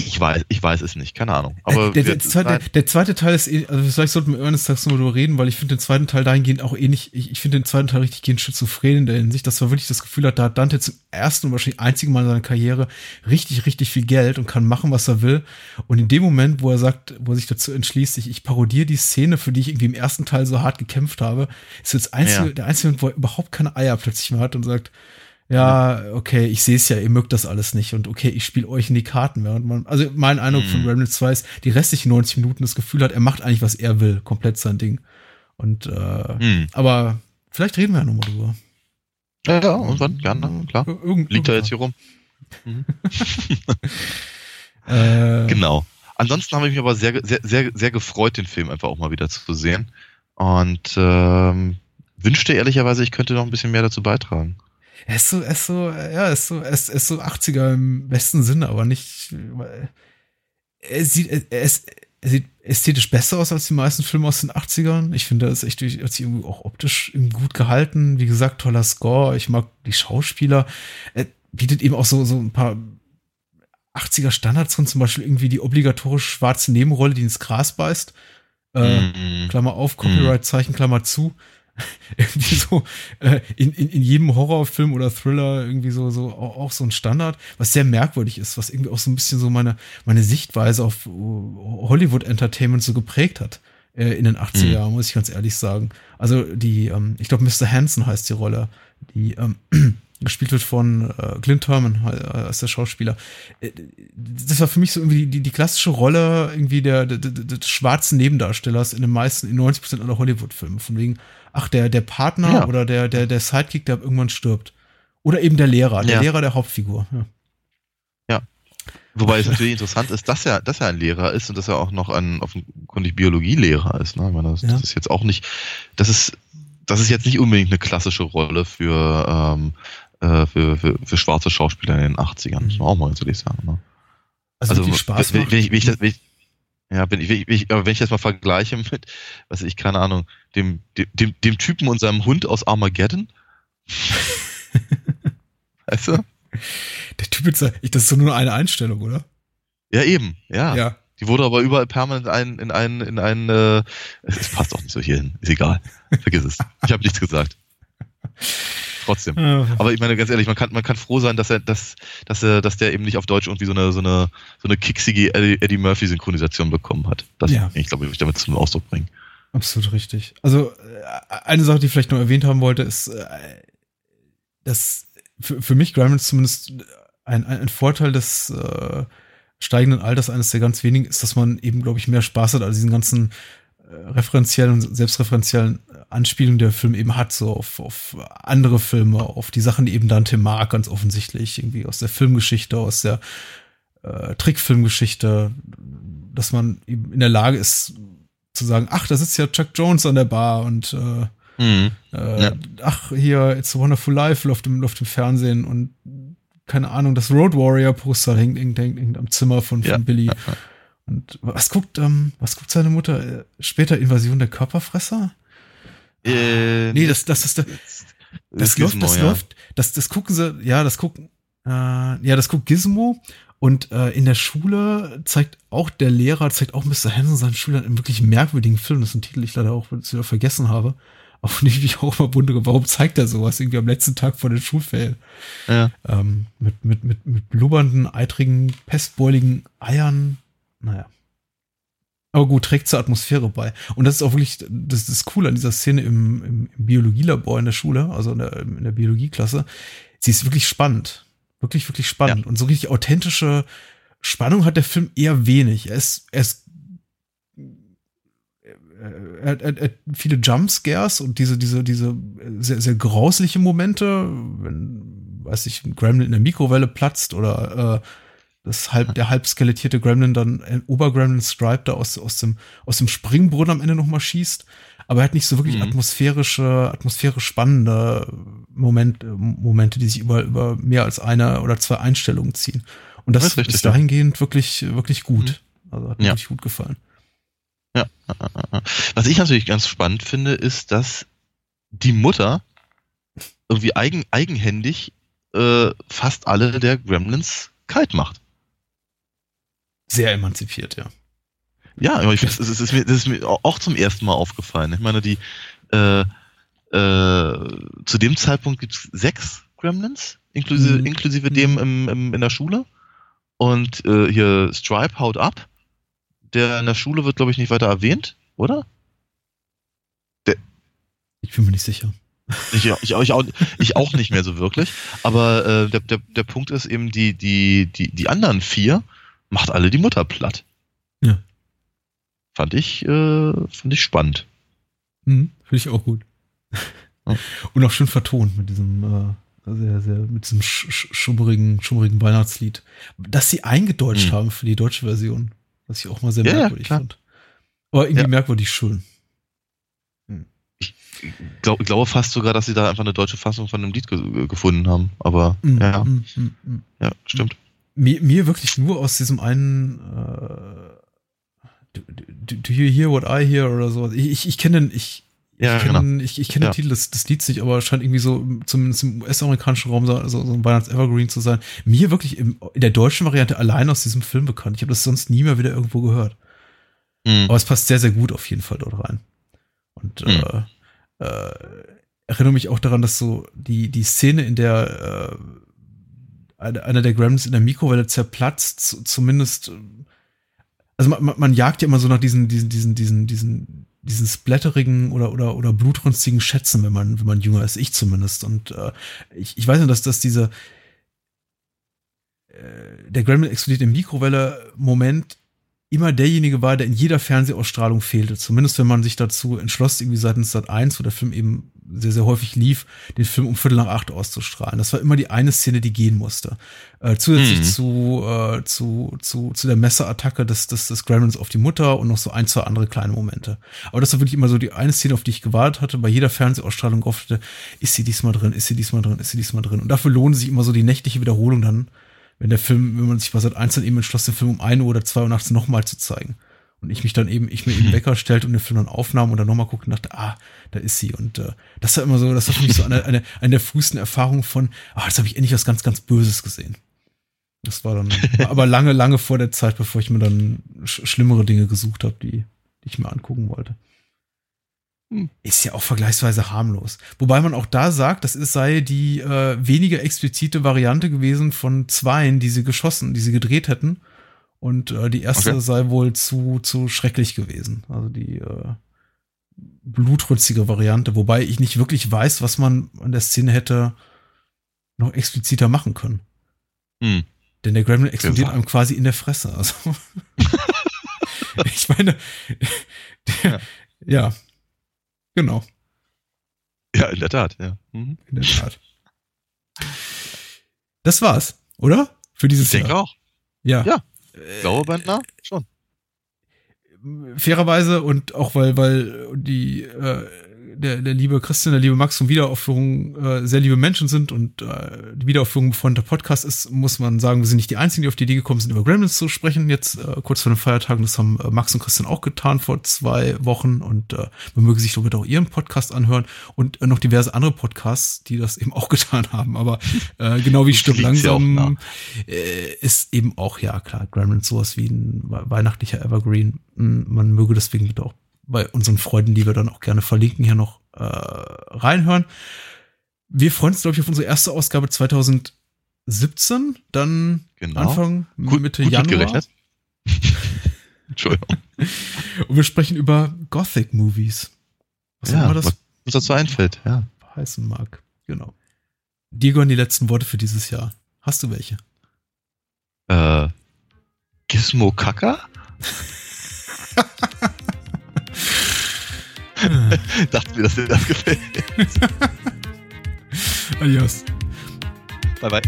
ich weiß, ich weiß es nicht, keine Ahnung. Aber Äh, der, der, zweite, der zweite Teil ist, eh- also vielleicht sollten wir Ernest Tags nochmal drüber reden, weil ich finde den zweiten Teil dahingehend auch ähnlich, ich, ich finde den zweiten Teil richtig gehend schizophren in der Hinsicht, dass man wirklich das Gefühl hat, da hat Dante zum ersten und wahrscheinlich einzigen Mal in seiner Karriere richtig, richtig viel Geld und kann machen, was er will. Und in dem Moment, wo er sagt, wo er sich dazu entschließt, ich, ich parodiere die Szene, für die ich irgendwie im ersten Teil so hart gekämpft habe, ist jetzt einzige, Ja. der einzige Moment, wo er überhaupt keine Eier plötzlich mehr hat und sagt, ja, okay, ich sehe es ja, ihr mögt das alles nicht und okay, ich spiele euch in die Karten. Während man, also mein Eindruck von Mhm. Remnant 2 ist, die restlichen 90 Minuten das Gefühl hat, er macht eigentlich, was er will, komplett sein Ding. Und äh, Hm. aber vielleicht reden wir ja nochmal drüber. Ja, ja, und wann? Gerne, klar. Ir- Irgend, Liegt er jetzt hier rum? Äh, Genau. Ansonsten habe ich mich aber sehr, sehr, sehr, sehr gefreut, den Film einfach auch mal wieder zu sehen. Und ähm, wünschte ehrlicherweise, ich könnte noch ein bisschen mehr dazu beitragen. Er ist so, er ist so, ja, er ist so, er ist, er ist so 80er im besten Sinne, aber nicht. weil Er sieht, er, er ist, er sieht ästhetisch besser aus als die meisten Filme aus den 80ern. Ich finde, das ist echt hat sich irgendwie auch optisch gut gehalten. Wie gesagt, toller Score. Ich mag die Schauspieler. Er bietet eben auch so, so ein paar 80er Standards drin, zum Beispiel irgendwie die obligatorische schwarze Nebenrolle, die ins Gras beißt. Äh, Mhm. Klammer auf, Copyright-Zeichen, Klammer zu. irgendwie so äh, in, in, in jedem Horrorfilm oder Thriller irgendwie so, so auch, so ein Standard, was sehr merkwürdig ist, was irgendwie auch so ein bisschen so meine, meine Sichtweise auf uh, Hollywood-Entertainment so geprägt hat äh, in den 80er Jahren, muss ich ganz ehrlich sagen. Also die, ähm, ich glaube, Mr. Hansen heißt die Rolle, die ähm, gespielt wird von äh, Clint Herman äh, als der Schauspieler. Äh, Das war für mich so irgendwie die, die klassische Rolle irgendwie der, der, der, des schwarzen Nebendarstellers in den meisten, in 90 Prozent aller Hollywood-Filme. Von wegen, ach, der, der Partner Ja. oder der, der, der Sidekick, der irgendwann stirbt. Oder eben der Lehrer, der Ja. Lehrer der Hauptfigur. Ja. Wobei es natürlich interessant ist, dass er, dass er ein Lehrer ist und dass er auch noch ein offenkundig Biologielehrer ist. Ne? Ich meine, das, Ja. das ist jetzt auch nicht, das ist, das ist jetzt nicht unbedingt eine klassische Rolle für, ähm, äh, für, für, für schwarze Schauspieler in den 80ern, muss man auch mal ganz ehrlich sagen. Ne? Also, wirklich Spaß wenn, wenn, ich, wenn ich das, wenn ich, ja, wenn ich, ich, aber wenn ich das mal vergleiche mit, was weiß ich, keine Ahnung, dem, dem, dem, Typen und seinem Hund aus Armageddon. weißt du? Der Typ ist, das ist so nur eine Einstellung, oder? Ja, eben, ja. Ja. Die wurde aber überall permanent ein, in einen, in einen, äh, es, es passt auch nicht so hierhin. Ist egal. Vergiss es. Ich habe nichts gesagt. Trotzdem. Aber ich meine ganz ehrlich, man kann, man kann froh sein, dass er, dass, dass er, dass der eben nicht auf Deutsch irgendwie so eine, so eine, so eine kicksige Eddie, Eddie Murphy Synchronisation bekommen hat. Das, Ja. ich glaube, ich will damit zum Ausdruck bringen. Absolut richtig. Also äh, eine Sache, die ich vielleicht noch erwähnt haben wollte, ist, äh, dass für, für mich Gremlins zumindest ein, ein, ein Vorteil des äh, steigenden Alters eines der ganz wenigen ist, dass man eben, glaube ich, mehr Spaß hat, als diesen ganzen äh, referenziellen und selbstreferenziellen Anspielungen, die der Film eben hat, so auf, auf andere Filme, auf die Sachen, die eben Dante mag, ganz offensichtlich, irgendwie aus der Filmgeschichte, aus der äh, Trickfilmgeschichte, dass man eben in der Lage ist, zu sagen, ach, da sitzt ja Chuck Jones an der Bar und äh, Mhm. äh, Ja. ach, hier, It's a Wonderful Life läuft im, läuft im Fernsehen und keine Ahnung, das Road Warrior Poster hängt, hängt, hängt, hängt am Zimmer von, von Ja. Billy. Und was guckt, ähm, was guckt seine Mutter? Äh, Später Invasion der Körperfresser? Äh, Nee, das, das ist der, das ist läuft, Gizmo, das ja. läuft, das, das gucken sie, ja, das gucken, äh, ja, das guckt Gizmo und äh, in der Schule zeigt auch der Lehrer, zeigt auch Mr. Hansen seinen Schülern einen wirklich merkwürdigen Film, das ist ein Titel, den ich leider auch wieder vergessen habe, auf den ich mich auch immer wundere, warum zeigt er sowas irgendwie am letzten Tag vor den Schulferien, Ja. ähm, mit, mit, mit, mit blubbernden, eitrigen, pestbeuligen Eiern, naja. Aber gut, trägt zur Atmosphäre bei. Und das ist auch wirklich, das ist cool an dieser Szene im, im Biologielabor in der Schule, also in der, in der Biologieklasse. Sie ist wirklich spannend. Wirklich, wirklich spannend. Ja. Und so richtig authentische Spannung hat der Film eher wenig. Er ist, er ist hat, er, hat- er hat viele Jumpscares und diese, diese, diese sehr, sehr grausliche Momente, wenn, weiß ich, ein Gremlin in der Mikrowelle platzt oder äh, das halb, der halb skelettierte Gremlin dann ein Obergremlin Stripe da aus, aus, dem, aus dem Springbrunnen am Ende nochmal schießt. Aber er hat nicht so wirklich Mhm. atmosphärische, atmosphärisch spannende Moment, Momente, die sich über, über mehr als eine oder zwei Einstellungen ziehen. Und das, Das ist richtig, ist ja. dahingehend wirklich, wirklich gut. Also hat mir Ja. wirklich gut gefallen. Ja. Was ich natürlich ganz spannend finde, ist, dass die Mutter irgendwie eigen, eigenhändig äh, fast alle der Gremlins kalt macht. Sehr emanzipiert, ja. Ja, aber ich, das, ist, das, ist mir, das ist mir auch zum ersten Mal aufgefallen. Ich meine, die äh, äh, zu dem Zeitpunkt gibt es sechs Gremlins, inklusive, Mhm. inklusive dem im, im, in der Schule. Und äh, hier Stripe haut ab. Der in der Schule wird, glaube ich, nicht weiter erwähnt, oder? Ich bin mir nicht sicher. Ich, ich, ich, auch, ich auch nicht mehr so wirklich. Aber äh, der, der, der Punkt ist eben, die, die, die, die anderen vier macht alle die Mutter platt. Ja. Fand ich, äh, fand ich spannend. Mhm, Finde ich auch gut. Ja. Und auch schön vertont mit diesem äh, sehr, sehr, mit diesem sch sch schummrigen, schummrigen Weihnachtslied. Das sie eingedeutscht Mhm. haben für die deutsche Version, was ich auch mal sehr Ja, merkwürdig klar. fand. Aber irgendwie Ja. merkwürdig schön. Ich glaub, glaube fast sogar, dass sie da einfach eine deutsche Fassung von dem Lied ge gefunden haben. Aber Mhm, ja, mhm, mhm, mhm. ja, stimmt. Mir, mir wirklich nur aus diesem einen äh, do, do, do you hear what I hear oder so. Ich, ich, ich kenne den, ich, Ja, ich kenne genau. ich, ich kenn den Ja. Titel des, des Lieds nicht, aber scheint irgendwie so, zumindest im US-amerikanischen Raum, so, so so ein Weihnachts-Evergreen zu sein. Mir wirklich im, in der deutschen Variante allein aus diesem Film bekannt. Ich habe das sonst nie mehr wieder irgendwo gehört. Mhm. Aber es passt sehr, sehr gut auf jeden Fall dort rein. Und Mhm. äh, äh, erinnere mich auch daran, dass so die, die Szene, in der äh, einer der Gremlins in der Mikrowelle zerplatzt, zu- zumindest, äh, also man, man, jagt ja immer so nach diesen, diesen, diesen, diesen, diesen, diesen splatterigen oder, oder, oder blutrünstigen Schätzen, wenn man, wenn man jünger ist, ich zumindest. Und äh, ich, ich weiß nicht, dass, dass diese äh, der Gremlin explodiert im Mikrowelle-Moment immer derjenige war, der in jeder Fernsehausstrahlung fehlte. Zumindest wenn man sich dazu entschloss, irgendwie seitens Sat 1, wo der Film eben sehr, sehr häufig lief, den Film um Viertel nach acht auszustrahlen. Das war immer die eine Szene, die gehen musste. Äh, zusätzlich Mhm. zu, äh, zu, zu, zu der Messerattacke des, des, des Gremlins auf die Mutter und noch so ein, zwei andere kleine Momente. Aber das war wirklich immer so die eine Szene, auf die ich gewartet hatte, bei jeder Fernsehausstrahlung gehofft hatte, ist sie diesmal drin, ist sie diesmal drin, ist sie diesmal drin. Und dafür lohnt sich immer so die nächtliche Wiederholung dann, wenn der Film, wenn man sich bei Sat 1 dann eben entschloss, den Film um 1 Uhr oder 2 Uhr nachts nochmal zu zeigen. Und ich mich dann eben, ich mir eben Wecker stellte und den Film dann aufnahm und dann nochmal guckte und dachte, ah, da ist sie. Und äh, das war immer so, das war für mich so eine, eine, eine der frühesten Erfahrungen von, ah, jetzt habe ich endlich was ganz, ganz Böses gesehen. Das war dann war aber lange, lange vor der Zeit, bevor ich mir dann sch schlimmere Dinge gesucht habe, die, die ich mir angucken wollte. Hm. Ist ja auch vergleichsweise harmlos. Wobei man auch da sagt, das ist, sei die äh, weniger explizite Variante gewesen von zweien, die sie geschossen, die sie gedreht hätten. Und äh, die erste Okay. sei wohl zu, zu schrecklich gewesen. Also die äh, blutrünstige Variante, wobei ich nicht wirklich weiß, was man an der Szene hätte noch expliziter machen können. Hm. Denn der Gremlin explodiert einem quasi in der Fresse. Also ich meine, der, ja. Genau, Ja, in der Tat, ja. Mhm. in der Tat. Das war's, oder? Für dieses Ich denke Jahr. auch. Ja. Ja. Blaue Bänder? Schon. fairerweise und auch weil, weil die, äh, der, der liebe Christian, der liebe Max von Wiederaufführung äh, sehr liebe Menschen sind und äh, die Wiederaufführung von der Podcast ist, muss man sagen, wir sind nicht die Einzigen, die auf die Idee gekommen sind, über Gremlins zu sprechen, jetzt äh, kurz vor den Feiertagen. Das haben äh, Max und Christian auch getan vor zwei Wochen und äh, man möge sich damit auch ihren Podcast anhören und äh, noch diverse andere Podcasts, die das eben auch getan haben. Aber äh, genau wie auch langsam äh, ist eben auch, ja klar, Gremlins sowas wie ein we- weihnachtlicher Evergreen. Mm, Man möge deswegen bitte auch bei unseren Freunden, die wir dann auch gerne verlinken, hier noch äh, reinhören. Wir freuen uns, glaube ich, auf unsere erste Ausgabe 2017, dann Genau. Anfang Gut, Mitte gut Januar. Entschuldigung. Und wir sprechen über Gothic-Movies. Was auch Ja, immer das was uns dazu einfällt, ja. heißen mag. Genau. Gehören die letzten Worte für dieses Jahr. Hast du welche? Äh, Gizmo Kaka? Dachte mir, dass dir das gefällt. Adios. Bye bye.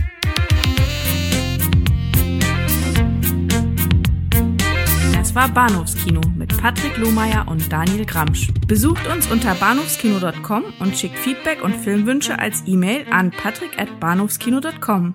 Das war Bahnhofskino mit Patrick Lohmeier und Daniel Gramsch. Besucht uns unter bahnhofskino.com und schickt Feedback und Filmwünsche als E-Mail an patrick@bahnhofskino.com.